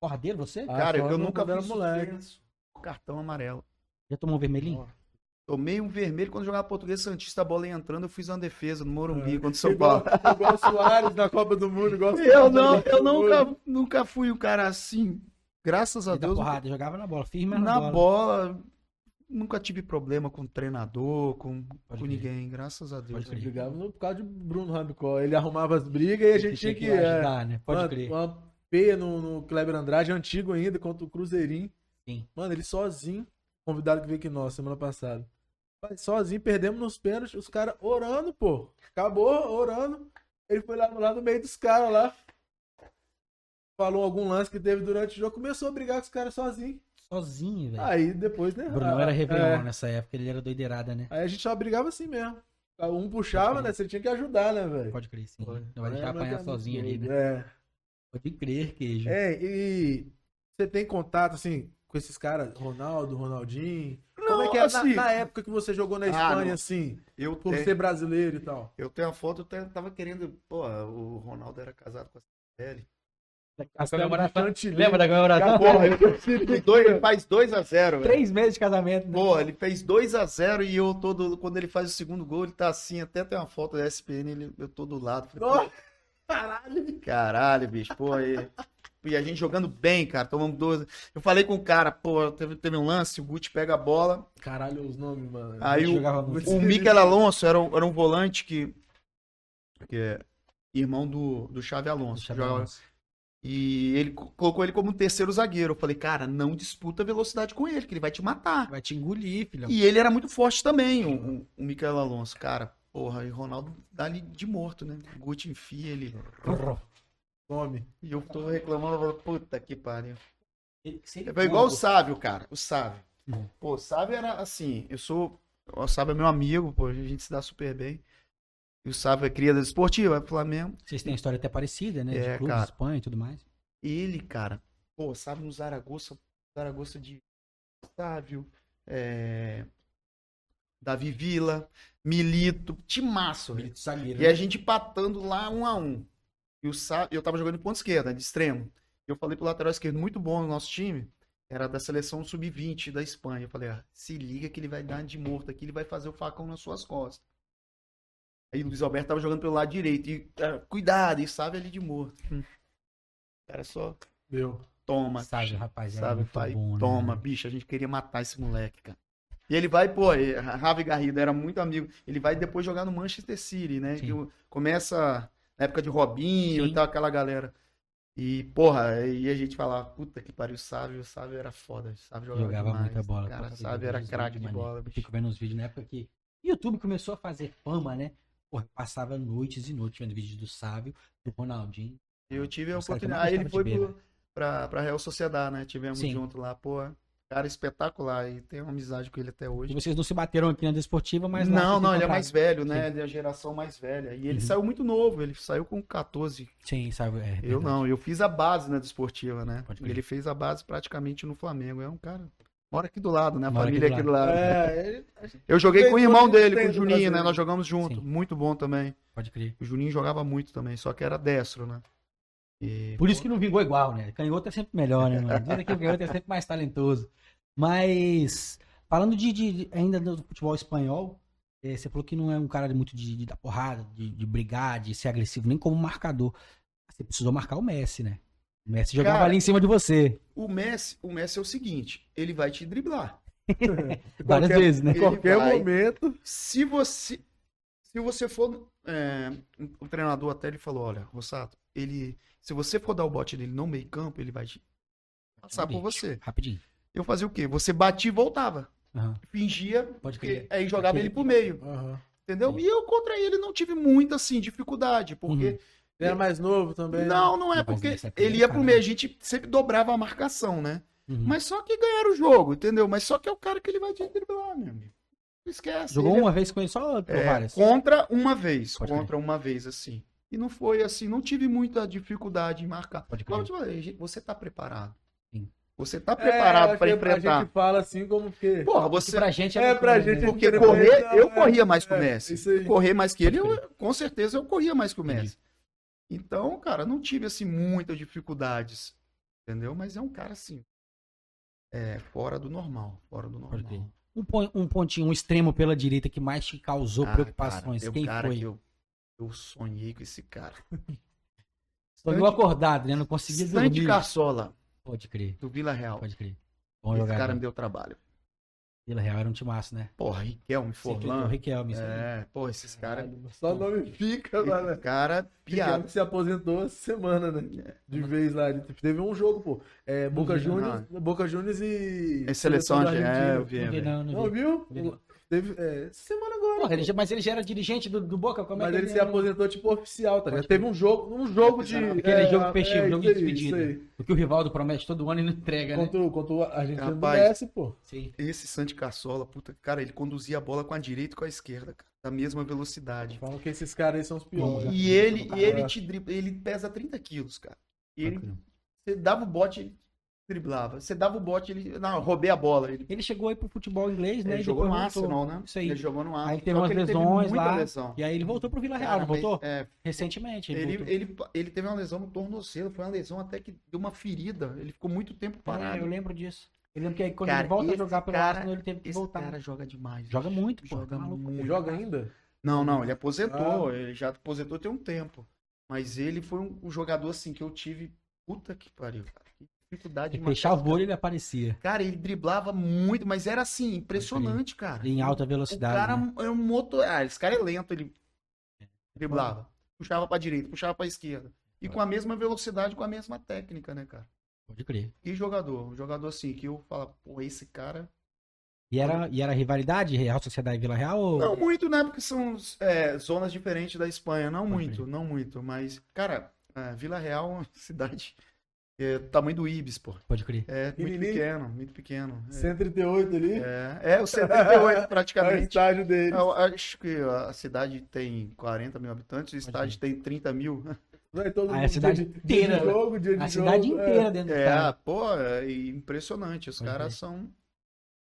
Porradeiro você? Ah, Cara, eu no- nunca vi moleque. cartão amarelo. Já tomou um vermelhinho? Tomei um vermelho quando jogava português Santista, a bola ia entrando, eu fiz uma defesa no Morumbi contra o São Igual, Paulo. igual o Soares na Copa do Mundo. Igual o Eu Soares não, eu Mundo. nunca, nunca fui um cara assim. Graças a E Deus. porrada, jogava na bola, firme na, na bola. bola. nunca tive problema com treinador, com, Pode com ninguém, graças a Deus. Pode. Brigava no- por causa de Bruno Rabicó. Ele arrumava as brigas e a gente tinha que. é, ajudar, né? Pode mano, crer. Uma peia no, no Kleber Andrade, antigo ainda, contra o Cruzeirinho. Sim. Mano, ele sozinho, convidado que veio aqui nós semana passada. Sozinho, perdemos nos pênaltis, os caras orando, pô. Acabou, orando. Ele foi lá, lá no meio dos caras lá. Falou algum lance que teve durante o jogo, começou a brigar com os caras sozinho. Sozinho, velho. Aí depois, né? O Brunão ah, era Réveillon é. nessa época, ele era doideirada, né? Aí a gente só brigava assim mesmo. Um puxava, né? Você tinha que ajudar, né, velho? Pode crer, sim. Foi. Não vai deixar É, apanhar é sozinho muito ali, né? É. Pode crer, queijo. É, e você tem contato, assim, com esses caras, Ronaldo, Ronaldinho? Como é que era na- assim, na, época que você jogou na Ah, Espanha, não. assim, Eu por tenho, ser brasileiro e tal? eu tenho a foto, eu tava querendo. Pô, o Ronaldo era casado com a Cibele. A comemoração. Lembra da comemoração? Porra, ele, dois, ele faz 2x0, velho. Três meses de casamento, né? Pô, ele fez 2x0 e eu todo. Quando ele faz o segundo gol, ele tá assim, até tem uma foto da SPN, ele, eu tô do lado. Falei, Nossa, Caralho! Caralho, bicho, pô, e, e a gente jogando bem, cara, tomamos 12. Eu falei com o cara, pô, teve, teve um lance, o Guti pega a bola, Caralho, os nomes, mano. aí o, muito. o Mikel Alonso era um, era um volante que, que é irmão do, do Chave Alonso. Joga- ver. E ele co- colocou ele como terceiro zagueiro. Eu falei, cara, não disputa velocidade com ele, que ele vai te matar. Vai te engolir, filhão. E ele era muito forte também, o, o, Michael Alonso. Cara, porra, e Ronaldo dá ali de morto, né? Guti enfia ele. Some. E eu tô reclamando, eu falo, puta que pariu. Ele- É igual o Sávio, cara. O Sávio. Uhum. Pô, o Sávio era assim, eu sou. O Sávio é meu amigo, pô, a gente se dá super bem. E o Sávio é cria da esportiva, é Flamengo. Vocês têm história até parecida, né? É, de clubes, cara. Espanha e tudo mais. Ele, cara, pô, sabe no Zaragoza, Zaragoza de Sávio, é, Davi Vila, Milito, Timaço. Milito zagueiro. E a né? gente empatando lá um a um. E o Sá, eu tava jogando de ponta esquerda, de extremo. Eu falei pro lateral esquerdo, muito bom no nosso time. Era da seleção sub-20 da Espanha. Eu falei, ah, se liga que ele vai dar de morto aqui, ele vai fazer o facão nas suas costas. Aí o Luiz Alberto tava jogando pelo lado direito. E, ah, cuidado, e sabe ali de morto. Hum. Cara, só Deu. toma. Sabe, rapaz, é Sabe, muito pai? bom, né? Toma, bicho, a gente queria matar esse moleque, cara. E ele vai, pô, e- Ravi Garrido era muito amigo. Ele vai depois jogar no Manchester City, né? Começa na época de Robinho Sim. e tal, aquela galera. E, porra, e a gente falava, puta que pariu, o Sávio, o Sávio era foda, o Sávio jogava, Jogava demais. muita bola. Cara, o Sávio era craque de maneiro. bola, bicho. fico vendo uns vídeos na época que YouTube começou a fazer fama, né? Porra, passava noites e noites vendo vídeos do Sávio, do Ronaldinho. Eu tive a oportunidade. Aí ele foi pro, pra, pra Real Sociedade, né? Tivemos Sim. junto lá, pô. Cara espetacular. E tenho uma amizade com ele até E hoje. vocês não se bateram aqui na desportiva, mas não, não, ele é mais velho, né? Da geração mais velha. E ele Uhum. saiu muito novo, ele saiu com 14. Sim, sabe? É, Eu verdade. não, eu fiz a base na desportiva, né? Pode crer. Ele fez a base praticamente no Flamengo. É um cara. Mora aqui do lado, né? A Mora aqui família do aqui do lado. É, ele- Eu joguei com o irmão dele, com o Juninho, né? Nós jogamos junto. Sim. Muito bom também. Pode crer. O Juninho jogava muito também, só que era destro, né? E, Por isso que não vingou igual, né? Canhoto é sempre melhor, né, mano? Dizem que o canhoto é sempre mais talentoso. Mas, falando de, de- ainda do futebol espanhol, eh, você falou que não é um cara muito de, de dar porrada, de, de brigar, de ser agressivo, nem como marcador. Você precisou marcar o Messi, né? O Messi jogava Cara, ali em cima de você. O Messi, o Messi é o seguinte, ele vai te driblar. Várias Qualquer- vezes, né? Em qualquer vai. momento. Se você se você for é, o treinador até ele falou, olha, Rossato, ele se você for dar o bote dele no meio campo, ele vai passar por você. Rapidinho. Eu fazia o quê? Você batia e voltava. Aham. Fingia, Pode porque crer. aí jogava Aquele- ele pro meio, Aham. entendeu? E eu contra ele não tive muita assim dificuldade, porque Ele era mais novo também. né? não, não é porque ele ia pro meio, a gente sempre dobrava a marcação, né? Uhum. Mas só que ganharam o jogo, entendeu? Mas só que é o cara que ele vai te driblar, meu amigo. Esquece. Jogou ele é- uma vez com ele só É, várias? contra uma vez. Pode contra uma vez, assim. E não foi assim, não tive muita dificuldade em marcar. Pode Como eu crer. te falei, gente, você tá preparado. Sim. Você tá É, preparado acho pra que A enfrentar. gente fala assim como que. Porra, Porque você. pra gente É, pra muito gente. Porque Porque correr, depois, eu é, corria mais que o é, Messi. Correr mais que ele, eu- com certeza eu corria mais que o. Messi. Então, cara, não tive assim muitas dificuldades. Entendeu? Mas é um cara assim. É, fora do normal. Fora do normal. Um, pon- pontinho, um extremo pela direita que mais te causou Ah, preocupações. cara, é Quem cara foi? que eu, eu sonhei com esse cara. Sonhou acordado, né? Não conseguia Santi dormir. Carsola, Pode crer, do Vila Real. pode crer. Bom Esse jogador. cara me deu trabalho. Vila Real era um timaço, né? Porra, Riquelme, O Forlan. Riquelme. É, porra, esses caras. Só nome fica lá, né? Cara, Piada. que se aposentou essa semana, né? De vez lá. Teve um jogo, pô. É, Boca Juniors, Boca Juniors e. É seleção da de. É, eu vi, Não vi, não, não Não vi. viu? Teve, é, essa semana agora. Porra, ele já- mas ele já era dirigente do, do Boca? Como é Mas que ele se era? aposentou tipo oficial, tá ligado? Teve um jogo, um jogo de. Aquele jogo é, festivo, é, jogo de despedida. O que o Rivaldo promete todo ano e não entrega, né? Contra, o- contra o Argentina do Rapaz. Messi, pô. Sim. Esse Santi Carsola, puta, cara, ele conduzia a bola com a direita e com a esquerda, cara. Da mesma velocidade. Falam que esses caras aí são os piores. né? E ele, e ele É. te dribla, ele pesa 30 quilos, cara. E ele, Bacana. você dava o bote, ele driblava. Você dava o bote, ele. Não, eu roubei a bola. Ele, Ele chegou aí pro futebol inglês, né? ele jogou no. Arsenal, né? Isso aí. Ele jogou no Arsenal. Aí ele teve Só umas ele lesões muita lá. lesão. E aí ele voltou pro Vila Real, Cara, voltou? é, Recentemente. Ele, Ele, voltou. ele, ele teve uma lesão no tornozelo, foi uma lesão até que deu uma ferida. Ele ficou muito tempo É, parado. eu lembro disso. Eu lembro que aí quando Cara, ele volta a esse jogar pelo cara- Arsenal, ele teve que Esse voltar. cara joga demais. Joga muito, pô. Joga tá maluco. muito. Ele joga ainda? Não, não, ele aposentou. Ah. Ele já aposentou tem um tempo. Mas ele foi um, um jogador assim que eu tive. Puta que pariu, cara. Dificuldade de esse o olho e ele aparecia. Cara, ele driblava muito, mas era assim, impressionante, cara. Em alta O velocidade. cara né? é um motor. Ah, esse cara é lento, ele driblava. Puxava pra direita, puxava pra esquerda. E com a mesma velocidade, com a mesma técnica, né, cara? Pode crer. E jogador? Um jogador assim, que eu falo, pô, esse cara. E era, e era rivalidade, Real Sociedade e Vila Real? Ou... Não muito, né? Porque são é, zonas diferentes da Espanha. Não Pode muito, crer. não muito. Mas, cara, é, Vila Real é uma cidade. É, do tamanho do Ibis, pô. Pode crer. É muito pequeno, muito pequeno. É, 138 ali. é, é o 78 É o praticamente. estádio dele. Eu acho que a cidade tem 40 mil habitantes, o estádio tem 30 mil. Vai todo Ah, é a mundo cidade dia de- inteira, Dia de jogo, dia de A jogo, cidade é. inteira dentro do É, estádio. pô, é impressionante. Os Pode caras crer. são.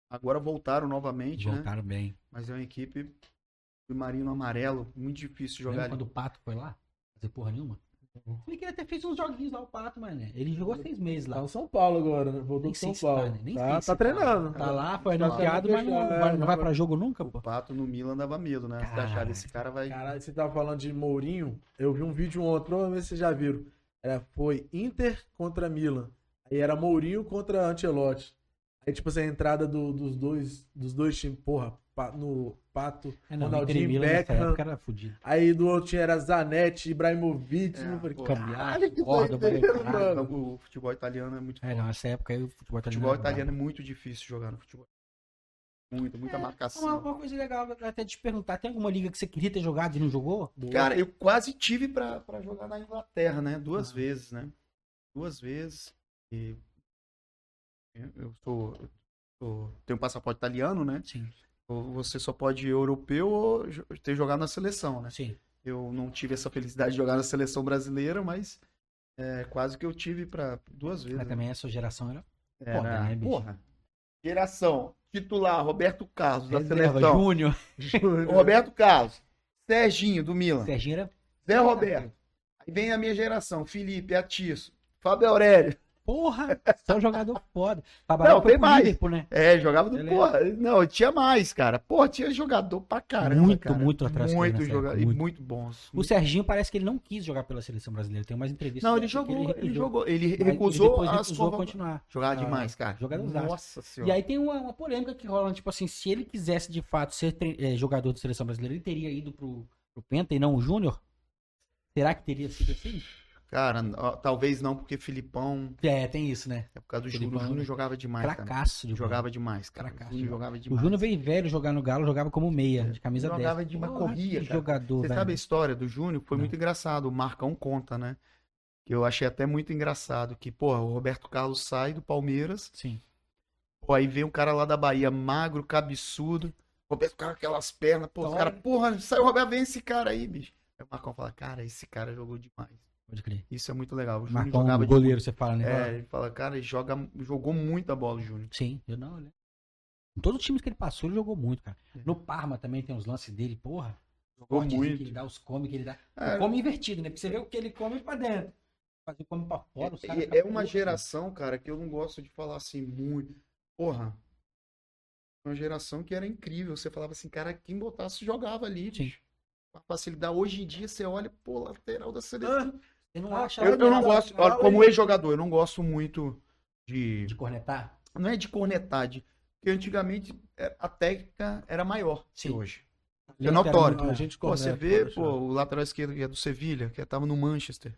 Agora voltaram novamente, né? Voltaram bem. Mas é uma equipe de Marinho Amarelo, muito difícil jogar Lembra ali. quando o Pato foi lá? Fazer porra nenhuma? Ele queria ter feito uns joguinhos lá, o Pato, mas né? Ele jogou seis meses Tá lá. no São Paulo agora, né? Voltou sei São se tá, Paulo. né? Nem Tá, sei tá, se tá. treinando. Tá lá, foi Tá anunciado, mas não, fechado, vai, é, não vai pra jogo nunca, O pô. Pato no Milan dava medo, né? Você Cara. achava esse cara vai. Caralho, você tava falando de Mourinho. Eu vi um vídeo ontem, provavelmente vocês já viram. Era, foi Inter contra Milan. Aí era Mourinho contra Ancelotti. Aí, tipo assim, a entrada do- dos, dois, dos dois times, porra, no Pato, É, não, e Ronaldinho, Milan Beckham. época era fudido. Aí do outro time era Zanetti, Ibrahimovic. É, falei, pô. caralho, que caralho. mano. O futebol italiano é muito É, não, nessa época aí o futebol italiano. futebol italiano é muito difícil jogar no futebol. Muito, muita É, Uma, marcação. uma coisa legal, até te perguntar, tem alguma liga que você queria ter jogado e não jogou? Cara, eu quase tive pra, pra jogar na Inglaterra, né? Duas Ah. vezes, né? Duas vezes. E eu- eu sou, eu sou- tenho um passaporte italiano, né? Sim, Você só pode ir europeu ou ter jogado na seleção, né? sim. Eu não tive essa felicidade de jogar na seleção brasileira, mas é, quase que eu tive para duas vezes. Mas né? também essa geração era. Era, foda, né, bicho? porra. Geração titular, Roberto Carlos da Reserva, seleção. Júnior. Roberto Carlos, Serginho do Milan, Serginho era. Zé Roberto. Aí vem a minha geração, Felipe, Atiço, Fábio Aurélio. Porra! Só jogador foda. Não, Trabalhava tem pro mais. Liverpool, né? É, jogava do Ele porra. Não, tinha mais, cara. Porra, tinha jogador pra caramba, Muito, cara. muito atrás Muito jogador e muito. muito bons. O Serginho parece que ele não quis jogar pela seleção brasileira. Tem umas entrevistas. Não, ele jogou, ele, recusou. jogou, ele recusou as recusou convoca- continuar. Jogava demais, cara. jogadorzaço. Nossa E senhora. aí tem uma, uma polêmica que rola, tipo assim, se ele quisesse de fato ser tre- eh, jogador de seleção brasileira, ele teria ido pro, pro Penta e não o Júnior? Será que teria sido assim? Cara, talvez não, porque Filipão, É, tem isso, né? é por causa do Filipão, Júnior. O Júnior né? jogava demais, cara. Cracaço de. Jogava demais, cara. Cracaço O Júnior de jogava O demais. Júnior veio velho jogar no Galo, jogava como meia, de camisa 10. Jogava demais, Porra, corria, cara. jogador, Você velho. sabe a história do Júnior? Foi Não. muito engraçado. O Marcão conta, né? Que eu achei até muito engraçado. Que, porra, o Roberto Carlos sai do Palmeiras. Sim. Pô, aí vem um cara lá da Bahia, magro, cabeçudo. Roberto Carlos, aquelas pernas. Pô, os Toma. caras, porra, saiu o Roberto, vem esse cara aí, bicho. Aí o Marcão fala, cara, esse cara jogou demais. Pode crer. Isso é muito legal. O Júnior jogava o goleiro, você fala, né? É, ele fala, cara, ele joga, jogou muita bola, o Júnior. Sim, eu não, né? Em todos os times que ele passou, ele jogou muito, cara. É. No Parma também tem uns lances dele, porra. Jogou Cortezinho muito. que ele dá, os come que ele dá. É. O come invertido, né? Pra você ver o que ele come pra dentro. Fazer o come pra fora, É, é uma putos, geração, cara, que eu não gosto de falar assim muito. Porra. Uma geração que era incrível. Você falava assim, cara, quem botasse jogava ali, Sim. bicho. Facilidade. Hoje em dia você olha, pô, lateral da seleção. Ah, Você não Ah, acha eu, eu não gosto, olha, como ex-jogador, eu não gosto muito de. de cornetar? Não é de cornetar, de. Porque antigamente é, a técnica era maior que Sim. hoje. Ele É notório. muito Pô, você vê, pô, o lateral esquerdo que é do Sevilha, que tava no Manchester.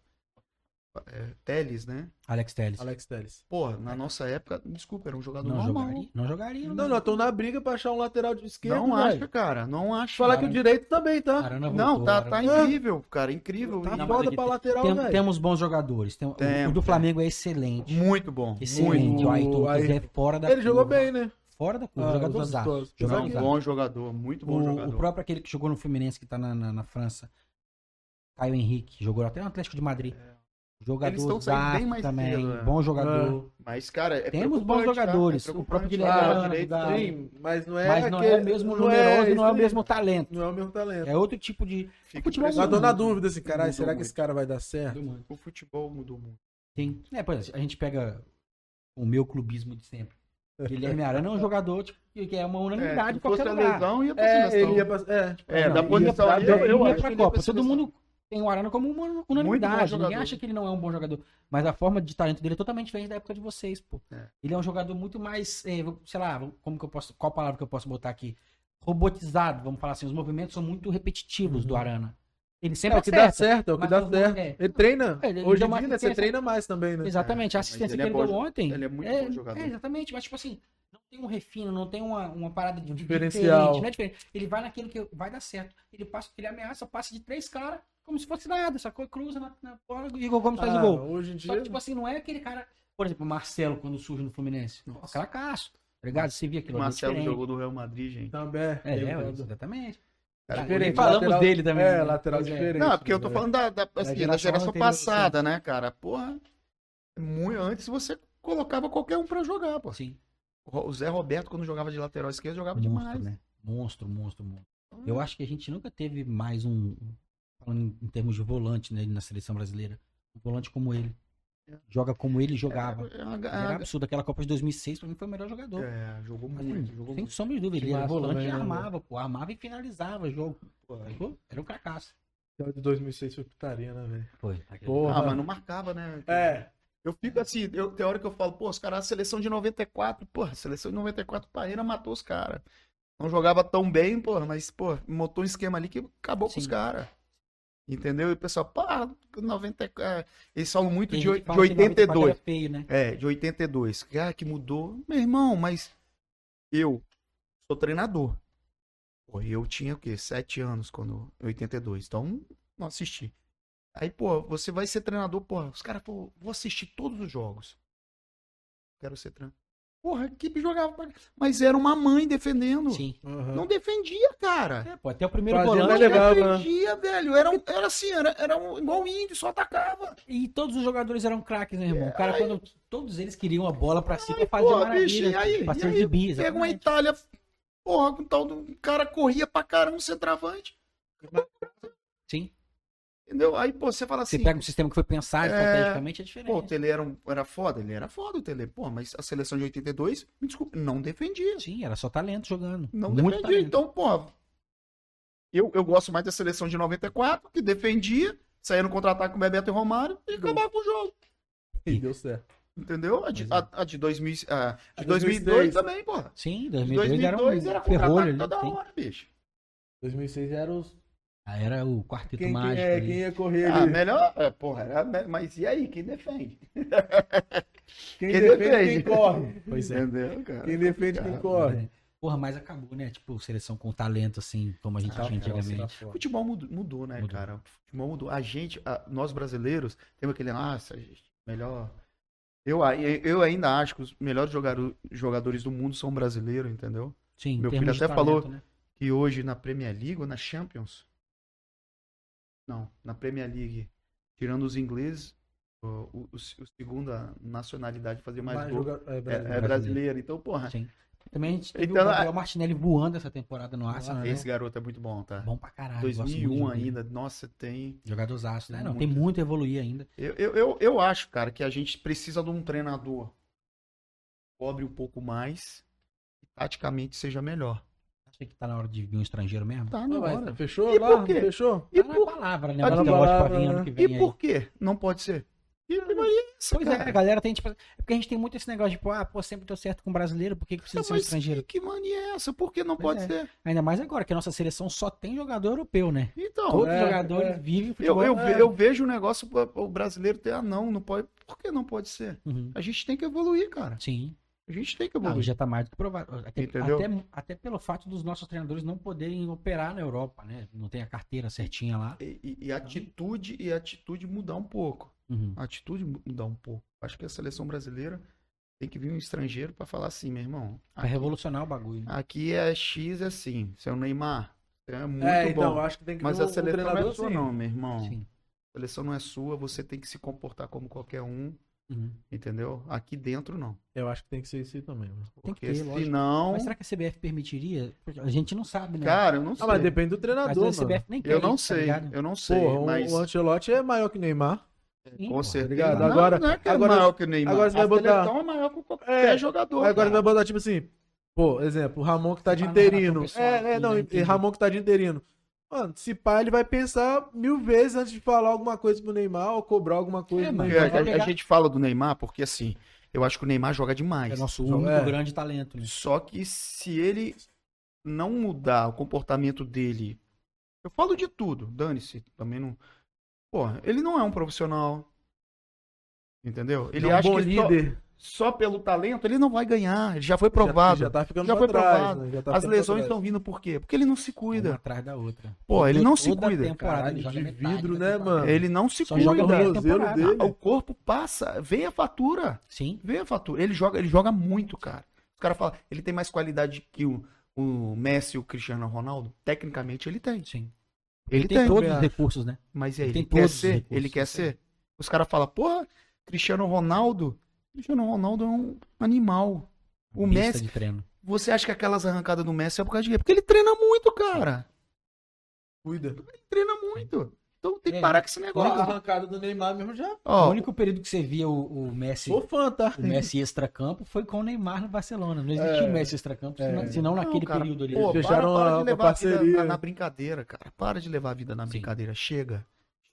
É, Teles, né? Alex Telles. Alex Telles. Porra, na nossa época, desculpa, era um jogador Não normal. jogaria? Não jogaria. Não, não, tô na briga pra achar um lateral de esquerda. Não velho. acha, cara. Não acha. Falar que o direito também, tá? Arana Não, voltou, tá, tá voltou. incrível, cara. Incrível. Tá foda pra tem- lateral, Tem- velho. temos bons jogadores. Tem, o- Temos, o do é. Flamengo é excelente. Muito bom. Excelente. Muito O Ayrton é fora da Ele jogou curva. bem, né? Fora da curva. Ah, jogador zaço. amistosos. Jogador bom jogador. Muito bom O, jogador. o próprio aquele que jogou no Fluminense, que tá na, na, na França. Caio Henrique. Jogou até no Atlético de Madrid. Eles Jogador estão saindo bem zaço mais também. cedo, é. Bom jogador. Mas, cara, é Temos bons tá? jogadores. É O próprio preocupante. Guilherme direito da- Sim, mas não é. Mas não é aquele- o mesmo não numeroso, é não é o esse- mesmo talento. Não é o mesmo talento. É outro tipo de. Fica futebol Mas tô na dúvida assim, caralho, será que muito. esse cara vai dar certo? O futebol mudou muito. Sim. É, por exemplo, a gente pega o meu clubismo de sempre. Guilherme Arana é um jogador tipo, que é uma unanimidade em qualquer lugar. lesão, ia pra É, seleção. ele ia pra. É, É, Não, da posição ia, eu, eu ia acho pra que Copa. Todo mundo tem o Arana como uma unanimidade. Ninguém acha que ele não é um bom jogador. Mas a forma de talento dele é totalmente diferente da época de vocês, pô. É. Ele é um jogador muito mais, eh, sei lá, como que eu posso, qual palavra que eu posso botar aqui? Robotizado, vamos falar assim. Os movimentos são muito repetitivos do Arana. Ele É sempre o que dá acerta. certo, é o que dá certo. é. Ele treina. É, ele Hoje em dia, né, você treina mais também, né? Exatamente, a mas assistência ele que é ele deu ontem. ele é muito bom jogador. É, exatamente, mas tipo assim, não tem um refino, não tem uma, uma parada de Diferencial. diferente, não é diferente. Ele vai naquilo que vai dar certo. Ele passa, ele ameaça, passa de três caras, como se fosse nada, sacou? Cruza na, na bola e o Igor Gomes faz o Ah, gol. Hoje em Só dia. que, tipo assim, não é aquele cara, por exemplo, o Marcelo quando surge no Fluminense. Pô, Nossa. cracaço, tá ligado? Você via O aquilo ali Marcelo diferente. jogou do Real Madrid, gente. Também. É, é, um- exatamente. Cara, diferente. E falamos lateral- dele também. É, né? lateral Pois é. diferente. Não, porque eu tô né? falando da, da, assim, da geração geração anterior, passada, né, cara? Porra, muito antes você colocava qualquer um pra jogar, pô. Sim, O Zé Roberto, quando jogava de lateral esquerdo, jogava monstro, demais. né? Monstro, monstro, monstro. Eu acho que a gente nunca teve mais um, falando em- termos de volante né, na seleção brasileira, um volante como ele. É. Joga como ele jogava. É, é, uma- Era absurdo. Aquela Copa de 2006 pra mim foi o melhor jogador. é, jogou Assim, muito, jogou sem muito. sombra de dúvida. Ele era volante também, e né, armava, pô. Armava e finalizava o jogo. Pô? Era um fracasso. Aquela de 2006 foi putaria, né, velho? Foi. Porra. Ah, mas não marcava, né? É. Eu fico assim, eu, tem hora que eu falo, pô, os caras, a seleção de 94, porra, a seleção de 94, Paeira matou os caras. Não jogava tão bem, porra, mas, pô, montou um esquema ali que acabou com os Sim. caras. Entendeu? E o pessoal, pá, 90, é, eles falam muito de, de fala que 94 82. era feio, né? É, de 82. Que, ah, que mudou. Meu irmão, mas eu sou treinador. Pô, eu tinha o quê? Sete anos quando. 82. Então, não assisti. Aí, pô, você vai ser treinador, pô, os caras, pô, vou assistir todos os jogos. Quero ser treinador. Porra, a equipe jogava. pra- Mas era uma mãe defendendo. Sim. Aham. Não defendia, cara. É, pô, até o primeiro Fazia volante. Não legal, né? defendia, velho. Era, um- era assim, era, era um, igual o índio, só atacava. E todos os jogadores eram craques, né, irmão? O cara, aí- quando. Todos eles queriam a bola pra si pra fazer pô, maravilha. bicho, e aí- pra e de bis. Pega uma Itália, porra, com tal do o cara corria pra caramba, um centroavante. Sim. Entendeu? Aí, pô, você fala Você assim. pega um sistema que foi pensado É, estrategicamente, é diferente. Pô, o Tele era, um- era foda? Ele era foda, o Tele. Pô, mas a seleção de 82, me desculpe, não defendia. Sim, era só talento jogando. Não Muito defendia. talento. Então, pô, eu, eu gosto mais da seleção de 94, que defendia, saía no contra-ataque com o Bebeto e Romário e acabava com o jogo. E deu certo. Entendeu? A de, é. a, a de, 2000, a de A de 2002 2006 também, pô. Sim, De 2002, era um 2002 era contra-ataque ali. toda sim. hora, bicho. 2006 era os. Ah, era o quarteto Quem, quem, mágico é, ali. quem ia correr Ah, ali? melhor. É, porra, era, mas e aí, quem defende? Quem quem defende, defende? quem corre. Pois é. Entendeu, cara? Quem defende, quem corre. Porra, mas acabou, né? Tipo, seleção com talento, assim, como a gente Ah, tinha antigamente. O futebol mudou, mudou, né, Mudou. cara? O futebol mudou. A gente, a- nós brasileiros, temos aquele, nossa, gente, melhor. Eu, eu ainda acho que os melhores jogador- jogadores do mundo são brasileiros, entendeu? Sim, Meu filho até falou- talento, né? Que hoje na Premier League ou na Champions? Não, na Premier League, tirando os ingleses, o, o, o, segunda nacionalidade fazer mais, gol joga- é, é, brasileiro. é brasileiro. Então, porra, Sim. Também a gente teve Então, o Gabriel Martinelli voando essa temporada no Arsenal, né? esse garoto é muito bom, tá? Bom pra caralho. gosto muito de 2001 ver. ainda, nossa, tem. Jogadorzaço, né? Não, Muito. tem muito a evoluir ainda. Eu, eu, eu, eu acho, cara, que a gente precisa de um treinador que cobre um pouco mais e taticamente seja melhor. Acha que tá na hora de vir um estrangeiro mesmo? Tá Ah, na mas hora. Fechou E lá? por quê? Fechou? E Tá na por, palavra, né? Tá Mas palavra, vir né? ano que vem e por quê? Não pode ser. É essa, Pois é, cara? a galera tem, tipo. É porque a gente tem muito esse negócio de, pô, ah, pô, sempre deu certo com brasileiro, por que, que precisa Não, ser um estrangeiro? Que mania é essa? Por que não Pois pode é. ser? Ainda mais agora, que a nossa seleção só tem jogador europeu, né? Então, Todos é, os jogadores é. vivem eu, futebol. eu, é. ve- eu vejo o negócio, o o brasileiro ter, ah, não, não pode. Por que não pode ser? Uhum. A gente tem que evoluir, cara. Sim. A gente tem que evoluir. já tá mais do que provado. Até, Entendeu? até, até pelo fato dos nossos treinadores não poderem operar na Europa, né? Não tem a carteira certinha lá. E, e- e atitude e atitude mudar um pouco. Uhum. A atitude mu- mudar um pouco. Acho que a seleção brasileira tem que vir um estrangeiro pra falar assim, meu irmão. Pra Aqui, revolucionar o bagulho. né? aqui é X é assim. É o Neymar. você É muito é, então, bom. acho que tem que Mas a um seleção não é sua, assim. não, meu irmão. Sim. A seleção não é sua, você tem que se comportar como qualquer um, Uhum. entendeu? Aqui dentro não. Eu acho que tem que ser isso aí também. mano. Tem que Porque ter, lógico. senão. Mas será que a CBF permitiria? Porque A gente não sabe, né? Cara, eu não sei. Ah, mas depende do treinador, a mano. CBF nem quer eu não isso, tá sei, ligado? eu não sei, Porra, o- mas o Ancelotti é maior que o Neymar. Sim, com pô. certeza. Ligado? Não, Agora- não é que é agora- maior que o Neymar. agora você vai botar- é maior que qualquer É, jogador. Agora cara. vai botar tipo assim, pô, exemplo, o Ramon que tá de interino. É, é, não. Ramon que tá de interino. Mano, se pá, ele vai pensar mil vezes antes de falar alguma coisa pro Neymar ou cobrar alguma coisa É, pro Neymar. a, vai a- pegar- a gente fala do Neymar porque assim, eu acho que o Neymar joga demais. É nosso único é. grande talento, né? Só que se ele não mudar o comportamento dele, Eu falo de tudo, dane-se, também não. Porra, ele não é um profissional. Entendeu? Ele é um acha bom que líder. só pelo talento ele não vai ganhar. Ele já foi provado. Já, já tá ficando Já foi trás, provado. né? Já tá As lesões estão vindo por quê? Porque ele não se Uma cuida. atrás da outra. Pô, ele não se cuida. temporada Caralho, ele de vidro, né, mano? Ele não se Só cuida. joga o. O corpo passa, vem a fatura. Sim. Vem a fatura. Ele joga, ele joga muito, cara. Os caras falam, ele tem mais qualidade que o, o Messi e o Cristiano Ronaldo? Tecnicamente ele tem. Sim. Ele, Ele tem, tem. todos os recursos, né? Mas e aí, Ele tem ele quer ser? recursos, Ele quer ser? Os caras falam, porra, Cristiano Ronaldo. Cristiano Ronaldo é um animal. O Pista Messi, de treino. você acha que aquelas arrancadas do Messi é por causa de quê? Porque ele treina muito, cara. Cuida. Ele treina muito. Então tem que É. parar com esse Ó, a negócio. arrancada do Neymar mesmo já. Ó, o único período que você via o, o Messi, Sou fã, tá? o Messi extracampo foi com o Neymar no Barcelona. Não existia É. o Messi extracampo, É. senão, senão Não, naquele cara, período ali. Pô, para, fecharam para uma- de levar a vida parceria. na, na brincadeira, cara. Para de levar a vida na Sim. brincadeira. Chega.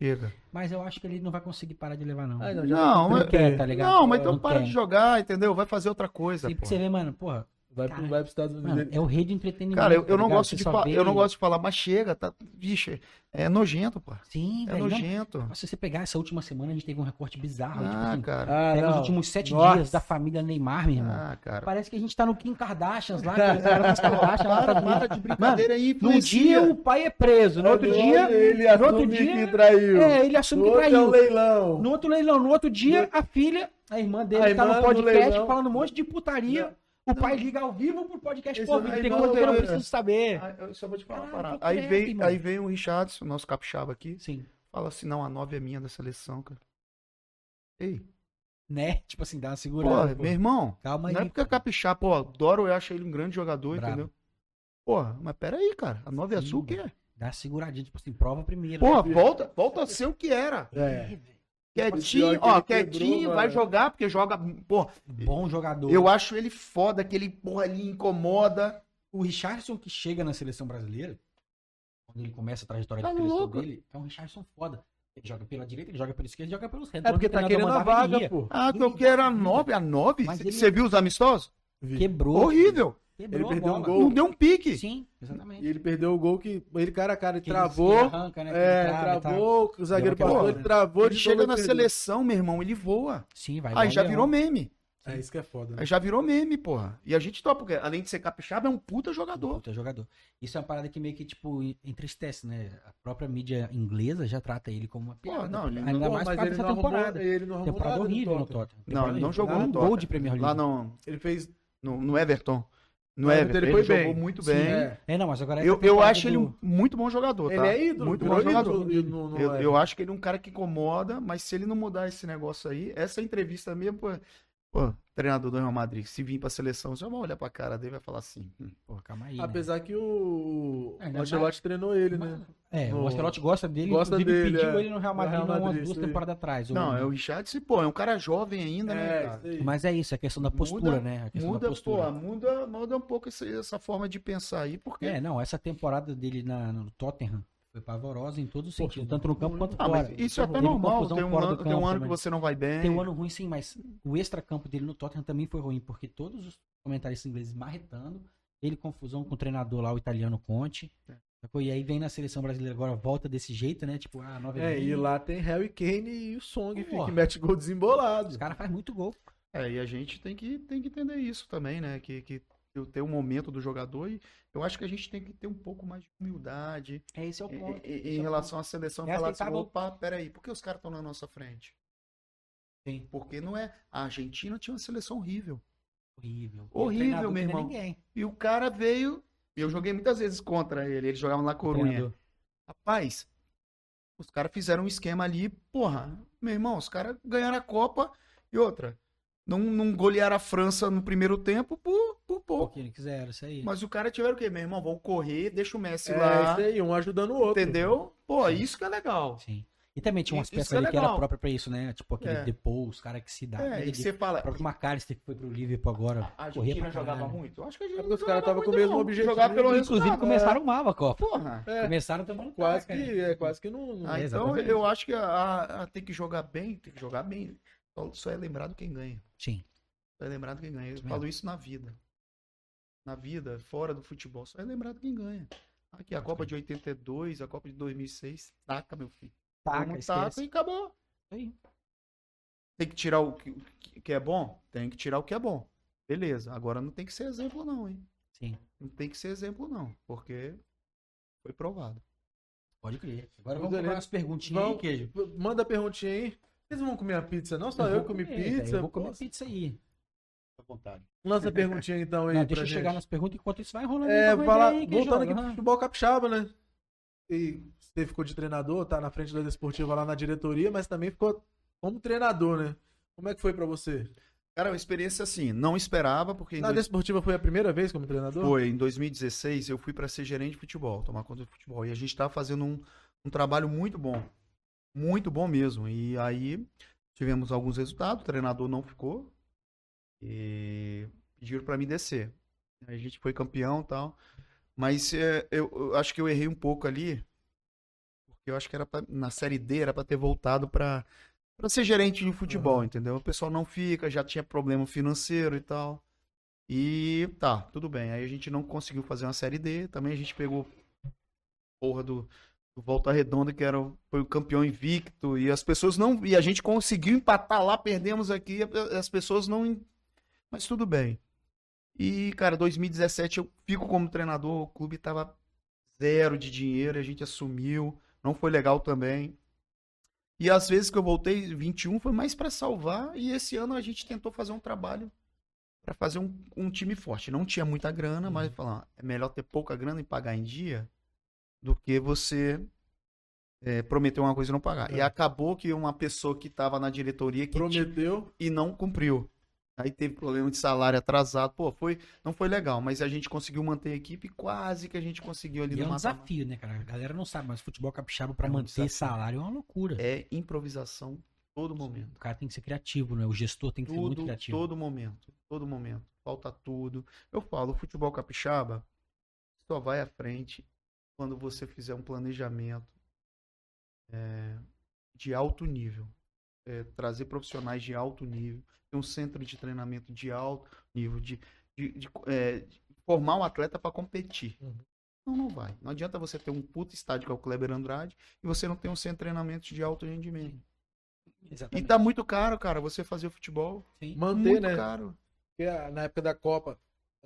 Chega. Mas eu acho que ele não vai conseguir parar de levar, não. Ai, Não, não mas- quer, tá ligado? Não, mas então Não para quer. de jogar, entendeu? Vai fazer outra coisa. Porque você vê, mano, porra, Vai, pro, Cara, vai pros Estados Unidos. mano, é o rei de entretenimento. Cara, eu, eu tá não ligado? gosto Você de eu não gosto de falar, mas chega, tá, vixe, é nojento, pô. Sim, É velho. não. nojento. Se você pegar essa última semana, a gente teve um recorte bizarro. tipo Ah, assim, cara. Ah, pega os não. últimos sete Nossa. dias da família Neymar, meu irmão. Ah, cara. Parece que a gente tá no Kim Kardashians lá, eram as Kardashians lá nos Para, de brincadeira aí, Num dia o pai é preso, no outro dia. ele no outro assume dia- que traiu. É, ele assume No que outro é um traiu. leilão. No outro leilão, no outro dia, a filha, a irmã dele, A tá irmã no no podcast falando um monte de putaria. O pai liga ao vivo pro podcast. Pô, é tem coisa que eu não preciso saber. Ah, eu só vou te falar uma parada. Aí credo, vem, irmão. aí vem o Richardson, nosso capixaba aqui, Sim. fala assim, não, a 9 é minha da seleção, cara. Ei, Né? Tipo assim, dá uma segurada. pô. meu irmão, Calma aí. não é porque é capixaba, pô, adoro, eu acho ele um grande jogador, Brabo. entendeu? Porra, mas peraí, cara, a 9 é Sim, sua o que é? Dá uma seguradinha, tipo assim, prova primeiro. Porra, volta, volta a ser o que era. É. Quietinho, ó, quietinho, quebrou, vai mano. jogar, porque joga, pô, Bom jogador. eu acho ele foda, que ele, porra, ali incomoda. O Richardson que chega na seleção brasileira, quando ele começa a trajetória Tá de seleção louco. dele, é um Richardson foda. Ele joga pela direita, ele joga pela esquerda, ele joga pelos retos. É porque tá querendo a vaga, pô. Ah, que eu quero a 9, a 9? Mas ele- Você viu os amistosos? Vi. Quebrou. Horrível. Quebrou Ele a perdeu um gol. Não deu um pique. Sim, exatamente. E ele perdeu o gol que. Ele, cara a cara, ele Que travou. arranca, né, que ele É, trava travou, o zagueiro passou, bola, ele né? travou Ele chega na perdeu. seleção, meu irmão, ele voa. Sim, vai. Aí já virou meme. É isso que é foda. né? Aí já virou meme, porra. E a gente topa, porque além de ser capixaba, é um puta jogador. Puta jogador. Isso é uma parada que meio que, tipo, entristece, né? A própria mídia inglesa já trata ele como uma piada. não, ele não- Ainda Pô, mais mas ele não arrumou, temporada. ele não arrumou Temporada horrível no Tottenham. Tottenham. Não, ele não jogou no Um gol Tottenham. de Premier League. Lá no, Ele fez. no, no Everton. No Everton. ele Ele, jogou bem. muito Sim, bem. É. É, não, mas agora essa Eu, eu acho ele do- um muito bom jogador, Ele tá? é ídolo, Muito bom jogador. ídolo no- no- Eu, eu acho que ele é um cara que incomoda, mas se ele não mudar esse negócio aí, essa entrevista mesmo, pô, treinador do Real Madrid, se vir pra seleção, você vai olhar pra cara dele e vai falar assim. hum, Pô, calma aí. né? Apesar que o. É, O né, Ancelotti treinou ele, né? É, o Ancelotti gosta dele, gosta inclusive dele, pediu é. ele no Real Madrid, Real não, umas Madrid, duas temporadas atrás. Não, é o Richardson, pô, é um cara jovem ainda, né, É, cara? isso aí. Mas é isso, é a questão da postura, Muda- né? A questão Muda, da postura. pô, muda, muda um pouco esse- essa forma de pensar aí, porque. É, não, essa temporada dele na, no Tottenham foi pavorosa em todos os sentidos, tanto no campo quanto Ah, fora. isso é até normal. Tem um, ano, tem um campo ano que você não vai bem. Tem um ano ruim sim, mas o extra-campo dele no Tottenham também foi ruim, porque todos os comentaristas ingleses marretando, ele confusão com o treinador lá, o italiano Conte. É. E aí vem na seleção brasileira agora, volta desse jeito, né? Tipo, ah, nove É, e lá tem Harry Kane e o Song, filho, Porra. que mete gol desembolado. Os caras fazem muito gol. É, e a gente tem que, tem que entender isso também, né? Que, que tem um momento do jogador e eu acho que a gente tem que ter um pouco mais de humildade É, esse é o em, ponto. em- em é o relação à seleção. É falar assim, opa, peraí, por que os caras estão na nossa frente? Sim. Porque não é. A Argentina tinha uma seleção horrível. ponto. Horrível. Horrível, o meu irmão. E o cara veio. Eu joguei muitas vezes contra ele. Ele jogava na O Corunha. Rapaz, os caras fizeram um esquema ali, porra, meu irmão, os caras ganharam a Copa e outra. Não, não golearam a França no primeiro tempo por, por pouco. Eles quiseram, isso aí. Mas o cara tiveram o quê, meu irmão? Vão correr, deixa o Messi É lá. isso aí, um ajudando o outro. Entendeu? Pô, Sim. isso que é legal. Sim. E também tinha umas Isso peças é ali que era própria pra isso, né? Tipo aquele É. Depou, os caras que se dá. É, e você fala. O próprio McAllister que foi pro Liverpool agora. A corria Argentina pra jogava caralho. muito? Eu acho que a gente É porque os caras estavam com o mesmo não. objetivo. Jogar pelo Inclusive resultado. começaram mal a Copa. Porra. É, Começaram tomando quase taca, que, né? é, quase que não. não- Ah, É, então eu acho que a, a- tem que jogar bem, tem que jogar bem. Só, só é lembrado quem ganha. Sim. Só é lembrado quem ganha. Eu falo isso na vida. Na vida, fora do futebol, só é lembrado quem ganha. Aqui, a Copa de 82, a Copa de 2006, taca, meu filho. Taca, taca e acabou. Aí. Tem que tirar o que, que é bom? Tem que tirar o que é bom. Beleza. Agora não tem que ser exemplo, não, hein? Sim, Não tem que ser exemplo, não. Porque foi provado. pode crer. Agora vamos é, para né? umas perguntinhas aí, queijo. Manda a perguntinha aí. Vocês vão comer a pizza? Não só eu, vou comi comer, pizza. Eu vou comer Posso- pizza aí. Vontade. Lança a perguntinha então aí. Não, deixa eu gente. chegar nas perguntas enquanto isso vai rolando. É, ideia aí, voltando aqui ó. pro futebol capixaba, né? E você ficou de treinador, tá na frente da desportiva lá na diretoria, mas também ficou como treinador, né? Como é que foi pra você? Cara, uma experiência assim, não esperava, porque Na dois- desportiva foi a primeira vez como treinador? foi em 2016 eu fui para ser gerente de futebol, tomar conta do futebol. E a gente estava fazendo um, um trabalho muito bom. Muito bom mesmo. E aí tivemos alguns resultados, o treinador não ficou. E pediram para mim descer. A gente foi campeão e tal. Mas é, eu, eu acho que eu errei um pouco ali. Porque eu acho que era pra, na série D era para ter voltado para para ser gerente de futebol, Uhum. entendeu? O pessoal não fica, já tinha problema financeiro e tal. E tá, tudo bem. Aí a gente não conseguiu fazer uma série D. Também a gente pegou porra do, do Volta Redonda, que era, foi o campeão invicto. E as pessoas não. E a gente conseguiu empatar lá, perdemos aqui. As pessoas não. Mas tudo bem. E, cara, 2017 eu fico como treinador. O clube tava zero de dinheiro, a gente assumiu. Não foi legal também. E às vezes que eu voltei, 21 foi mais pra salvar. E esse ano a gente tentou fazer um trabalho para fazer um, um time forte. Não tinha muita grana, mas falar, é melhor ter pouca grana e pagar em dia do que você é, prometer uma coisa e não pagar. É. E acabou que uma pessoa que estava na diretoria que Prometeu. e não cumpriu. Aí teve problema de salário atrasado. Pô, foi, não foi legal, mas a gente conseguiu manter a equipe quase que a gente conseguiu ali E é no um mata-mata. desafio, né, cara? A galera não sabe, mas futebol capixaba pra É um manter desafio. salário é uma loucura. É improvisação todo momento. O cara tem que ser criativo, né? O gestor tem que ser muito Tudo, criativo. todo momento. Todo momento. Falta tudo. Eu falo, o futebol capixaba só vai à frente quando você fizer um planejamento é, de alto nível. É, trazer profissionais de alto nível. Ter um centro de treinamento de alto nível. De, de, de, é, de formar um atleta para competir. Uhum. Não, não vai. Não adianta você ter um puto estádio que é o Kleber Andrade e você não ter um centro de treinamento de alto rendimento. E Exatamente. tá muito caro, cara, você fazer futebol. Sim. Manter, muito né? caro. Porque a- na época da Copa,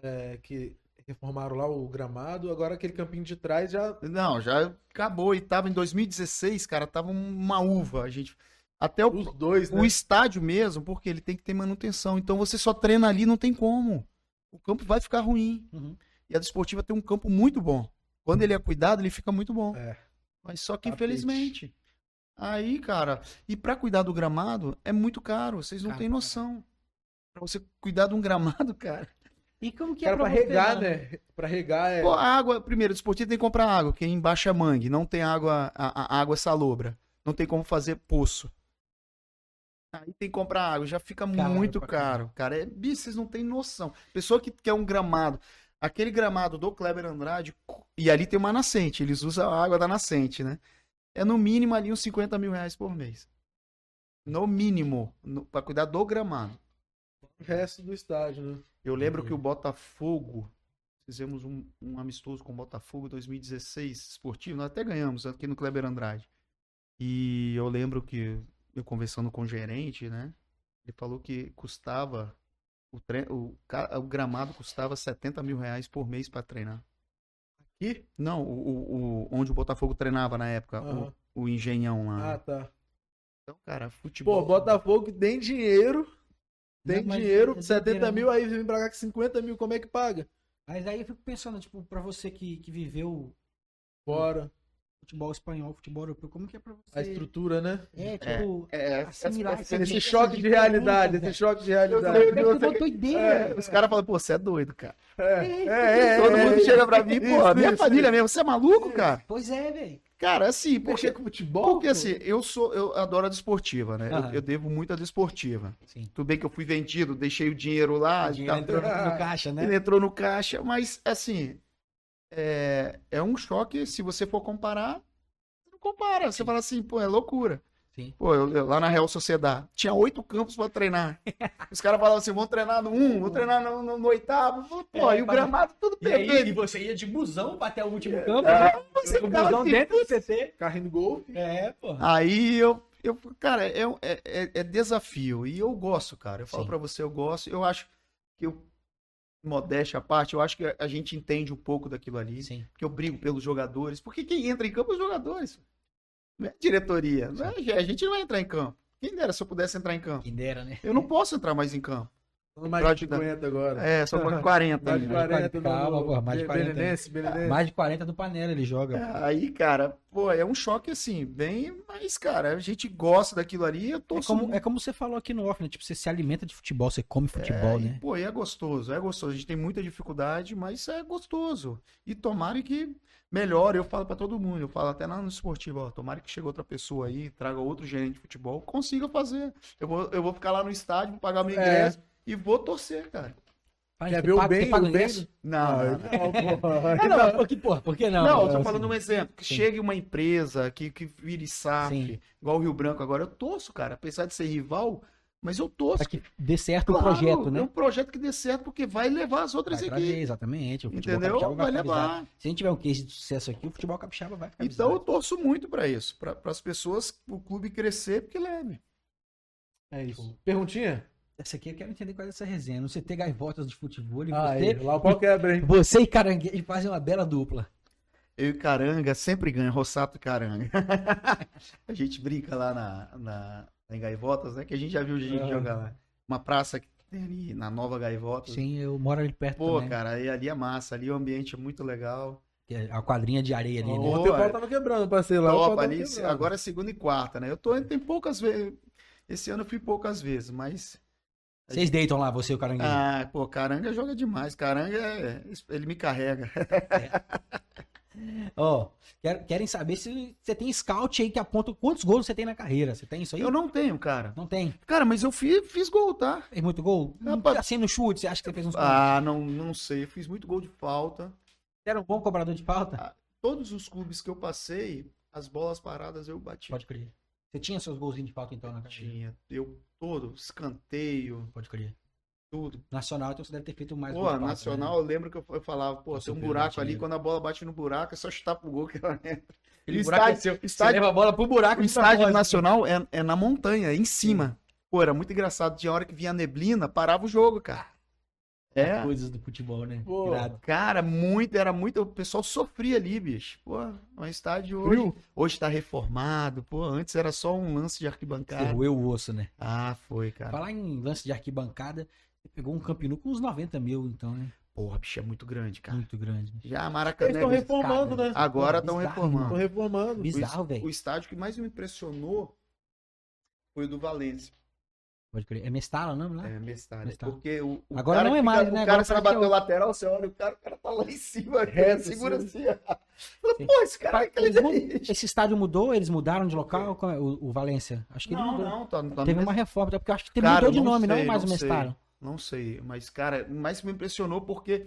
é, que reformaram lá o gramado, agora aquele campinho de trás já. Não, já acabou. E tava em 2016, cara, tava uma uva. A gente. Até o, Os dois, né? o estádio mesmo, porque ele tem que ter manutenção. Então você só treina ali, não tem como. O campo vai ficar ruim. Uhum. E a desportiva tem um campo muito bom. Quando ele é cuidado, ele fica muito bom. É. Mas só que, infelizmente. Aí, cara, e pra cuidar do gramado é muito caro. Vocês não têm noção. Pra você cuidar de um gramado, cara. E como que Cara, é pra você, regar, né? Pra regar é. Pô, a água, primeiro, o desportivo tem que comprar água, que é em baixa mangue, não tem água, a, a água é salobra. Não tem como fazer poço. Aí tem que comprar água, já fica muito caro. Cara, é, bicho, vocês não têm noção. Pessoa que quer um gramado, aquele gramado do Kleber Andrade, e ali tem uma nascente, eles usam a água da nascente, né? É no mínimo ali uns 50 mil reais por mês. No mínimo, no, pra cuidar do gramado. o resto do estádio, né? Eu lembro Uhum. que o Botafogo, fizemos um, um amistoso com o Botafogo em 2016, esportivo, nós até ganhamos aqui no Kleber Andrade. E eu lembro que eu conversando com o gerente, né? Ele falou que custava, o, tre... o, o gramado custava 70 mil reais por mês para treinar. Aqui? Não, o, o, o- onde o Botafogo treinava na época, Aham. o, o Engenhão lá. Ah, tá. Então, cara, futebol. Pô, Botafogo tem dinheiro. Tem Não, dinheiro, é 70 doideira, mil, aí vem pra cá com 50 mil, como é que paga? Mas aí eu fico pensando, tipo, pra você que, que viveu Fora. Futebol espanhol, futebol europeu, como que é pra você? A estrutura, né? É, tipo, É, assimilar essa- essa- Esse essas choque de realidade, esse choque de Eu realidade. Deve ser uma doideira. É, os caras falam, pô, você é doido, cara. É, é, Todo é, mundo é. chega pra mim, pô, Isso, minha isso, família mesmo, você é maluco, cara? Pois é, velho. Cara, assim, porque, Mexer com futebol? porque assim, eu sou, eu adoro a desportiva, né? Eu, eu devo muito à desportiva. Sim. Tudo bem que eu fui vendido, deixei o dinheiro lá, O dinheiro entrou no, no caixa, né? ele entrou no caixa, mas assim, é, é um choque, se você for comparar, você não compara, você fala assim, pô, é loucura. Sim. Pô, eu- eu- lá na Real Sociedade, tinha oito campos pra treinar. Os caras falavam assim, vão treinar no um, vou treinar no, no- no oitavo. Pô, É, e o gramado tudo E aí, e você ia de busão até o último campo, Ah, né? você o busão assim, dentro do CT. Carrinho do gol. É, pô. Aí eu, eu cara, é, é, é- é desafio. E eu gosto, cara. Eu falo pra você, eu gosto. Eu acho que eu, modéstia à parte, eu acho que a gente entende um pouco daquilo ali. Sim. que eu brigo pelos jogadores, porque quem entra em campo é os jogadores. Não é diretoria. Não é, a gente não vai entrar em campo. Quem dera se eu pudesse entrar em campo. Quem dera, né? Eu não posso entrar mais em campo. Mais Pra de ajudar. 50 agora. É, só com 40. Mais de né? 40 Calma, no, porra, mais de 40. Belenense, Belenense. Mais de 40 do Panela ele joga. Aí, cara, pô, é um choque assim, bem, mas, cara, a gente gosta daquilo ali, eu tô É como, é como você falou aqui no off, né? Tipo, você se alimenta de futebol, você come futebol, né? Pô, e é gostoso, é gostoso. A gente tem muita dificuldade, mas é gostoso. E tomara que melhore. Eu falo pra todo mundo, eu falo até lá no esportivo, ó, tomara que chegue outra pessoa aí, traga outro gerente de futebol, consiga fazer. Eu vou, eu vou ficar lá no estádio, vou pagar meu É. e vou torcer, cara. Pai, Quer ver o bem, o bem? Não, Ah, não, não. Ah, não, por que, porra, por que não? Não, eu tô Assim, falando um exemplo. Que sim. chegue uma empresa que, que vire SAF, Sim. igual o Rio Branco agora. Eu torço, cara. Apesar de ser rival, mas eu torço. Pra que dê certo Claro, o projeto, né? É um projeto que dê certo porque vai levar as outras Vai trazer, equipes. exatamente. O futebol Entendeu? capixaba Vai visado. levar. Se a gente tiver um case de sucesso aqui, o futebol capixaba vai ficar Então eu torço muito pra isso. Pra as pessoas, o clube crescer, porque leve. É isso. Perguntinha? Essa aqui eu quero entender qual é essa resenha. No CT Gaivotas de futebol e Ah, aí, você, lá o pau quebra, hein? você e Caranguejo fazem uma bela dupla. Eu e Caranga sempre ganho, Rossato e Caranga. a gente brinca lá na, na, em Gaivotas, né? Que a gente já viu a gente Ah. jogar lá. Uma praça que tem ali na Nova Gaivotas. Sim, eu moro ali perto Pô, também. cara, aí ali é massa, ali o ambiente é muito legal. Que é A quadrinha de areia ali, né? Ó, Ontem o pau tava quebrando, parceiro. Lá Top, ali, quebrando. agora é segunda e quarta, né? Eu tô tem poucas vezes. Esse ano eu fui poucas vezes, mas. Vocês deitam lá, você e o Caranguejo. Ah, pô, Caranga joga demais. Caranga, é- ele me carrega. Ó, quer- querem saber se você tem scout aí que aponta quantos gols você tem na carreira. Você tem isso aí? Eu não tenho, cara. Não tem. Cara, mas eu fiz, fiz gol, tá? Fez muito gol? Rapaz- Assim no chute, você acha que você fez uns gols? Ah, não, não sei. Eu fiz muito gol de falta. Você era um bom cobrador de falta? Todos os clubes que eu passei, as bolas paradas eu bati. Pode crer. Você tinha seus golzinhos de falta então na carreira? Tinha. Eu todo, escanteio, Pode crer. tudo. Nacional, então você deve ter feito mais Pô, falta, nacional, né? eu lembro que eu, falava, pô, tem um buraco ali, quando a bola bate no buraco, é só chutar pro gol que ela entra. Aquele E buraco é estádio-. Você estádio- leva a bola pro buraco O estádio propósito. nacional é, é na montanha, em cima. Pô, era muito engraçado. Tinha hora que vinha a neblina, parava o jogo, cara. É. Coisas do futebol, né? Pô. Cara, muito, era muito. O pessoal sofria ali, bicho. Pô, um estádio hoje, Frio? hoje tá reformado. Pô, antes era só um lance de Você arquibancada. roeu o osso, né? Ah, foi, cara. Falar em lance de arquibancada, você pegou um Campinu com uns 90 mil, então, né? Porra, bicho, é muito grande, cara. Muito grande. né? Já a Eles Maracanã. estão reformando, né? Agora Pô, estão bizarro, reformando. Estão reformando. Bizarro, O velho. estádio que mais me impressionou foi o do Valência. Pode crer. É Mestala o nome lá? É, Mestalha. Mestalha. Porque o, o Agora não é fica- mais, né? O Agora cara parece bater é o lateral, você olha, o cara, o cara tá lá em cima, Reto, segura assim. Fala. Pô, esse cara é. Esse estádio mudou? Eles mudaram de local? É? O, o Valência? Acho que ele Não, mudou. não, tá, tá Teve uma reforma, porque eu acho que Cara, mudou de nome, não sei, mais o sei. Mestala. Não sei, mas, cara, mais me impressionou porque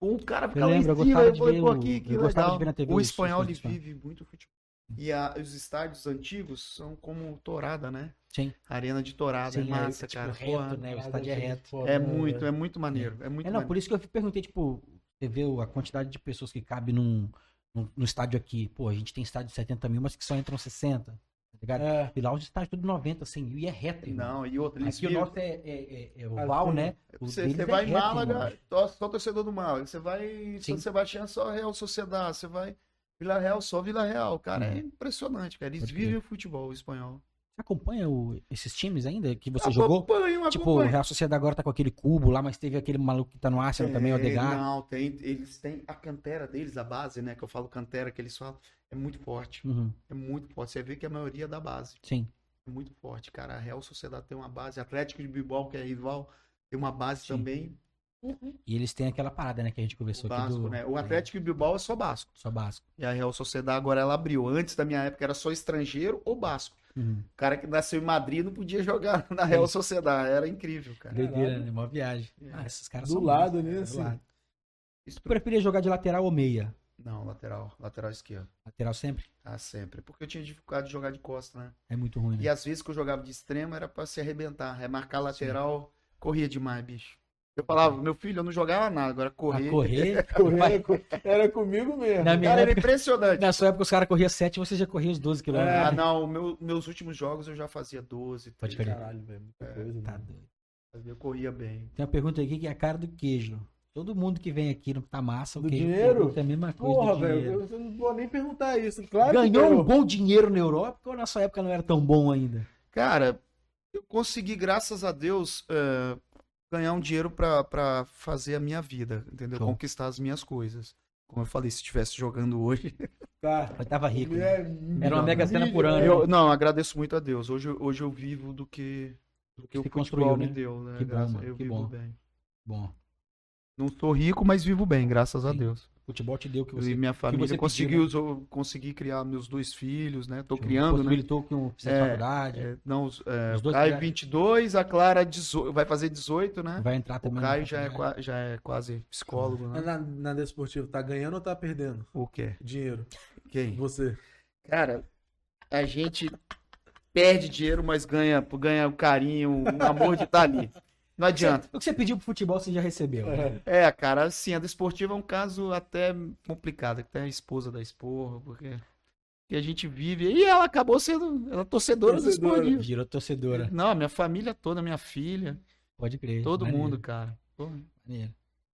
o cara fica Eu lá em lembro, eu cima, eu de falei, pô, o- que, eu legal. o espanhol, ele vive muito futebol. E a- os estádios antigos são como Torada, né? Sim. Arena de Torada, é Sim, massa, é, tipo, cara. reto, Porra, né? O estádio é reto. É muito, é muito maneiro. É muito É, não, maneiro. por isso que eu perguntei, tipo, você vê a quantidade de pessoas que cabe num, num, no estádio aqui. Pô, a gente tem estádio de 70 mil, mas que só entram 60. Tá ligado? É. E lá os estádios tudo 90, 100 mil e é reto, irmão. Não, e outra, eles Aqui o nosso é, é, é, é oval, Assim, né? O Você, você é vai em reto, Málaga, só, torcedor do mal. Você vai em. São Sebastião, só Real Sociedade. Você vai Vila Real, só Vila Real. Cara, é Uhum. impressionante, cara. Eles Pode vivem o futebol espanhol. Você acompanha o- esses times ainda que você jogou? Acompanho, Tipo, o acompanho. Real Sociedade agora tá com aquele cubo lá, mas teve aquele maluco que tá no Arsenal também, o É, Odegaard. Não, tem, eles têm a cantera deles, a base, né? Que eu falo cantera, que eles falam, é muito forte. Uhum, É muito forte. Você vê que a maioria é da base. sim. É muito forte, cara. A Real Sociedade tem uma base. Atlético de Bilbao, que é rival, tem uma base Sim. também. E eles têm aquela parada, né, que a gente O conversou aqui Basco, do... né? O Atlético de Bilbao é só Basco. Só Basco. E a Real Sociedade agora ela abriu. Antes da minha época era só estrangeiro ou Basco. Uhum. O cara que nasceu em Madrid não podia jogar na Real Sociedade. Era incrível, cara. Doideira, né? Uma viagem. É. Ah, esses caras Do são lado, né, cara, do assim. lado. Isso Tu preferia jogar de lateral ou meia? Não, lateral. Lateral esquerdo. Lateral sempre? Ah, sempre. Porque eu tinha dificuldade de jogar de costa, né? É muito ruim, né? E às vezes que eu jogava de extremo era pra se arrebentar. É marcar lateral, corria demais, bicho. Eu falava, meu filho, eu não jogava nada, agora correr. A correr. Correr era, co- era comigo mesmo. Na minha Cara, era época, impressionante. na sua época os caras corriam 7 você já corria os 12 quilômetros. É. Ah, não, meu- meus últimos jogos eu já fazia 12, Pode 13. crer. Caralho, velho. Muita É, coisa. Tá mano. doido. Eu corria bem. Tem uma pergunta aqui que é a cara do queijo. Todo mundo que vem aqui no Tá Massa, o Do queijo dinheiro? pergunta a mesma coisa Porra, velho. Eu não vou nem perguntar isso. Claro que Ganhou um bom dinheiro na Europa ou na sua época não era tão bom ainda? Cara, eu consegui, graças a Deus, é, ganhar um dinheiro pra, pra fazer a minha vida, entendeu? Show. Conquistar as minhas coisas. Como eu falei, se estivesse jogando hoje. Tá. Eu tava rico. né? É, Era uma mega cena por ano. Eu, não, agradeço muito a Deus. Hoje, eu- hoje eu vivo do que, do que o futebol construiu, me né? deu, né? Que bom, mano, eu que vivo bom. bem. Bom, Não sou rico, mas vivo bem, graças a Sim. Deus. Futebol te deu o que e você minha família você conseguiu, pediu, eu consegui criar meus dois filhos, né? Tô criando, né? possibilitou um fizesse É, faculdade. É, não, os, é, Os o dois Caio criaram. 22, a Clara 18, vai fazer 18, né? Vai entrar O também. na Caio já é, já é quase psicólogo, né? Mas Na, na desportiva, tá ganhando ou tá perdendo O quê? dinheiro? Quem? Você. Cara, a gente perde dinheiro, mas ganha, ganha o carinho, o amor de estar ali. Não adianta. O que você pediu pro futebol você já recebeu. né? É, cara, assim, a desportiva é um caso até complicado, até a esposa da esporra, porque que a gente vive. E ela acabou sendo, ela é torcedora, do Torcedora. esportivo. Girou torcedora. Não, a minha família toda, minha filha, Pode crer. todo Maneiro, mundo, cara. Pô, Maneiro.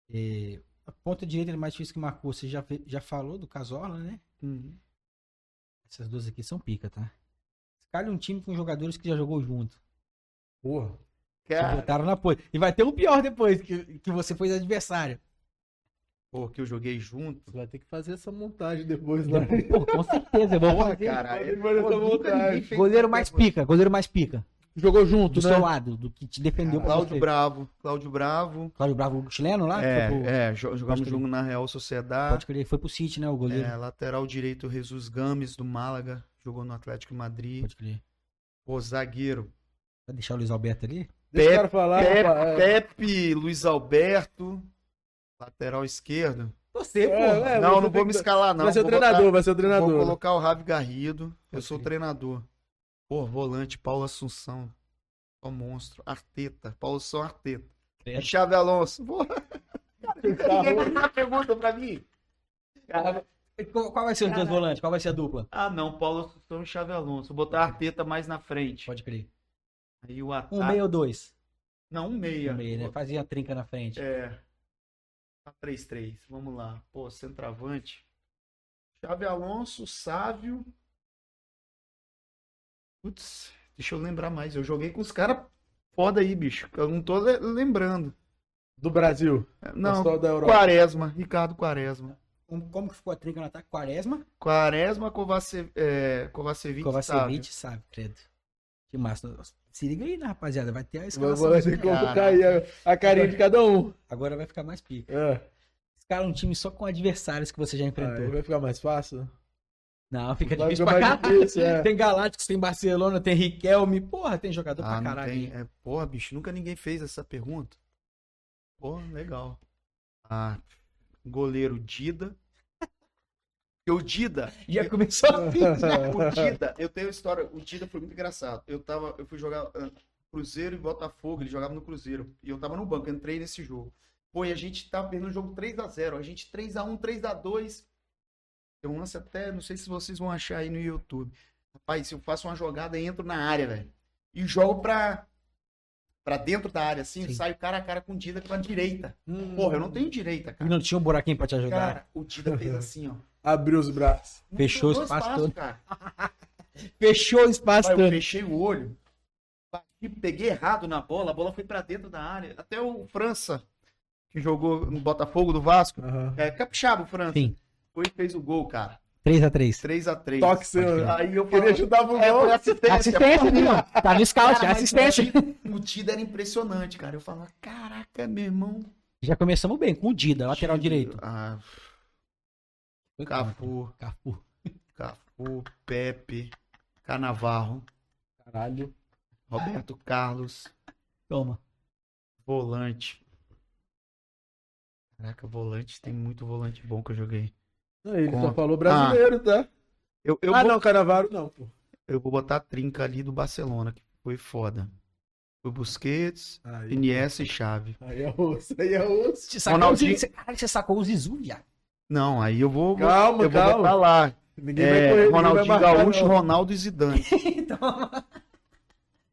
E, a ponta direita é mais difícil que marcou. Você já, já falou do Casola, né? uhum. Essas duas aqui são pica, tá? Escalhe um time com jogadores que já jogou junto. Porra. Cara, botaram na pose. E vai ter um pior depois, que, que você foi adversário. pô, que eu joguei junto. Você vai ter que fazer essa montagem depois lá. Pô, com certeza, eu vou Porra, fazer. cara, fazer pô, essa montagem. Goleiro mais coisa. pica, goleiro mais pica. Jogou junto, Do né? seu lado, do que te defendeu pra Cláudio você. Bravo, Cláudio Bravo. Cláudio Bravo, o chileno lá? É, pro- é, jo- jogamos junto na Real Sociedade. Pode crer, foi pro City, né? O goleiro. É, lateral direito, Jesus Gomes, do Málaga. Jogou no Atlético de Madrid. Pode crer. Pô, zagueiro. Vai deixar o Luiz Alberto ali? Deixa o Pepe, cara falar. Pepe, rapaz. É. Pepe, Luiz Alberto. Lateral esquerdo. Você, É, é, não, não vou me que- escalar, não. Vai ser o treinador, botar- vai ser o treinador. Vou colocar o Ravi Garrido. Eu Pode sou o treinador. Pô, volante, Paulo Assunção. Ó, monstro. Arteta. Paulo São Arteta. É. Chave Alonso. Ninguém fez pergunta pra mim. Qual qual vai ser os dois volantes? Qual vai ser a dupla? Ah, não. Paulo Assunção e Chave Alonso. Vou botar Arteta mais na frente. Pode crer. Aí o ataque. Um meio ou dois? Não, um meia. Um meio, né? Fazia a trinca na frente. É. Tá 3-3. Vamos lá. Pô, centroavante. Chave Alonso, Sávio. Putz, deixa eu lembrar mais. Eu joguei com os caras foda aí, bicho. Eu não tô le- lembrando. Do Brasil. Não, Só da Europa. Quaresma. Ricardo Quaresma. Como que ficou a trinca no ataque? Quaresma, Quaresma, Kovace, é, Kovacevic, Kovacevic, sabe, credo. Que massa. Se liga aí, né, rapaziada? Vai ter a escalação. vai ter que colocar aí a, a carinha de cada um. Agora vai ficar mais pica. É. Escala um time só com adversários que você já enfrentou. vai ficar mais fácil. Não, fica Vai difícil pra caralho. difícil, é. Tem Galácticos, tem Barcelona, tem Riquelme. Porra, tem jogador Ah, pra caralho. tem. aí. É, porra, bicho, nunca ninguém fez essa pergunta. Porra, legal. Ah, goleiro Dida. Porque o Dida. Já começou assim. O Dida, eu tenho uma história. O Dida foi muito engraçado. Eu tava, eu fui jogar ah, Cruzeiro e Botafogo, ele jogava no Cruzeiro. E eu tava no banco, eu entrei nesse jogo. Pô, e a gente tava perdendo o jogo 3x0. A gente 3x1, 3x2. Tem um lance até, não sei se vocês vão achar aí no YouTube. Rapaz, se eu faço uma jogada, entro na área, velho. E jogo pra, pra dentro da área, assim, Sim. saio cara a cara com o Dida com a direita. Hum, Porra, eu não tenho direita, E cara. não tinha um buraquinho pra te ajudar. Cara, o Dida fez assim, ó. Abriu os braços. Fechou o espaço todo. cara. Fechou o espaço Pai, eu todo. fechei o olho, bati, peguei errado na bola, a bola foi pra dentro da área. Até o França, que jogou no Botafogo do Vasco, Aham. é capixaba o França, Sim. foi e fez o gol, cara. 3x3. 3x3. Toque seu. Aí eu Queria falei, chutar pro é, gol. foi assistência. Assistência, viu? Tá no scout, Cara, assistência. O Dida, o Dida era impressionante, cara. Eu falava, caraca, meu irmão. Já começamos bem, com o Dida, lateral Dida, direito. Ah, Foi Cafu, Cafu. Cafu, Pepe, Canavarro, Caralho. Roberto Carlos, Toma. volante. Caraca, volante, tem muito volante bom que eu joguei. Ele só falou brasileiro, tá? Eu, eu, ah, vou, não, Canavaro não, pô. eu vou botar a trinca ali do Barcelona, que foi foda. Foi Busquets, Aí, Iniesta e Xavi. aí é osso, aí é osso. Você sacou, Ronaldinho- o Zizu- Caralho, você sacou o Zizu, viado. Não, aí eu vou, Calma, eu vou calma. botar lá. Ninguém É, vai correr, ninguém vai Ronaldinho marcar, Gaúcho, não. Ronaldo e Zidane. então...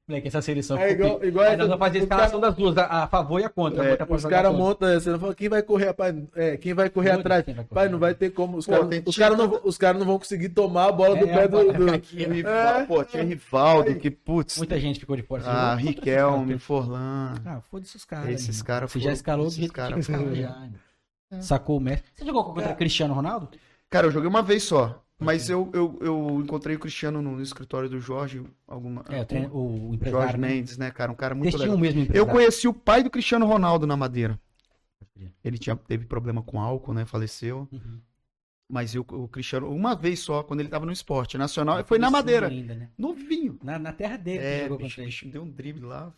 Moleque, essa seleção É igual- igual essa- nós vamos fazer a escalação das duas, a, a favor e a contra. É, os caras montam essa, não fala, quem vai correr, rapaz? É, quem vai correr Muito atrás? vai correr. Pai, não vai ter como. Os caras caras não, vão- os caras não vão conseguir tomar a bola do É, pé do. bola do- vai ficar aqui, ó. Rival- Pô, tinha Rivaldo, que putz. Muita gente ficou de fora. Ah, jogou contra Riquelme, Forlan. Ah, foda-se os caras. Esses irmão. caras Você já escalou do esses caras irmão. Sacou o Messi. Você jogou contra Cara. Cristiano Ronaldo? Cara, eu joguei uma vez só. Mas eu, eu, eu encontrei o Cristiano no, escritório do Jorge, alguma, É, o, treino- o, o Jorge empresário. né? Mendes, né, cara? Um cara muito tinham legal. o mesmo Eu empresário. conheci o pai do Cristiano Ronaldo na Madeira. Ele tinha, teve problema com álcool, né? Faleceu. Uhum. Mas eu, o Cristiano, uma vez só, quando ele tava no esporte nacional, foi na Madeira. Ainda, né? Novinho. na, na terra dele É, jogou bicho, bicho, deu um drible lá,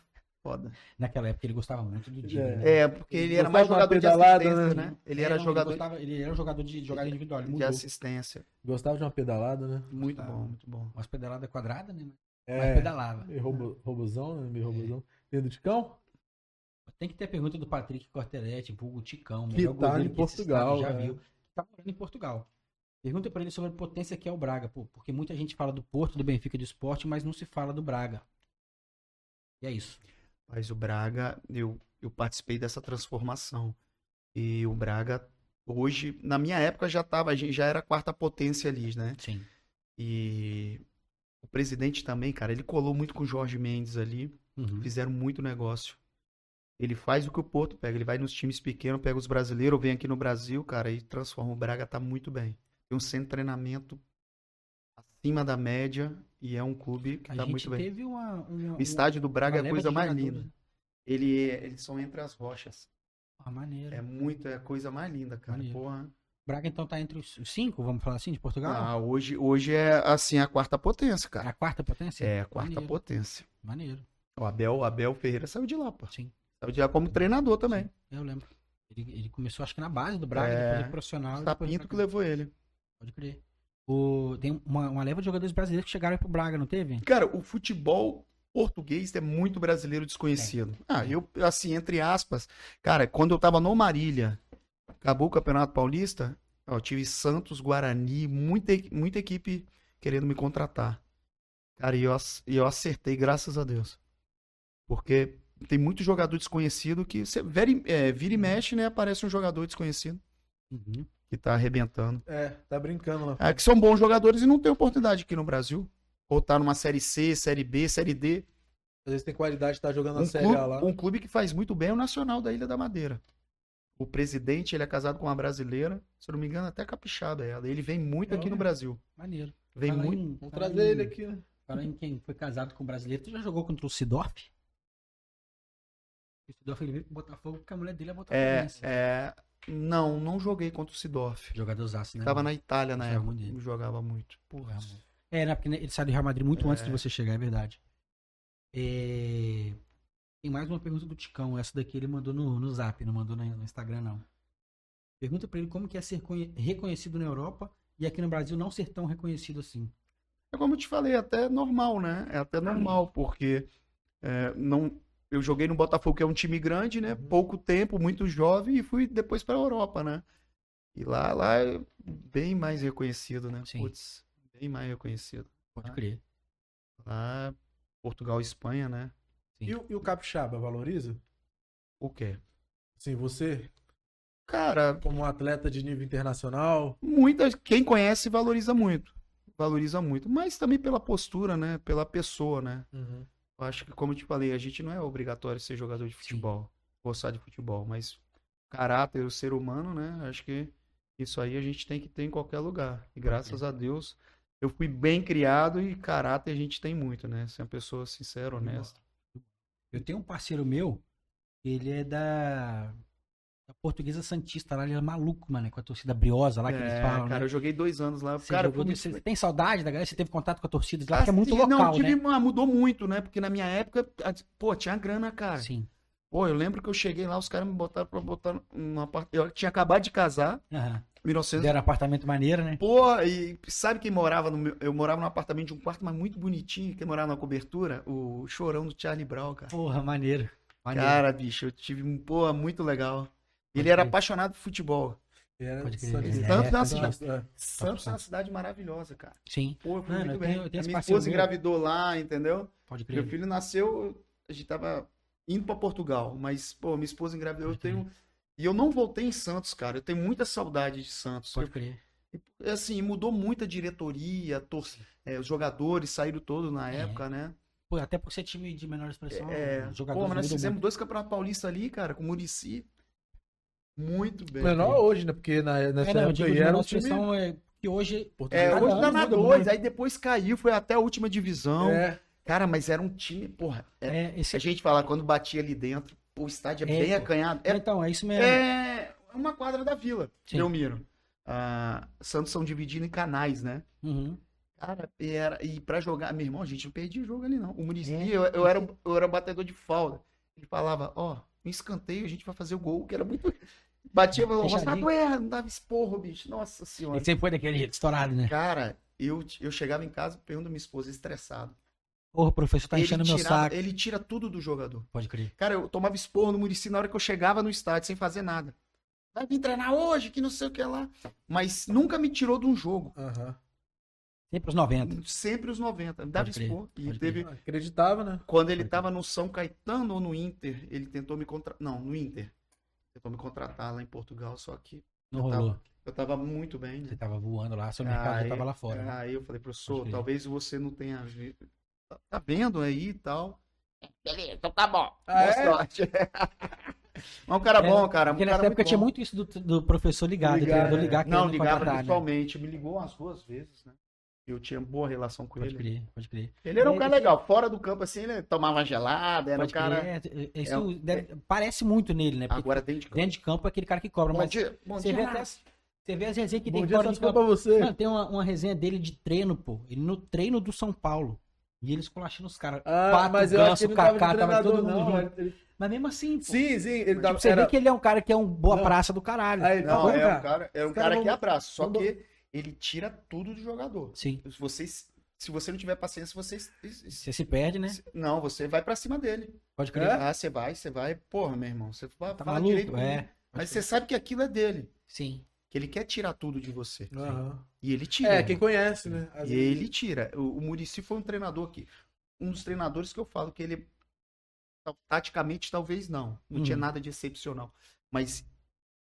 foda. Naquela época ele gostava muito do Didi. É. né? É, porque ele era Gostava mais jogador de pedalada, assistência, né? né? Ele É, era não, jogador gostava- ele era um jogador de jogada individual. Ele de mudou. assistência. Gostava de uma pedalada, né? Muito Gostava. bom, muito bom. Umas pedaladas quadradas, né? Mas É. pedalava. Meio robo, robozão, né? Meio robozão. Dedo de cão? Tem que ter pergunta do Patrick Cortelete, vulgo Ticão, Que melhor tá goleiro em que Portugal, já é. viu. Tá morando em Portugal. Pergunta pra ele sobre a potência que é o Braga, pô, porque muita gente fala do Porto, do Benfica, do esporte, mas não se fala do Braga. E é isso. Mas o Braga, eu, eu participei dessa transformação. E o Braga, hoje, na minha época já tava, a gente já era a quarta potência ali, né? Sim. E o presidente também, cara, ele colou muito com o Jorge Mendes ali, Uhum. fizeram muito negócio. Ele faz o que o Porto pega, ele vai nos times pequenos, pega os brasileiros, vem aqui no Brasil, cara, e transforma. O Braga tá muito bem. Tem um centro de treinamento acima da média e é um clube que tá gente muito bem. uma, uma, O estádio do Braga é a coisa mais linda. Ele, é- eles são entre as rochas. Ah, maneiro. É muito, é a coisa mais linda, cara. Maneiro. Porra. Braga então tá entre os cinco, vamos falar assim, de Portugal? Ah, hoje, hoje é assim a quarta potência, É cara. a quarta potência? É a quarta Maneiro. potência. Maneiro. O Abel, Abel Ferreira saiu de lá, pô. Sim. Saiu de lá como treinador também. Eu lembro. Ele, ele começou, acho que na base do Braga, É. depois ele profissional. depois Sapinto pra que levou ele. Pode crer. O, tem uma, uma leva de jogadores brasileiros que chegaram pro Braga, não teve? Cara, o futebol português é muito brasileiro desconhecido. Ah, eu, assim, entre aspas, cara, quando eu tava no Marília, acabou o Campeonato Paulista, eu tive Santos, Guarani, muita, muita equipe querendo me contratar. Cara, e eu, eu acertei, graças a Deus. Porque tem muito jogador desconhecido que você vira, e- é, vira e mexe, né? Aparece um jogador desconhecido Uhum. Que tá arrebentando. É, tá brincando lá. É, que são bons jogadores e não tem oportunidade aqui no Brasil. Ou tá numa série C, série B, série D. Às vezes tem qualidade de estar jogando na Um Série clube, A lá. um clube que faz muito bem é o Nacional da Ilha da Madeira. O presidente, ele é casado com uma brasileira, se eu não me engano, até capixaba ela. Ele vem muito aqui Olha. no Brasil. Maneiro. Vem Fala muito. em- Vamos trazer em- ele aqui, né? Fala em quem foi casado com um brasileiro. Tu já jogou contra o Sidorf? O Sidorf ele veio pro Botafogo porque a mulher dele é É, botafoguense. é, não, não joguei contra o Sidorf. Jogador zaço, né? Tava na Itália na Jogava época. muito. Jogava muito. Porra. É, né? Porque ele saiu do Real Madrid muito antes É. de você chegar, é verdade. É, Tem mais uma pergunta do Ticão. Essa daqui ele mandou no, no zap, não mandou no Instagram, não. Pergunta pra ele como que é ser conhe- reconhecido na Europa e aqui no Brasil não ser tão reconhecido assim. É como eu te falei, é até normal, né? É até normal, porque é, não, eu joguei no Botafogo, que é um time grande, né? Pouco tempo, muito jovem, e fui depois para a Europa, né? E lá, lá é bem mais reconhecido, né? Sim. Putz, bem mais reconhecido. Pode crer. Lá, Portugal e Espanha, né? Sim. E, o- e o Capixaba valoriza? O quê? Assim, você, Cara, como um atleta de nível internacional, muita, quem conhece valoriza muito. Valoriza muito. Mas também pela postura, né? Pela pessoa, né? uhum. Eu acho que, como eu te falei, a gente não é obrigatório ser jogador de futebol, gostar de futebol, mas o caráter, o ser humano, né? Acho que isso aí a gente tem que ter em qualquer lugar. E graças a Deus, eu fui bem criado e caráter a gente tem muito, né? Ser uma pessoa sincera, honesta. Eu tenho um parceiro meu, ele é da, da Portuguesa Santista lá, ele é maluco, mano, com a torcida briosa lá que eles É, falam, cara, né? eu joguei dois anos lá. Você cara, jogou muito- Tem saudade da galera? Você teve contato com a torcida de lá? Porque é muito Assim, local, não, tive, né? ah, mudou muito, né? Porque na minha época, a- pô, tinha grana, cara. Sim. Pô, eu lembro que eu cheguei lá, os caras me botaram pra botar numa parte. Eu tinha acabado de casar. Aham. 1900. Deram apartamento maneiro, né? Pô, e sabe quem morava no meu. Eu morava num apartamento de um quarto, mas muito bonitinho. Quem morava na cobertura? O chorão do Charlie Brown, cara. Porra, maneiro. maneiro. Cara, bicho, eu tive um. Pô, muito legal. Ele era crer. apaixonado por futebol. Era Pode crer. Santista. É, na é, cidade. É. Santos é uma cidade maravilhosa, cara. Sim. Pô, foi Mano, muito eu bem. tenho- eu tenho minha esposa engravidou lá, entendeu? Pode crer. Meu filho nasceu, a gente tava indo pra Portugal, mas, pô, minha esposa engravidou, eu Pode crer. tenho. E eu não voltei em Santos, cara. Eu tenho muita saudade de Santos. Pode crer. Eu- assim, mudou muito a diretoria, tor- é, os jogadores saíram todos na É. época, né? Pô, até por ser time de menor expressão, É, os pô, jogadores mas nós fizemos muito. dois campeonatos paulistas ali, cara, com o Murici. Muito bem. Menor hoje, né? Porque na, nessa É, não, época aí de era um time... é que hoje... É, hoje tá na muda 2, muito. aí depois caiu, foi até a última divisão. É, Cara, mas era um time, porra. é- É, esse... a gente fala, quando batia ali dentro, pô, o estádio é, É, bem pô. acanhado. É, então, é isso mesmo. é uma quadra da vila, Sim. Belmiro. Ah, Santos são divididos em canais, né? Uhum. Cara, e, era, e pra jogar, meu irmão, a gente não perdia jogo ali, não. O Murici, É. eu, eu, era, eu era batedor de falta. Ele falava, ó, um escanteio, a gente vai fazer o gol, que era muito. Batia, falou, Fechadinho. Rosato erra, não dava esporro, bicho. Nossa senhora. Ele sempre foi daquele jeito, estourado, né? Cara, eu, eu chegava em casa perguntando minha esposa, estressado. Porra, o professor tá enchendo meu tirava- saco. ele tira tudo do jogador. Pode crer. Cara, eu tomava esporro no Murici na hora que eu chegava no estádio, sem fazer nada. Vai vir treinar hoje, que não sei o que lá. Mas nunca me tirou de um jogo. aham. Sempre os 90. Sempre os 90. Me dava esporro. E teve, Acreditava, né? Quando ele Pode tava no São Caetano ou no Inter, ele tentou me contratar. Não, no Inter. Tentou me contratar lá em Portugal, só que Não eu tava- rolou. eu tava muito bem, Você né? tava voando lá, seu mercado já Aí- tava lá fora. né? Aí eu falei, professor, talvez você não tenha. vi- Tá- Tá vendo aí e tal. Beleza, então tá bom. Ah, Boa é? sorte. Mas um cara É, bom, cara. Um Porque cara nessa época muito tinha muito isso do, do professor ligar, do Ligar, treinador é. ligar, Não, ligava contratar, né? Me ligou umas duas vezes, né? Eu tinha boa relação com Pode ele. crer, pode crer. Ele era um É, cara legal. Fora do campo, assim, ele tomava gelada, era um cara. crer. É, Isso é um- deve- parece muito nele, né? Porque Agora dentro de campo. dentro de campo é aquele cara que cobra, Bom mas dia, bom você dia, vê até você vê as resenhas que tem Bom dia, fora de campo. pra você. Mano, tem uma, uma resenha dele de treino, pô. Ele no treino do São Paulo. E eles colachando os caras. Ah, Pato, mas eu Ganso, Kaká, tava todo mundo não. junto. Ele- Mas mesmo assim, pô. Sim, sim, ele Tipo, você era- vê que ele é um cara que é um boa Não. praça do caralho. Aí, Não, Vamos é um cara, é um cara caras que abraça. Só que ele tira tudo do jogador. Sim. Se você, se você não tiver paciência, você. Você se perde, né? Não, você vai pra cima dele. Pode crer. É? Ah, você vai, você vai. Porra, meu irmão, você fala, Tá fala maluco? direito. É. Mas você sabe que aquilo é dele. Sim. Que ele quer tirar tudo de você. Aham. E ele tira. É, quem conhece, né? Às E vezes- ele tira. O, o Murici foi um treinador que. Um dos treinadores que eu falo que ele. Taticamente, talvez não. Não tinha Uhum. nada de excepcional. Mas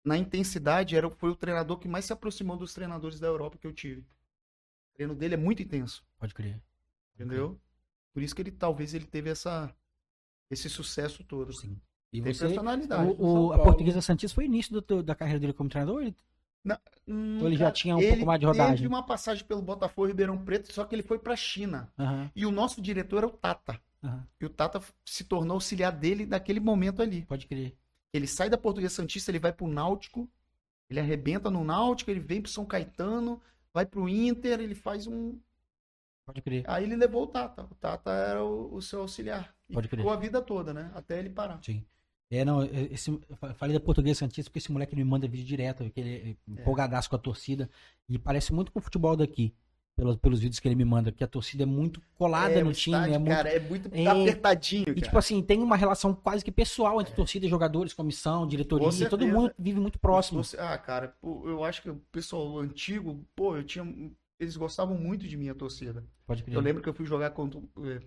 na intensidade, era, foi o treinador que mais se aproximou dos treinadores da Europa que eu tive. O treino dele é muito intenso. Pode crer. Entendeu? Por isso que ele talvez ele teve essa, esse sucesso todo. Sim. E Tem você. personalidade. O, o- a. Portuguesa Santista foi o início do- da carreira dele como treinador? Ele- Hum, Ou ele já tinha um ele pouco mais de rodagem? Teve uma passagem pelo Botafogo e Ribeirão Preto, só que ele foi pra China. Aham, E o nosso diretor era o Tata. aham. E o Tata se tornou auxiliar dele naquele momento ali. Pode crer. Ele sai da Portuguesa Santista, ele vai pro Náutico, ele arrebenta no Náutico, ele vem pro São Caetano, vai pro Inter, ele faz um. Pode crer. Aí ele levou o Tata. O Tata era o, o seu auxiliar. E Pode crer. ficou a vida toda, né? Até ele parar. Sim. É, não, esse, eu falei da Portuguesa Santista porque esse moleque me manda vídeo direto, que ele é empolgadaço com a torcida. E parece muito com o futebol daqui, pelos, pelos vídeos que ele me manda, que a torcida é muito colada É, no time, estádio, é muito. Cara, é muito É. apertadinho, E cara. tipo assim, tem uma relação quase que pessoal entre torcida, jogadores, comissão, diretoria, e todo mundo vive muito próximo. Você- Ah, cara, eu acho que o pessoal antigo, pô, eu tinha. Eles gostavam muito de mim, a torcida. Pode crer. Eu lembro que eu fui jogar contra, eh,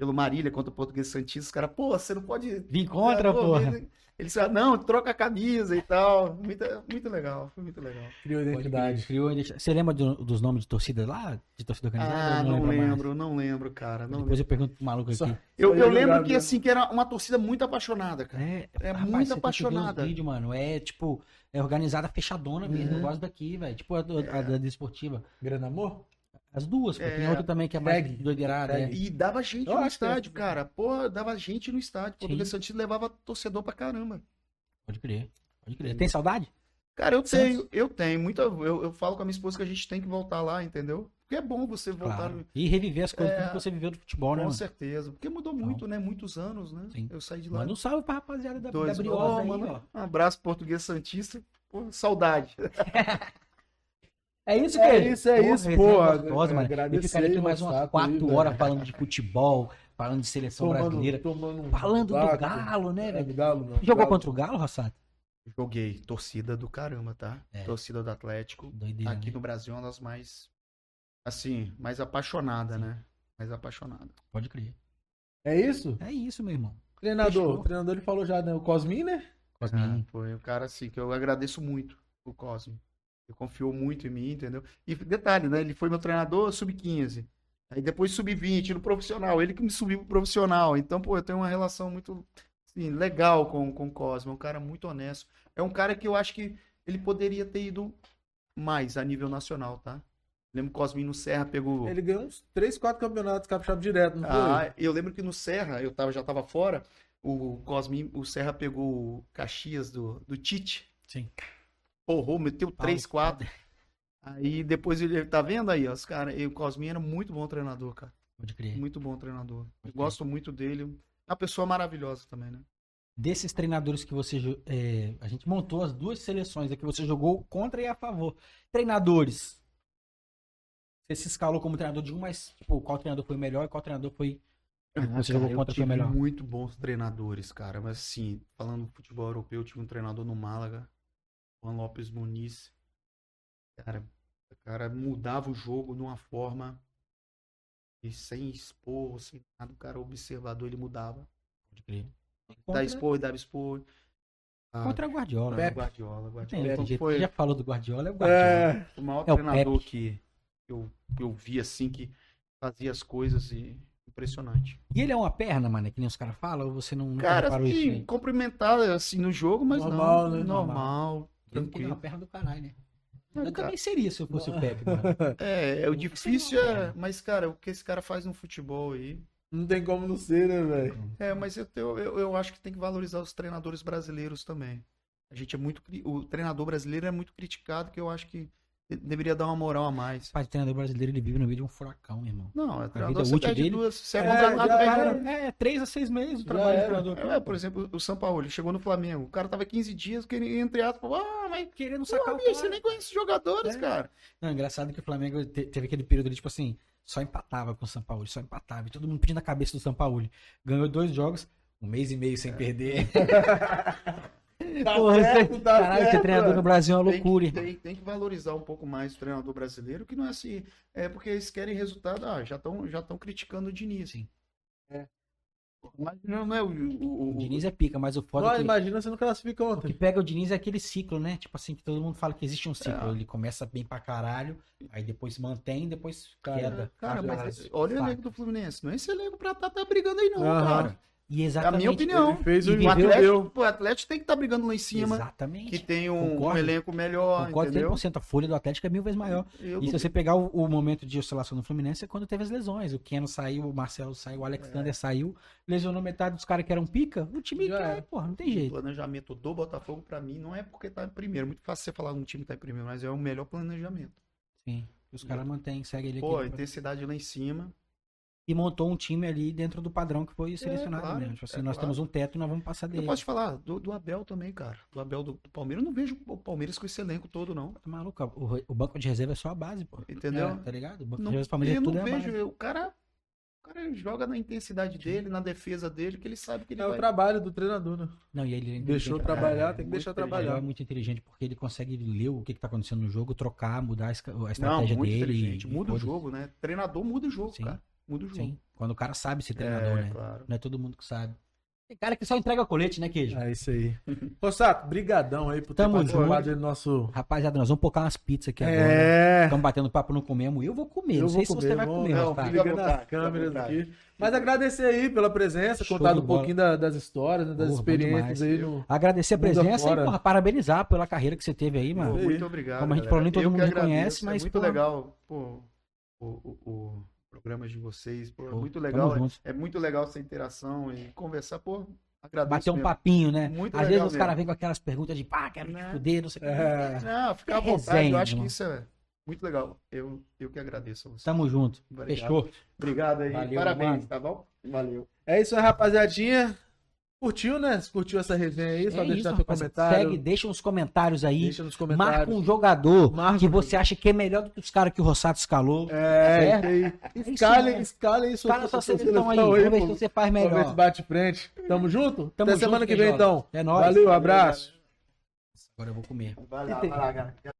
pelo Marília contra o Português Santista. Os caras, pô, você não pode. Vim contra, Ah, pô, porra. Eles falaram, não, troca a camisa e tal. Muito, muito legal, foi muito legal. Criou identidade. Criou identi- Você lembra do- dos nomes de torcida lá? De torcida organizada? Ah, Ou não lembra mais? lembro, não lembro, cara. Não Depois lembro. eu pergunto pro maluco Só- aqui. Eu, Só eu ia lembro que assim, que era uma torcida muito apaixonada, cara. É, É rapaz, muito apaixonada. vídeos, mano. É tipo, é organizada fechadona mesmo. Uhum. Eu gosto daqui, velho. Tipo a, do- a da desportiva. Grande amor? As duas, pô. Tem É. outra também que é mais Tag. doideirada. É. E dava gente Eu no é estádio, assim. cara. Pô, dava gente no estádio. Português Santista levava torcedor pra caramba. Pode crer. Pode crer. Tem saudade? Cara, eu tenho, eu tenho. Muita, eu, eu falo com a minha esposa que a gente tem que voltar lá, entendeu? Porque é bom você voltar. Claro. no- E reviver as coisas É. que você viveu do futebol, né, Com mano? certeza. Porque mudou muito, né? Muitos anos, né? Sim. Eu saí de lá. Manda um salve pra rapaziada da, Dois da Briosa aí, mano, ó. Um abraço português Santista. Pô, saudade. É isso, É Queijo? isso, é Porra, isso, resenha pô. gostosa, mano. Eu Agradecer ficaria aqui mais umas quatro aí, horas falando de futebol, falando de seleção brasileira. tomando um Falando do. Galo, né, É, velho? do Galo, não. Jogou Galo. contra o Galo, Rossato? Joguei. Torcida do caramba, tá? É. Torcida do Atlético. Doideira, Aqui né? no Brasil é uma das mais, assim, mais apaixonada, né? Mais apaixonada. Pode crer. É isso? É isso, meu irmão. Treinador. Fechou. O treinador ele falou já, né? O Cosmin, né? Cosminho. Ah, foi um cara assim que eu agradeço muito o Cosme. Ele confiou muito em mim, entendeu? E detalhe, né? Ele foi meu treinador sub-15. Aí depois sub-20 no profissional. Ele que me subiu pro profissional. Então, pô, eu tenho uma relação muito assim, legal com, com o Cosme. É um cara muito honesto. É um cara que eu acho que ele poderia ter ido mais a nível nacional, tá? Lembro que o Cosme no Serra pegou. Ele ganhou uns 3, 4 campeonatos capixaba direto, não foi? Ah, eu lembro que no Serra, eu tava, já tava fora, o Cosme, o Serra pegou o Caxias do, do Tite. Sim. Porrou, meteu Paulo 3, 4. Aí depois ele tá vendo aí, ó, os caras. E o Cosme era muito bom treinador, cara. Pode crer. Muito bom treinador. Gosto muito dele. É uma pessoa maravilhosa também, né? Desses treinadores que você. é, a gente montou as duas seleções aqui, você jogou contra e a favor. Treinadores. Você se escalou como treinador de um, mas tipo, qual treinador foi o melhor e qual treinador foi. Ah, você cara, jogou eu contra foi tive melhor. muito bons treinadores, cara. Mas assim, falando do futebol europeu, eu tive um treinador no Málaga, Juan Lopes Muniz. Cara, o cara mudava o jogo de uma forma e sem expor, sem nada. O cara observador, ele mudava. Pode crer. Dá Contra, expor, dava expor. Ah, contra o Guardiola. não, né? Guardiola, Não Guardiola. tem Então jeito. foi já falou do Guardiola, é o Guardiola. É. o maior É o treinador Pepe. que eu, eu vi assim, que fazia as coisas e impressionante. E ele é uma perna, mano, que nem os caras falam, ou você não nunca Cara, reparou isso assim, aí? cumprimentar assim no jogo, mas Normal, não, né? normal, Ele tem uma tranquilo. perna do caralho, né? Ah, Eu cara, também seria se eu fosse o Pepe, mano. É, é o difícil é, mas cara, o que esse cara faz no futebol aí, Não tem como não ser, né, velho? é, mas eu, eu, eu eu acho que tem que valorizar os treinadores brasileiros também. A gente é muito, o treinador brasileiro é muito criticado, que eu acho que deveria dar uma moral a mais. Pai, o treinador brasileiro, ele vive no meio de um furacão, irmão. Não, é vida treinador, você útil perde dele- duas, você é, É, contratado, era. duas. É, três a seis meses o trabalho de era. treinador. É, por exemplo, o São Paulo, ele chegou no Flamengo, o cara tava 15 dias, querendo, entre aspas, falou, ah, mas querendo pô, sacar o bicho, cara. você nem conhece os jogadores, É. cara. Não, engraçado que o Flamengo te- teve aquele período ali, tipo assim, só empatava com o São Paulo, só empatava. E todo mundo pedindo a cabeça do São Paulo. Ganhou dois jogos, um mês e meio sem perder. Tá Porra, certo, você- tá Caralho, ser treinador no. Brasil é uma Tem loucura, que, irmão. tem, tem que valorizar um pouco mais o treinador brasileiro, que não é assim, é porque eles querem resultado, ah, já estão já tão criticando o Diniz. Sim. Mas não, não é o, o, O o- Diniz é pica, mas o foda Não, é que, imagina você não classifica o que ontem. pega o Diniz é aquele ciclo, né? Tipo assim, que todo mundo fala que existe um ciclo. É. Ele começa bem pra caralho, aí depois mantém, depois Cara, queda. Cara, Cara, mas olha o elenco do Fluminense. Não é esse elenco pra estar tá, brigando aí, não, Aham. cara. E É a exatamente. minha opinião. Ele fez o O Atlético, pô, o Atlético tem que estar brigando lá em cima, Exatamente. que tem um, um elenco melhor, Concordo entendeu? 100%. A folha do Atlético é mil vezes maior. Eu E se você pegar o, o momento de oscilação do Fluminense é quando teve as lesões. O Keno saiu, o Marcelo saiu, o É. Alexander saiu, lesionou metade dos caras que eram pica. O time Já cai, era. porra, não tem O jeito. planejamento do Botafogo, pra mim, não é porque tá em primeiro. Muito fácil você falar um time tá em primeiro, mas é o melhor planejamento. Sim. Os caras mantêm, seguem ele Pô, aqui. intensidade lá em cima. E montou um time ali dentro do padrão que foi selecionado claro, mesmo. Tipo assim, é nós claro. temos um teto e nós vamos passar Eu dele. posso te falar do, do Abel também, cara. Do Abel do, do Palmeiras. Eu não vejo o Palmeiras com esse elenco todo, não. Tá maluco? O, o banco de reserva é só a base, pô. Entendeu? É, tá ligado? O banco Não, de reserva do Palmeiras eu é tudo não é vejo. base. O cara, o cara joga na intensidade dele, na defesa dele, que ele sabe que ele É o vai. trabalho do treinador, né? Não, e ele é Deixou trabalhar, tem que deixar O Abel trabalhar. é muito inteligente porque ele consegue ler o que, que tá acontecendo no jogo, trocar, mudar a esca- a Não, estratégia muito dele. inteligente. e- Muda o jogo, né? Treinador muda o jogo, Sim. cara. Muda o jogo. Sim. Quando o cara sabe ser treinador, é, né? claro. Não é todo mundo que sabe. Tem cara que só entrega colete, né, Queijo? É isso aí. Rossato, brigadão aí por ter Tamo participado junto. do nosso... Rapaziada, nós vamos pôr umas pizzas aqui agora. É... Estamos batendo papo, não comemos. Eu vou comer. Eu não sei vou se você vai comer, não, Rostar. fica à ligando vontade, as fica à câmeras aqui. Mas agradecer aí pela presença, Show contar um pouquinho da- das histórias, né, das Porra, experiências aí no... Agradecer a presença e, porra, parabenizar pela carreira que você teve aí, mano. muito obrigado. Como a gente galera. falou, nem todo Eu mundo reconhece, agradeço, mas, É muito pô. legal, pô, o, o, o programa de vocês. Pô, é muito legal. É, é muito legal essa interação e conversar, pô. Agradeço. Bater um mesmo. papinho, né? Muito Às vezes os caras vêm com aquelas perguntas de pá, quero te Né? fuder, não sei o que. É, Não, fica à vontade. resenha, eu acho irmão. que isso é muito legal. Eu, eu que agradeço a você. Tamo junto. Obrigado. Fechou. Obrigado aí. Valeu, Parabéns, mano. tá bom? Valeu. é isso aí, rapaziadinha. Curtiu, né? Se curtiu essa resenha aí, só É deixar seu comentário. Segue, deixa uns comentários aí. Deixa nos Marca comentários. um jogador Marca que você acha que é melhor do que os caras que o Rossato escalou. É, Certo? aí. isso Escalem, mesmo. escalem isso. Escala sua seleção aí. Vamos ver se você faz Vamos ver se melhor. bate frente. Tamo junto? Tamo Até semana junto, que vem, Queijola. então. É nóis. Valeu, abraço. Agora eu vou comer. Vai lá, vai lá, cara.